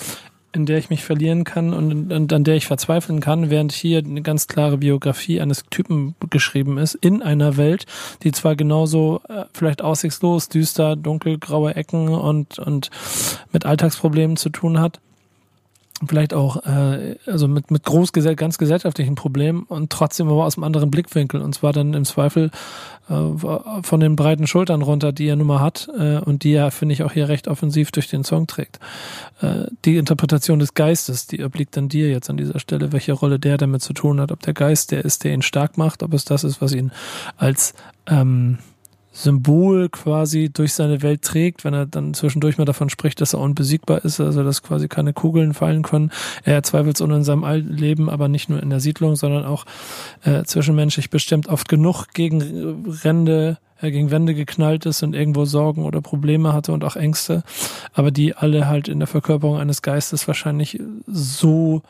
in der ich mich verlieren kann und, und an der ich verzweifeln kann, während hier eine ganz klare Biografie eines Typen geschrieben ist, in einer Welt, die zwar genauso äh, vielleicht aussichtslos, düster, dunkel, graue Ecken und, und mit Alltagsproblemen zu tun hat, vielleicht auch äh, also mit mit groß ganz gesellschaftlichen Problemen und trotzdem aber aus einem anderen Blickwinkel und zwar dann im Zweifel äh, von den breiten Schultern runter, die er nun mal hat äh, und die er finde ich auch hier recht offensiv durch den Song trägt. Äh, die Interpretation des Geistes, die obliegt dann dir jetzt an dieser Stelle, welche Rolle der damit zu tun hat, ob der Geist der ist, der ihn stark macht, ob es das ist, was ihn als ähm, Symbol quasi durch seine Welt trägt, wenn er dann zwischendurch mal davon spricht, dass er unbesiegbar ist, also dass quasi keine Kugeln fallen können. Er zweifelsohne in seinem Leben, aber nicht nur in der Siedlung, sondern auch äh, zwischenmenschlich bestimmt oft genug gegen Rände, äh, gegen Wände geknallt ist und irgendwo Sorgen oder Probleme hatte und auch Ängste, aber die alle halt in der Verkörperung eines Geistes wahrscheinlich so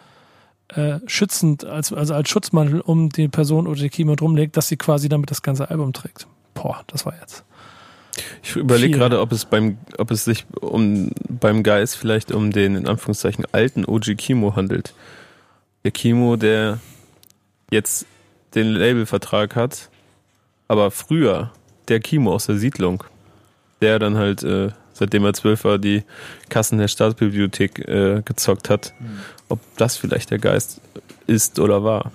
äh, schützend, als, also als Schutzmantel um die Person oder die Kimo drumlegt, dass sie quasi damit das ganze Album trägt. Boah, das war jetzt. Ich überlege gerade, ob es beim, ob es sich um beim Geist vielleicht um den in Anführungszeichen alten OG Kimo handelt. Der Kimo, der jetzt den Labelvertrag hat, aber früher der Kimo aus der Siedlung, der dann halt, äh, seitdem er zwölf war, die Kassen der Staatsbibliothek äh, gezockt hat, ob das vielleicht der Geist ist oder war,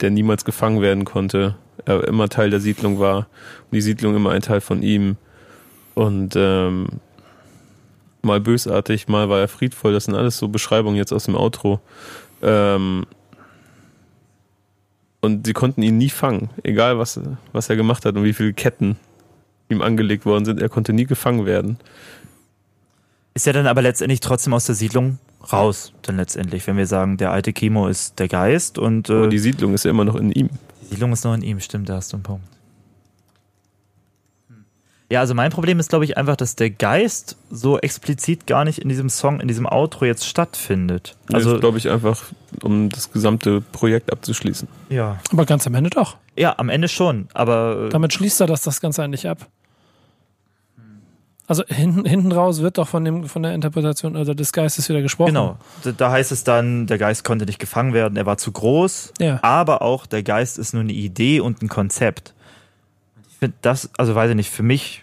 der niemals gefangen werden konnte, er immer Teil der Siedlung war und die Siedlung immer ein Teil von ihm und ähm, mal bösartig, mal war er friedvoll, das sind alles so Beschreibungen jetzt aus dem Outro. Ähm, und sie konnten ihn nie fangen, egal was, was er gemacht hat und wie viele Ketten ihm angelegt worden sind, er konnte nie gefangen werden. Ist ja dann aber letztendlich trotzdem aus der Siedlung raus, dann letztendlich, wenn wir sagen, der alte Kimo ist der Geist und äh, Aber die Siedlung ist ja immer noch in ihm. Die Siedlung ist noch in ihm, stimmt, da hast du einen Punkt. Ja, also mein Problem ist, glaube ich, einfach, dass der Geist so explizit gar nicht in diesem Song, in diesem Outro jetzt stattfindet. Also Also, glaube ich einfach, um das gesamte Projekt abzuschließen. ja. Aber ganz am Ende doch. Ja, am Ende schon, aber äh, Damit schließt er das, das Ganze eigentlich ab. Also hinten, hinten raus wird doch von dem von der Interpretation also des Geistes wieder gesprochen. Genau. Da, heißt es dann, der Geist konnte nicht gefangen werden, er war zu groß, Ja. aber auch der Geist ist nur eine Idee und ein Konzept. Ich finde das, also weiß ich nicht, für mich,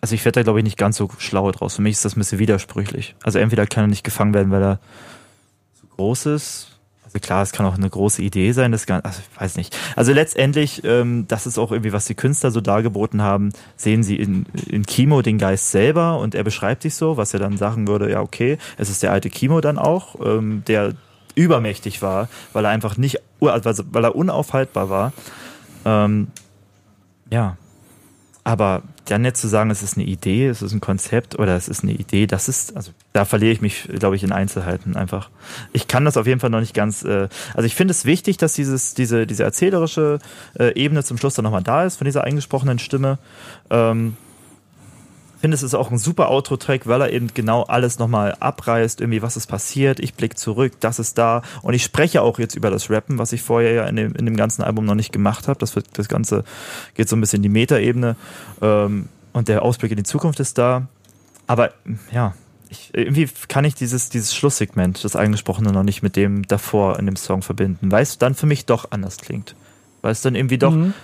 also ich werde da glaube ich nicht ganz so schlau draus. Für mich ist das ein bisschen widersprüchlich. Also entweder kann er nicht gefangen werden, weil er zu groß ist. Also klar, es kann auch eine große Idee sein, das Ganze, also ich weiß nicht. Also letztendlich, ähm, das ist auch irgendwie, was die Künstler so dargeboten haben, sehen sie in, in Kimo den Geist selber und er beschreibt sich so, was er dann sagen würde, ja okay, es ist der alte Kimo dann auch, ähm, der übermächtig war, weil er einfach nicht, also weil er unaufhaltbar war. Ähm, ja, aber dann jetzt zu sagen, es ist eine Idee, es ist ein Konzept oder es ist eine Idee, das ist, also da verliere ich mich, glaube ich, in Einzelheiten einfach. Ich kann das auf jeden Fall noch nicht ganz, äh, also ich finde es wichtig, dass dieses, diese, diese erzählerische äh, Ebene zum Schluss dann nochmal da ist von dieser eingesprochenen Stimme. Ähm, finde, es ist auch ein super Outro-Track, weil er eben genau alles nochmal abreißt, irgendwie, was ist passiert, ich blick zurück, das ist da. Und ich spreche auch jetzt über das Rappen, was ich vorher ja in dem, in dem ganzen Album noch nicht gemacht habe. Das, wird, das Ganze geht so ein bisschen in die Metaebene. Ähm, und der Ausblick in die Zukunft ist da. Aber ja, ich, irgendwie kann ich dieses, dieses Schlusssegment, das Eingesprochene, noch nicht mit dem davor in dem Song verbinden, weil es dann für mich doch anders klingt. Weil es dann irgendwie doch Mhm.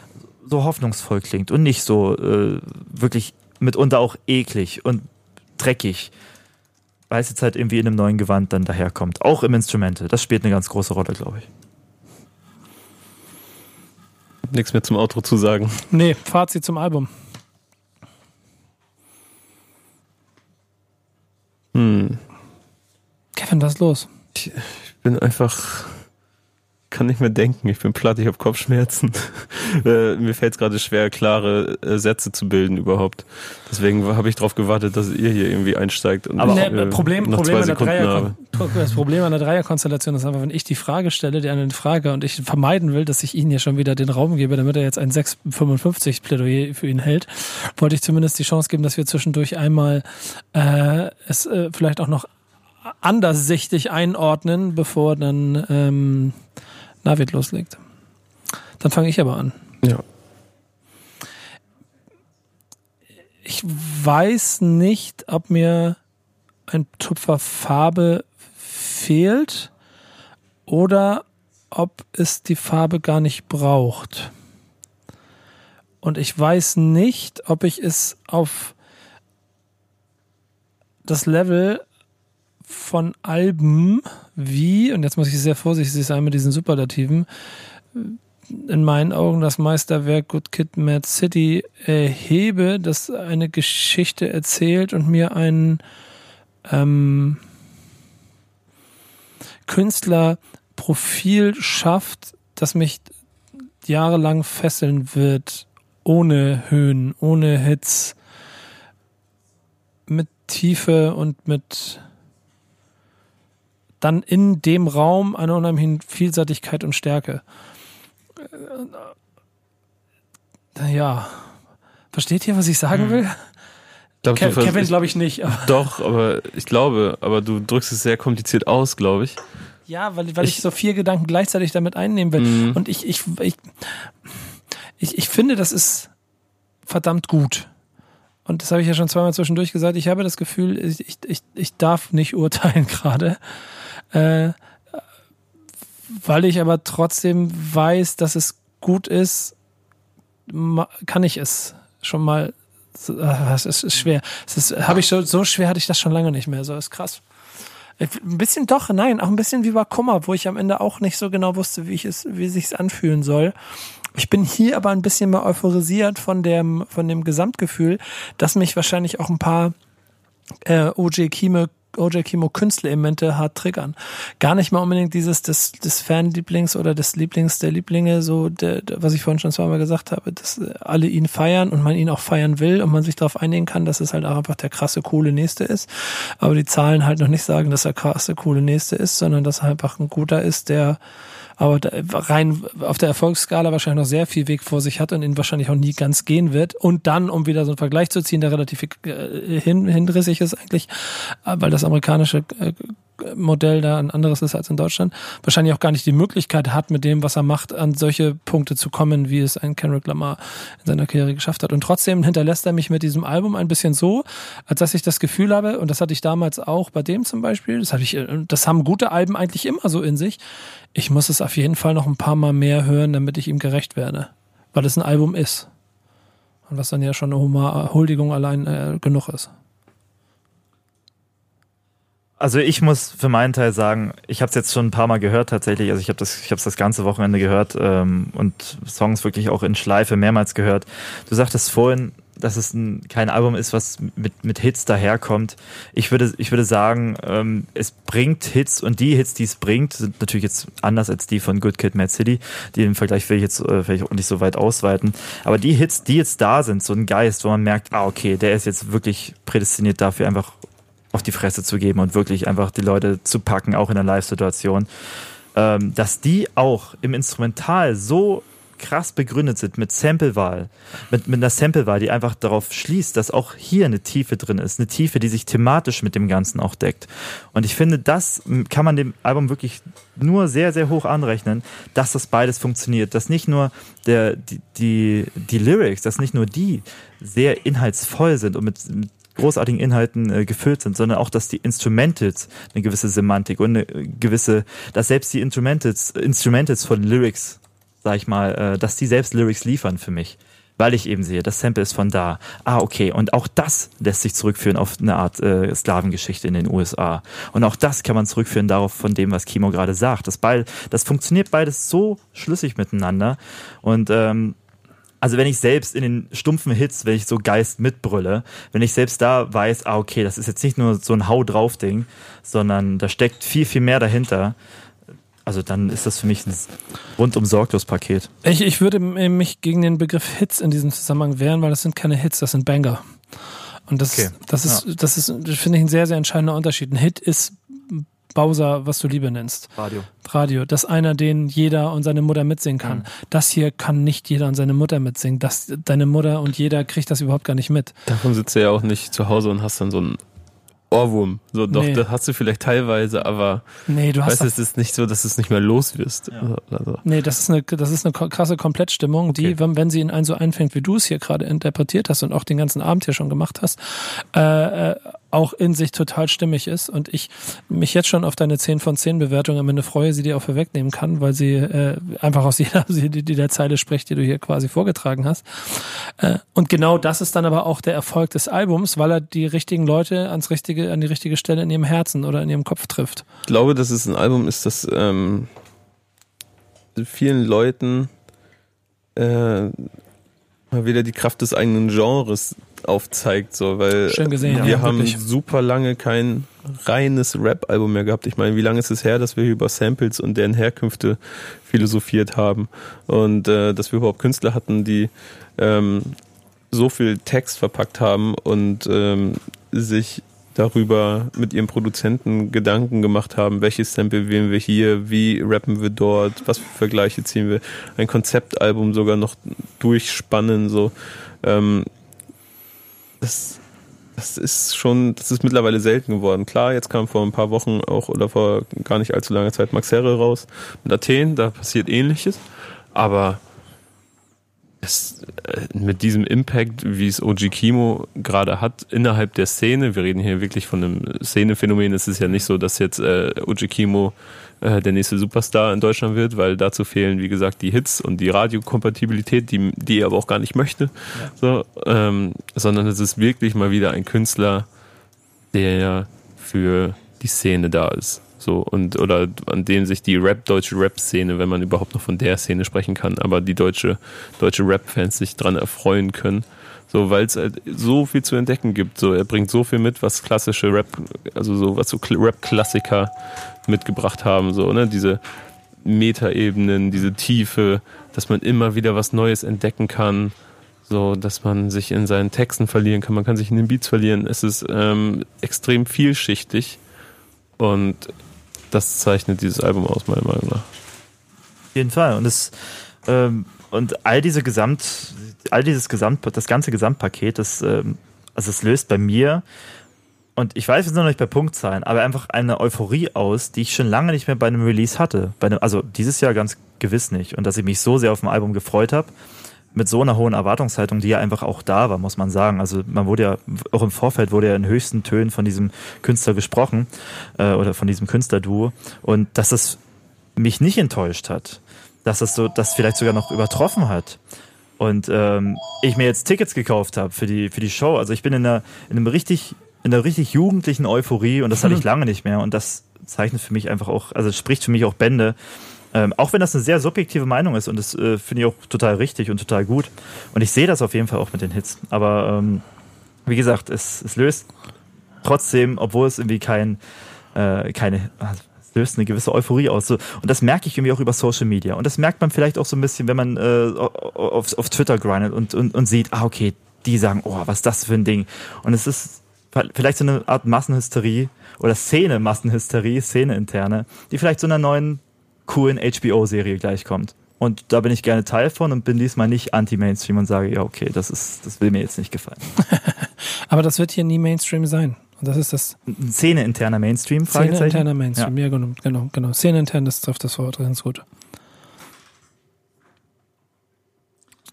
so hoffnungsvoll klingt und nicht so äh, wirklich mitunter auch eklig und dreckig. Weil es jetzt halt irgendwie in einem neuen Gewand dann daherkommt. Auch im Instrumente. Das spielt eine ganz große Rolle, glaube ich. Nichts mehr zum Outro zu sagen. Nee, Fazit zum Album. Hm. Kevin, was ist los? Ich bin einfach, kann nicht mehr denken. Ich bin platt, ich habe Kopfschmerzen. äh, mir fällt es gerade schwer, klare äh, Sätze zu bilden überhaupt. Deswegen habe ich darauf gewartet, dass ihr hier irgendwie einsteigt. Und Aber ich, ne, äh, Problem, Problem, zwei an der Dreier, habe. das Problem an der Dreierkonstellation ist einfach, wenn ich die Frage stelle, die eine Frage und ich vermeiden will, dass ich Ihnen hier schon wieder den Raum gebe, damit er jetzt ein 6,55 Plädoyer für ihn hält, wollte ich zumindest die Chance geben, dass wir zwischendurch einmal äh, es äh, vielleicht auch noch anderssichtig einordnen, bevor dann ähm, Navid loslegt. Dann fange ich aber an. Ja. Ich weiß nicht, ob mir ein Tupfer Farbe fehlt oder ob es die Farbe gar nicht braucht. Und ich weiß nicht, ob ich es auf das Level von Alben wie, und jetzt muss ich sehr vorsichtig sein mit diesen Superlativen, in meinen Augen das Meisterwerk Good Kid Mad City erhebe, das eine Geschichte erzählt und mir einen ähm, Künstlerprofil schafft, das mich jahrelang fesseln wird, ohne Höhen, ohne Hits, mit Tiefe und mit dann in dem Raum eine unheimliche Vielseitigkeit und Stärke. Äh, Ja. Versteht ihr, was ich sagen will? Ich glaub, Ke Kevin glaube ich nicht. aber- Doch, aber ich glaube, aber du drückst es sehr kompliziert aus, glaube ich. Ja, weil, weil ich, Ich- so vier Gedanken gleichzeitig damit einnehmen will. Mhm. Und ich, ich, ich, ich, ich finde, das ist verdammt gut. Und das habe ich ja schon zweimal zwischendurch gesagt. Ich habe das Gefühl, ich, ich, ich darf nicht urteilen gerade. Äh, weil ich aber trotzdem weiß, dass es gut ist, kann ich es schon mal. so- ah, Es ist, schwer. Es ist, habe ich schon, so schwer hatte ich das schon lange nicht mehr. So ist krass. Ein bisschen doch, nein, auch ein bisschen wie bei Kummer, wo ich am Ende auch nicht so genau wusste, wie ich es, wie sich's anfühlen soll. Ich bin hier aber ein bisschen mehr euphorisiert von dem, von dem Gesamtgefühl, dass mich wahrscheinlich auch ein paar äh, OJ Kimo, OJ Kimo Künstlerelemente hart triggern. Gar nicht mal unbedingt dieses des, des Fanlieblings oder des Lieblings der Lieblinge, so der, der, was ich vorhin schon zweimal gesagt habe, dass äh, alle ihn feiern und man ihn auch feiern will und man sich darauf einigen kann, dass es halt einfach der krasse, coole Nächste ist. Aber die Zahlen halt noch nicht sagen, dass er krasse, coole Nächste ist, sondern dass er einfach ein guter ist, der aber rein auf der Erfolgsskala wahrscheinlich noch sehr viel Weg vor sich hat und ihn wahrscheinlich auch nie ganz gehen wird. Und dann, um wieder so einen Vergleich zu ziehen, der relativ äh, hin, hinrissig ist eigentlich, äh, weil das amerikanische äh, Modell da ein anderes ist als in Deutschland, wahrscheinlich auch gar nicht die Möglichkeit hat, mit dem, was er macht, an solche Punkte zu kommen, wie es ein Kendrick Lamar in seiner Karriere geschafft hat. Und trotzdem hinterlässt er mich mit diesem Album ein bisschen so, als dass ich das Gefühl habe, und das hatte ich damals auch bei dem zum Beispiel, das hatte ich, äh, das haben gute Alben eigentlich immer so in sich. Ich muss es auf jeden Fall noch ein paar Mal mehr hören, damit ich ihm gerecht werde. Weil es ein Album ist. Und was dann ja schon eine Huldigung allein äh, genug ist. Also ich muss für meinen Teil sagen, ich habe es jetzt schon ein paar Mal gehört tatsächlich. Also ich habe das, ich habe das ganze Wochenende gehört ähm, und Songs wirklich auch in Schleife mehrmals gehört. Du sagtest vorhin, dass es ein, kein Album ist, was mit, mit Hits daherkommt. Ich würde, ich würde sagen, ähm, es bringt Hits und die Hits, die es bringt, sind natürlich jetzt anders als die von Good Kid, Mad City. Die im Vergleich will ich jetzt äh, vielleicht auch nicht so weit ausweiten. Aber die Hits, die jetzt da sind, so ein Geist, wo man merkt, ah okay, der ist jetzt wirklich prädestiniert dafür, einfach auf die Fresse zu geben und wirklich einfach die Leute zu packen, auch in der Live-Situation, ähm, dass die auch im Instrumental so krass begründet sind mit Samplewahl, mit, mit einer Samplewahl, die einfach darauf schließt, dass auch hier eine Tiefe drin ist, eine Tiefe, die sich thematisch mit dem Ganzen auch deckt. Und ich finde, das kann man dem Album wirklich nur sehr, sehr hoch anrechnen, dass das beides funktioniert, dass nicht nur der, die, die, die Lyrics, dass nicht nur die sehr inhaltsvoll sind und mit, mit großartigen Inhalten äh, gefüllt sind, sondern auch, dass die Instrumentals eine gewisse Semantik und eine gewisse, dass selbst die Instrumentals, Instrumentals von Lyrics, sag ich mal, äh, dass die selbst Lyrics liefern für mich. Weil ich eben sehe, das Sample ist von da. Ah, okay. Und auch das lässt sich zurückführen auf eine Art äh, Sklavengeschichte in den USA. Und auch das kann man zurückführen darauf von dem, was Kimo gerade sagt. Das, beid, das funktioniert beides so schlüssig miteinander. Und ähm, also wenn ich selbst in den stumpfen Hits, wenn ich so Geist mitbrülle, wenn ich selbst da weiß, ah okay, das ist jetzt nicht nur so ein Hau drauf Ding, sondern da steckt viel viel mehr dahinter, also dann ist das für mich ein rundum sorglos Paket. Ich, ich würde mich gegen den Begriff Hits in diesem Zusammenhang wehren, weil das sind keine Hits, das sind Banger. Und das, Okay. das ist, das ist, finde ich, ein sehr, sehr entscheidender Unterschied. Ein Hit ist Bowser, was du Liebe nennst. Radio. Radio. Das ist einer, den jeder und seine Mutter mitsingen kann. Mhm. Das hier kann nicht jeder und seine Mutter mitsingen. Das, deine Mutter und jeder kriegt das überhaupt gar nicht mit. Davon sitzt du ja auch nicht zu Hause und hast dann so einen Ohrwurm. So, doch, Nee. das hast du vielleicht teilweise, aber Nee, du hast weißt, es ist nicht so, dass du es nicht mehr los wirst. Ja. Also, Nee, das ist eine, das ist eine krasse Komplettstimmung, die, Okay. wenn, wenn sie in einen so einfängt, wie du es hier gerade interpretiert hast und auch den ganzen Abend hier schon gemacht hast, äh, äh, auch in sich total stimmig ist und ich mich jetzt schon auf deine 10 von 10 Bewertung am Ende freue, sie dir auch vorwegnehmen kann, weil sie äh, einfach aus jeder, die, der Zeile spricht, die du hier quasi vorgetragen hast. Äh, und genau das ist dann aber auch der Erfolg des Albums, weil er die richtigen Leute ans richtige, an die richtige Stelle in ihrem Herzen oder in ihrem Kopf trifft. ich glaube, dass es ein Album ist, das ähm, vielen Leuten äh, wieder die Kraft des eigenen Genres aufzeigt, so, weil gesehen, wir ja, haben wirklich. super lange kein reines Rap-Album mehr gehabt. Ich meine, wie lange ist es her, dass wir über Samples und deren Herkünfte philosophiert haben und äh, dass wir überhaupt Künstler hatten, die ähm, so viel Text verpackt haben und ähm, sich darüber mit ihrem Produzenten Gedanken gemacht haben, welches Sample wählen wir hier, wie rappen wir dort, was für Vergleiche ziehen wir, ein Konzeptalbum sogar noch durchspannen, so. Ähm, das, das ist schon, das ist mittlerweile selten geworden. Klar, jetzt kam vor ein paar Wochen auch oder vor gar nicht allzu langer Zeit Max Herre raus mit Athen, da passiert ähnliches, aber es, äh, mit diesem Impact, wie es OG Kimo gerade hat, innerhalb der Szene, wir reden hier wirklich von einem Szenephänomen, es ist ja nicht so, dass jetzt äh, OG Kimo äh, der nächste Superstar in Deutschland wird, weil dazu fehlen, wie gesagt, die Hits und die Radiokompatibilität, die, die er aber auch gar nicht möchte, so, ähm, sondern es ist wirklich mal wieder ein Künstler, der für die Szene da ist. So, und, oder an dem sich die Rap, deutsche Rap-Szene, wenn man überhaupt noch von der Szene sprechen kann, aber die deutsche, deutsche Rap-Fans sich dran erfreuen können. So, weil es halt so viel zu entdecken gibt. So, er bringt so viel mit, was klassische Rap, also so, was so Kl- Rap-Klassiker mitgebracht haben, so, ne, diese Metaebenen, diese Tiefe, dass man immer wieder was Neues entdecken kann, so, dass man sich in seinen Texten verlieren kann, man kann sich in den Beats verlieren. Es ist ähm, extrem vielschichtig und das zeichnet dieses Album aus, meiner Meinung nach. Auf jeden Fall. Und es ähm, und all diese Gesamt, all dieses Gesamt, das ganze Gesamtpaket, das, ähm, also es löst bei mir und ich weiß, wir sind noch nicht bei Punktzahlen, aber einfach eine Euphorie aus, die ich schon lange nicht mehr bei einem Release hatte. Bei einem, also dieses Jahr ganz gewiss nicht. Und dass ich mich so sehr auf ein Album gefreut habe, mit so einer hohen Erwartungshaltung, die ja einfach auch da war, muss man sagen. Also man wurde ja, auch im Vorfeld wurde ja in höchsten Tönen von diesem Künstler gesprochen äh, oder von diesem Künstlerduo. Und dass das mich nicht enttäuscht hat, dass das so, das vielleicht sogar noch übertroffen hat. Und ähm, ich mir jetzt Tickets gekauft habe für die, für die Show. Also ich bin in einer, in einem richtig, in einer richtig jugendlichen Euphorie und das hatte ich lange nicht mehr. Und das zeichnet für mich einfach auch, also spricht für mich auch Bände. Ähm, auch wenn das eine sehr subjektive Meinung ist und das äh, finde ich auch total richtig und total gut. Und ich sehe das auf jeden Fall auch mit den Hits. Aber ähm, wie gesagt, es, es löst trotzdem, obwohl es irgendwie kein, äh, keine, also es löst eine gewisse Euphorie aus. So, und das merke ich irgendwie auch über Social Media. Und das merkt man vielleicht auch so ein bisschen, wenn man äh, auf, auf Twitter grindet und, und, und sieht, ah, okay, die sagen, oh, was ist das für ein Ding? Und es ist vielleicht so eine Art Massenhysterie oder Szene-Massenhysterie, Szene-interne, die vielleicht so einer neuen, coolen HBO-Serie gleichkommt. Und da bin ich gerne Teil von und bin diesmal nicht anti-Mainstream und sage, ja, okay, das ist, das will mir jetzt nicht gefallen. Aber das wird hier nie Mainstream sein. Und das ist das Ein Szene-interner Mainstream, Fragezeichen? Szene-interner Mainstream. Ja, genau, genau, genau. Szene-intern, das trifft das Wort ganz gut.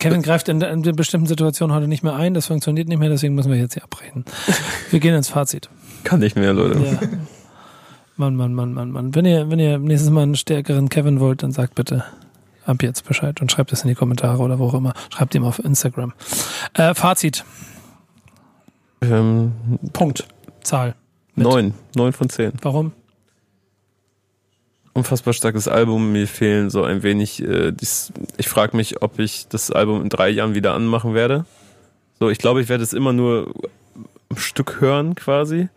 Kevin greift in, in bestimmten Situationen heute nicht mehr ein, das funktioniert nicht mehr, deswegen müssen wir jetzt hier abbrechen. Wir gehen ins Fazit. Kann nicht mehr, Leute. Ja. Mann, Mann, Mann, Mann, Mann. Wenn ihr, wenn ihr nächstes Mal einen stärkeren Kevin wollt, dann sagt bitte ab jetzt Bescheid und schreibt es in die Kommentare oder wo auch immer. Schreibt ihm auf Instagram. Äh, Fazit. Ähm, Punkt. Zahl. Mit. neun. Neun von zehn. Warum? Unfassbar starkes Album. Mir fehlen so ein wenig. Äh, dies, ich frage mich, ob ich das Album in drei Jahren wieder anmachen werde. So, ich glaube, ich werde es immer nur am Stück hören quasi.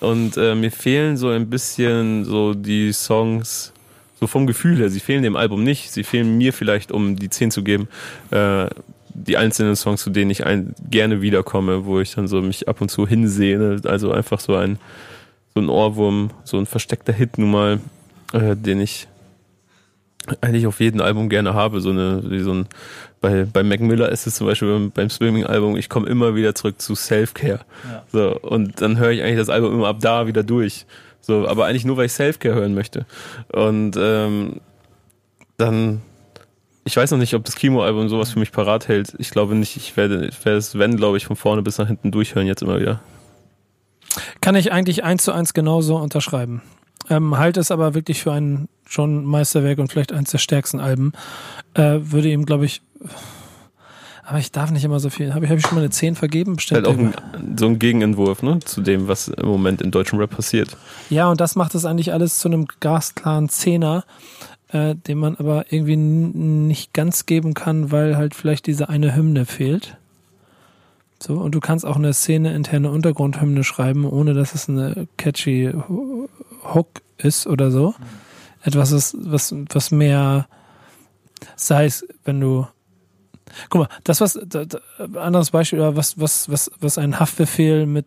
Und äh, mir fehlen so ein bisschen so die Songs, So vom Gefühl her. Sie fehlen dem Album nicht. Sie fehlen mir vielleicht, um die 10 zu geben. Äh, die einzelnen Songs, zu denen ich ein, gerne wiederkomme, wo ich dann so mich ab und zu hinsehne. Also einfach so ein, so ein Ohrwurm, so ein versteckter Hit nun mal, äh, den ich eigentlich auf jedem Album gerne habe. So eine, wie so ein, bei, bei Mac Miller ist es zum Beispiel beim Swimming-Album, ich komme immer wieder zurück zu Self-Care. Ja. So, und dann höre ich eigentlich das Album immer ab da wieder durch. So, aber eigentlich nur, weil ich Self-Care hören möchte. Und ähm, dann, ich weiß noch nicht, ob das Kimo-Album sowas für mich parat hält. Ich glaube nicht, ich werde, ich werde es, wenn, glaube ich, von vorne bis nach hinten durchhören, jetzt immer wieder. Kann ich eigentlich eins zu eins genauso unterschreiben. Ähm, halte es aber wirklich für ein schon Meisterwerk und vielleicht eins der stärksten Alben. Äh, würde ihm, glaube ich, aber ich darf nicht immer so viel. Habe ich, hab ich schon mal eine 10 vergeben? Bestimmt. Halt auch ein, so ein Gegenentwurf, ne, zu dem, was im Moment in deutschem Rap passiert. Ja, und das macht das eigentlich alles zu einem gasklaren Zehner, äh, den man aber irgendwie nicht ganz geben kann, weil halt vielleicht diese eine Hymne fehlt. So, und du kannst auch eine Szene interne Untergrundhymne schreiben, ohne dass es eine catchy Ho- Hook ist oder so. Etwas, ist, was, was mehr, sei es, wenn du Guck mal, das was da, da, anderes Beispiel, oder was was was was ein Haftbefehl mit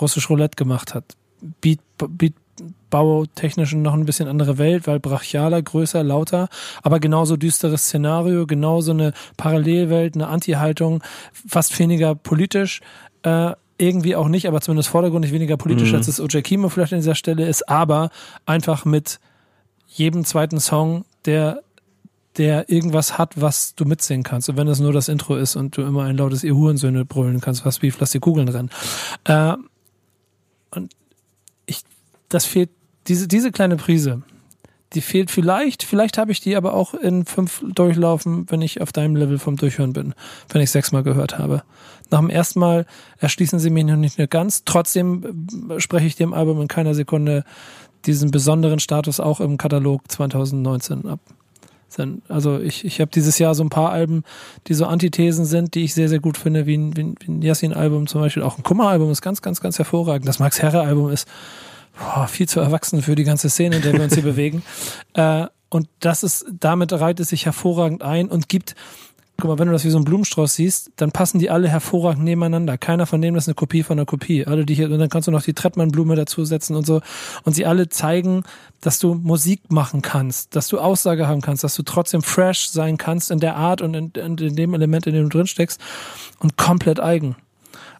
russisch Roulette gemacht hat. Beat Beat bautechnisch noch ein bisschen andere Welt, weil brachialer, größer, lauter, aber genauso düsteres Szenario, genauso eine Parallelwelt, eine Anti-Haltung, fast weniger politisch, äh, irgendwie auch nicht, aber zumindest vordergründig weniger politisch, Mhm. als es Oja Kimo vielleicht an dieser Stelle ist, aber einfach mit jedem zweiten Song, der der irgendwas hat, was du mitsingen kannst. Und wenn es nur das Intro ist und du immer ein lautes Ihr Hurensöhne brüllen kannst, was wie lass die Kugeln rennen. Äh, und ich, das fehlt, diese, diese kleine Prise, die fehlt vielleicht, vielleicht habe ich die aber auch in fünf Durchlaufen, wenn ich auf deinem Level vom Durchhören bin, wenn ich sechsmal gehört habe. Nach dem ersten Mal erschließen sie mich noch nicht mehr ganz. Trotzdem äh, spreche ich dem Album in keiner Sekunde diesen besonderen Status auch im Katalog 2019 ab. Also ich, ich habe dieses Jahr so ein paar Alben, die so Antithesen sind, die ich sehr, sehr gut finde, wie ein, wie ein, wie ein Yassin-Album zum Beispiel. Auch ein Kummer-Album ist ganz, ganz, ganz hervorragend. Das Max Herre-Album ist boah, viel zu erwachsen für die ganze Szene, in der wir uns hier bewegen. Äh, und das ist, damit reiht es sich hervorragend ein und gibt, guck mal, wenn du das wie so ein Blumenstrauß siehst, dann passen die alle hervorragend nebeneinander. Keiner von denen ist eine Kopie von einer Kopie. Alle die hier, und dann kannst du noch die Trettmann-Blume dazusetzen und so. Und sie alle zeigen, dass du Musik machen kannst, dass du Aussage haben kannst, dass du trotzdem fresh sein kannst in der Art und in, in, in dem Element, in dem du drin steckst und komplett eigen.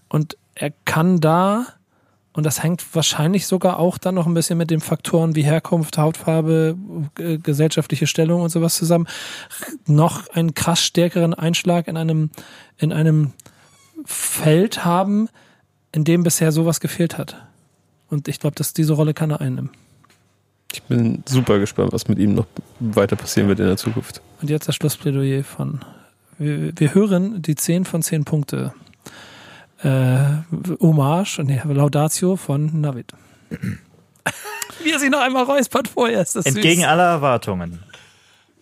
Und er kann da, und das hängt wahrscheinlich sogar auch dann noch ein bisschen mit den Faktoren wie Herkunft, Hautfarbe, äh, gesellschaftliche Stellung und sowas zusammen, noch einen krass stärkeren Einschlag in einem, in einem Feld haben, in dem bisher sowas gefehlt hat. Und ich glaube, dass diese Rolle kann er einnehmen. Ich bin super gespannt, was mit ihm noch weiter passieren wird in der Zukunft. Und jetzt das Schlussplädoyer von. Wir, wir hören die 10 von 10 Punkte. Äh, Hommage, nee, Laudatio von Navid. Wie er sich noch einmal räuspert vorher, ist das Entgegen süß. aller Erwartungen.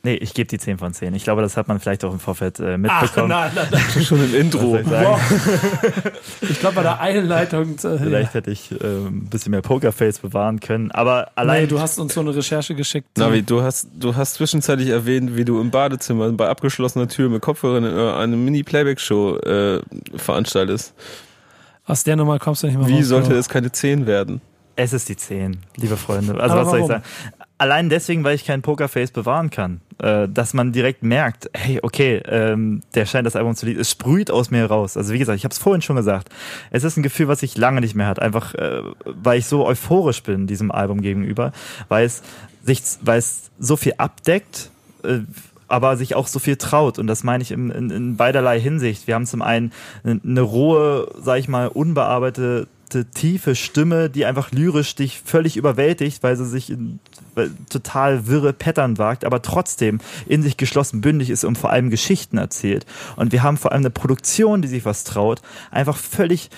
Nee, ich gebe die 10 von 10. Ich glaube, das hat man vielleicht auch im Vorfeld äh, Ach, mitbekommen. nein, nein, nein. Schon im Intro. Ich? Ich glaube, bei der Einleitung. Äh, Vielleicht hätte ich äh, ein bisschen mehr Pokerface bewahren können. Aber allein. Nee, du hast uns so eine Recherche geschickt. Navi, du hast, du hast zwischenzeitlich erwähnt, wie du im Badezimmer bei abgeschlossener Tür mit Kopfhörern eine Mini-Playback-Show äh, veranstaltest. Aus der Nummer kommst du nicht mehr Wie raus, sollte Bro. es keine 10 werden? Es ist die 10, liebe Freunde. Also Aber was soll ich warum? sagen? Allein deswegen, weil ich kein Pokerface bewahren kann. Äh, dass man direkt merkt, hey, okay, ähm, der scheint das Album zu lieben. Es sprüht aus mir raus. Also wie gesagt, ich habe es vorhin schon gesagt. Es ist ein Gefühl, was ich lange nicht mehr hatte. Einfach, äh, weil ich so euphorisch bin diesem Album gegenüber. Weil es sich, weil es so viel abdeckt, äh, aber sich auch so viel traut. Und das meine ich in, in, in beiderlei Hinsicht. Wir haben zum einen eine, rohe, sag ich mal, unbearbeitete tiefe Stimme, die einfach lyrisch dich völlig überwältigt, weil sie sich in total wirre Pattern wagt, aber trotzdem in sich geschlossen bündig ist und vor allem Geschichten erzählt. Und wir haben vor allem eine Produktion, die sich was traut, einfach völlig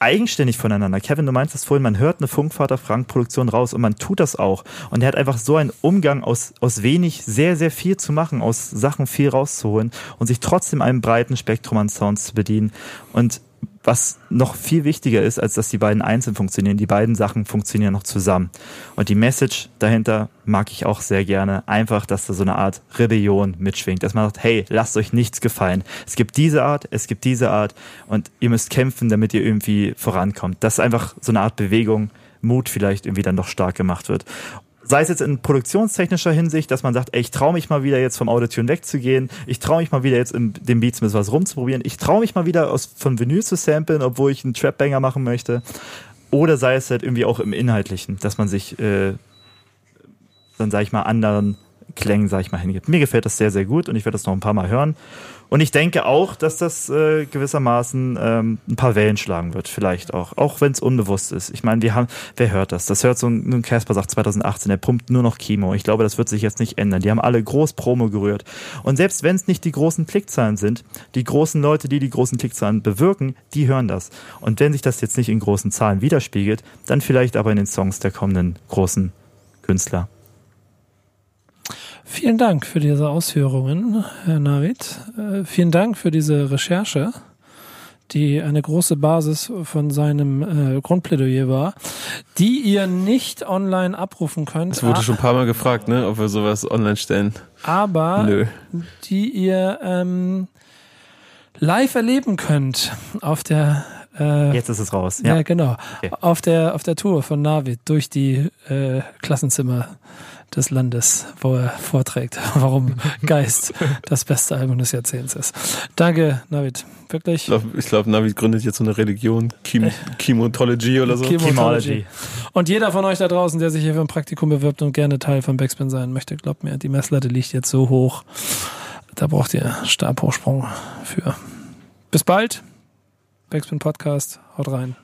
eigenständig voneinander. Kevin, du meinst das vorhin, man hört eine Funkvater Frank Produktion raus und man tut das auch. Und er hat einfach so einen Umgang aus, aus wenig sehr, sehr viel zu machen, aus Sachen viel rauszuholen und sich trotzdem einem breiten Spektrum an Sounds zu bedienen. Und was noch viel wichtiger ist, als dass die beiden einzeln funktionieren. Die beiden Sachen funktionieren noch zusammen. Und die Message dahinter mag ich auch sehr gerne. Einfach, dass da so eine Art Rebellion mitschwingt. Dass man sagt, hey, lasst euch nichts gefallen. Es gibt diese Art, es gibt diese Art und ihr müsst kämpfen, damit ihr irgendwie vorankommt. Das ist einfach so eine Art Bewegung, Mut vielleicht irgendwie dann doch stark gemacht wird sei es jetzt in produktionstechnischer Hinsicht, dass man sagt, ey, ich traue mich mal wieder jetzt vom Autotune wegzugehen, ich traue mich mal wieder jetzt in den Beats mit was rumzuprobieren, ich traue mich mal wieder aus, von Vinyl zu samplen, obwohl ich einen Trap-Banger machen möchte. Oder sei es halt irgendwie auch im Inhaltlichen, dass man sich äh, dann, sag ich mal, anderen Klängen, sag ich mal, hingibt. Mir gefällt das sehr, sehr gut und ich werde das noch ein paar Mal hören. Und ich denke auch, dass das äh, gewissermaßen ähm, ein paar Wellen schlagen wird, vielleicht auch. Auch wenn es unbewusst ist. Ich meine, wir haben, wer hört das? Das hört so ein, Casper sagt 2018, der pumpt nur noch Chemo. Ich glaube, das wird sich jetzt nicht ändern. Die haben alle groß Promo gerührt. Und selbst wenn es nicht die großen Klickzahlen sind, die großen Leute, die die großen Klickzahlen bewirken, die hören das. Und wenn sich das jetzt nicht in großen Zahlen widerspiegelt, dann vielleicht aber in den Songs der kommenden großen Künstler. Vielen Dank für diese Ausführungen, Herr Navid. Äh, vielen Dank für diese Recherche, die eine große Basis von seinem äh, Grundplädoyer war, die ihr nicht online abrufen könnt. Es wurde schon ein paar Mal gefragt, ne, ob wir sowas online stellen. Aber Nö. die ihr ähm, live erleben könnt auf der äh, Jetzt ist es raus. ja, Ja. genau. Okay. Auf der auf der Tour von Navid durch die äh, Klassenzimmer des Landes, wo er vorträgt, warum Geist das beste Album des Jahrzehnts ist. Danke, Navid. Wirklich. Ich glaube, glaub, Navi gründet jetzt so eine Religion, Chem Chemotology oder so. Chemotology. Chemology. Und jeder von euch da draußen, der sich hier für ein Praktikum bewirbt und gerne Teil von Backspin sein möchte, glaubt mir, die Messlatte liegt jetzt so hoch. Da braucht ihr Stabhochsprung für. Bis bald. Backspin Podcast. Haut rein.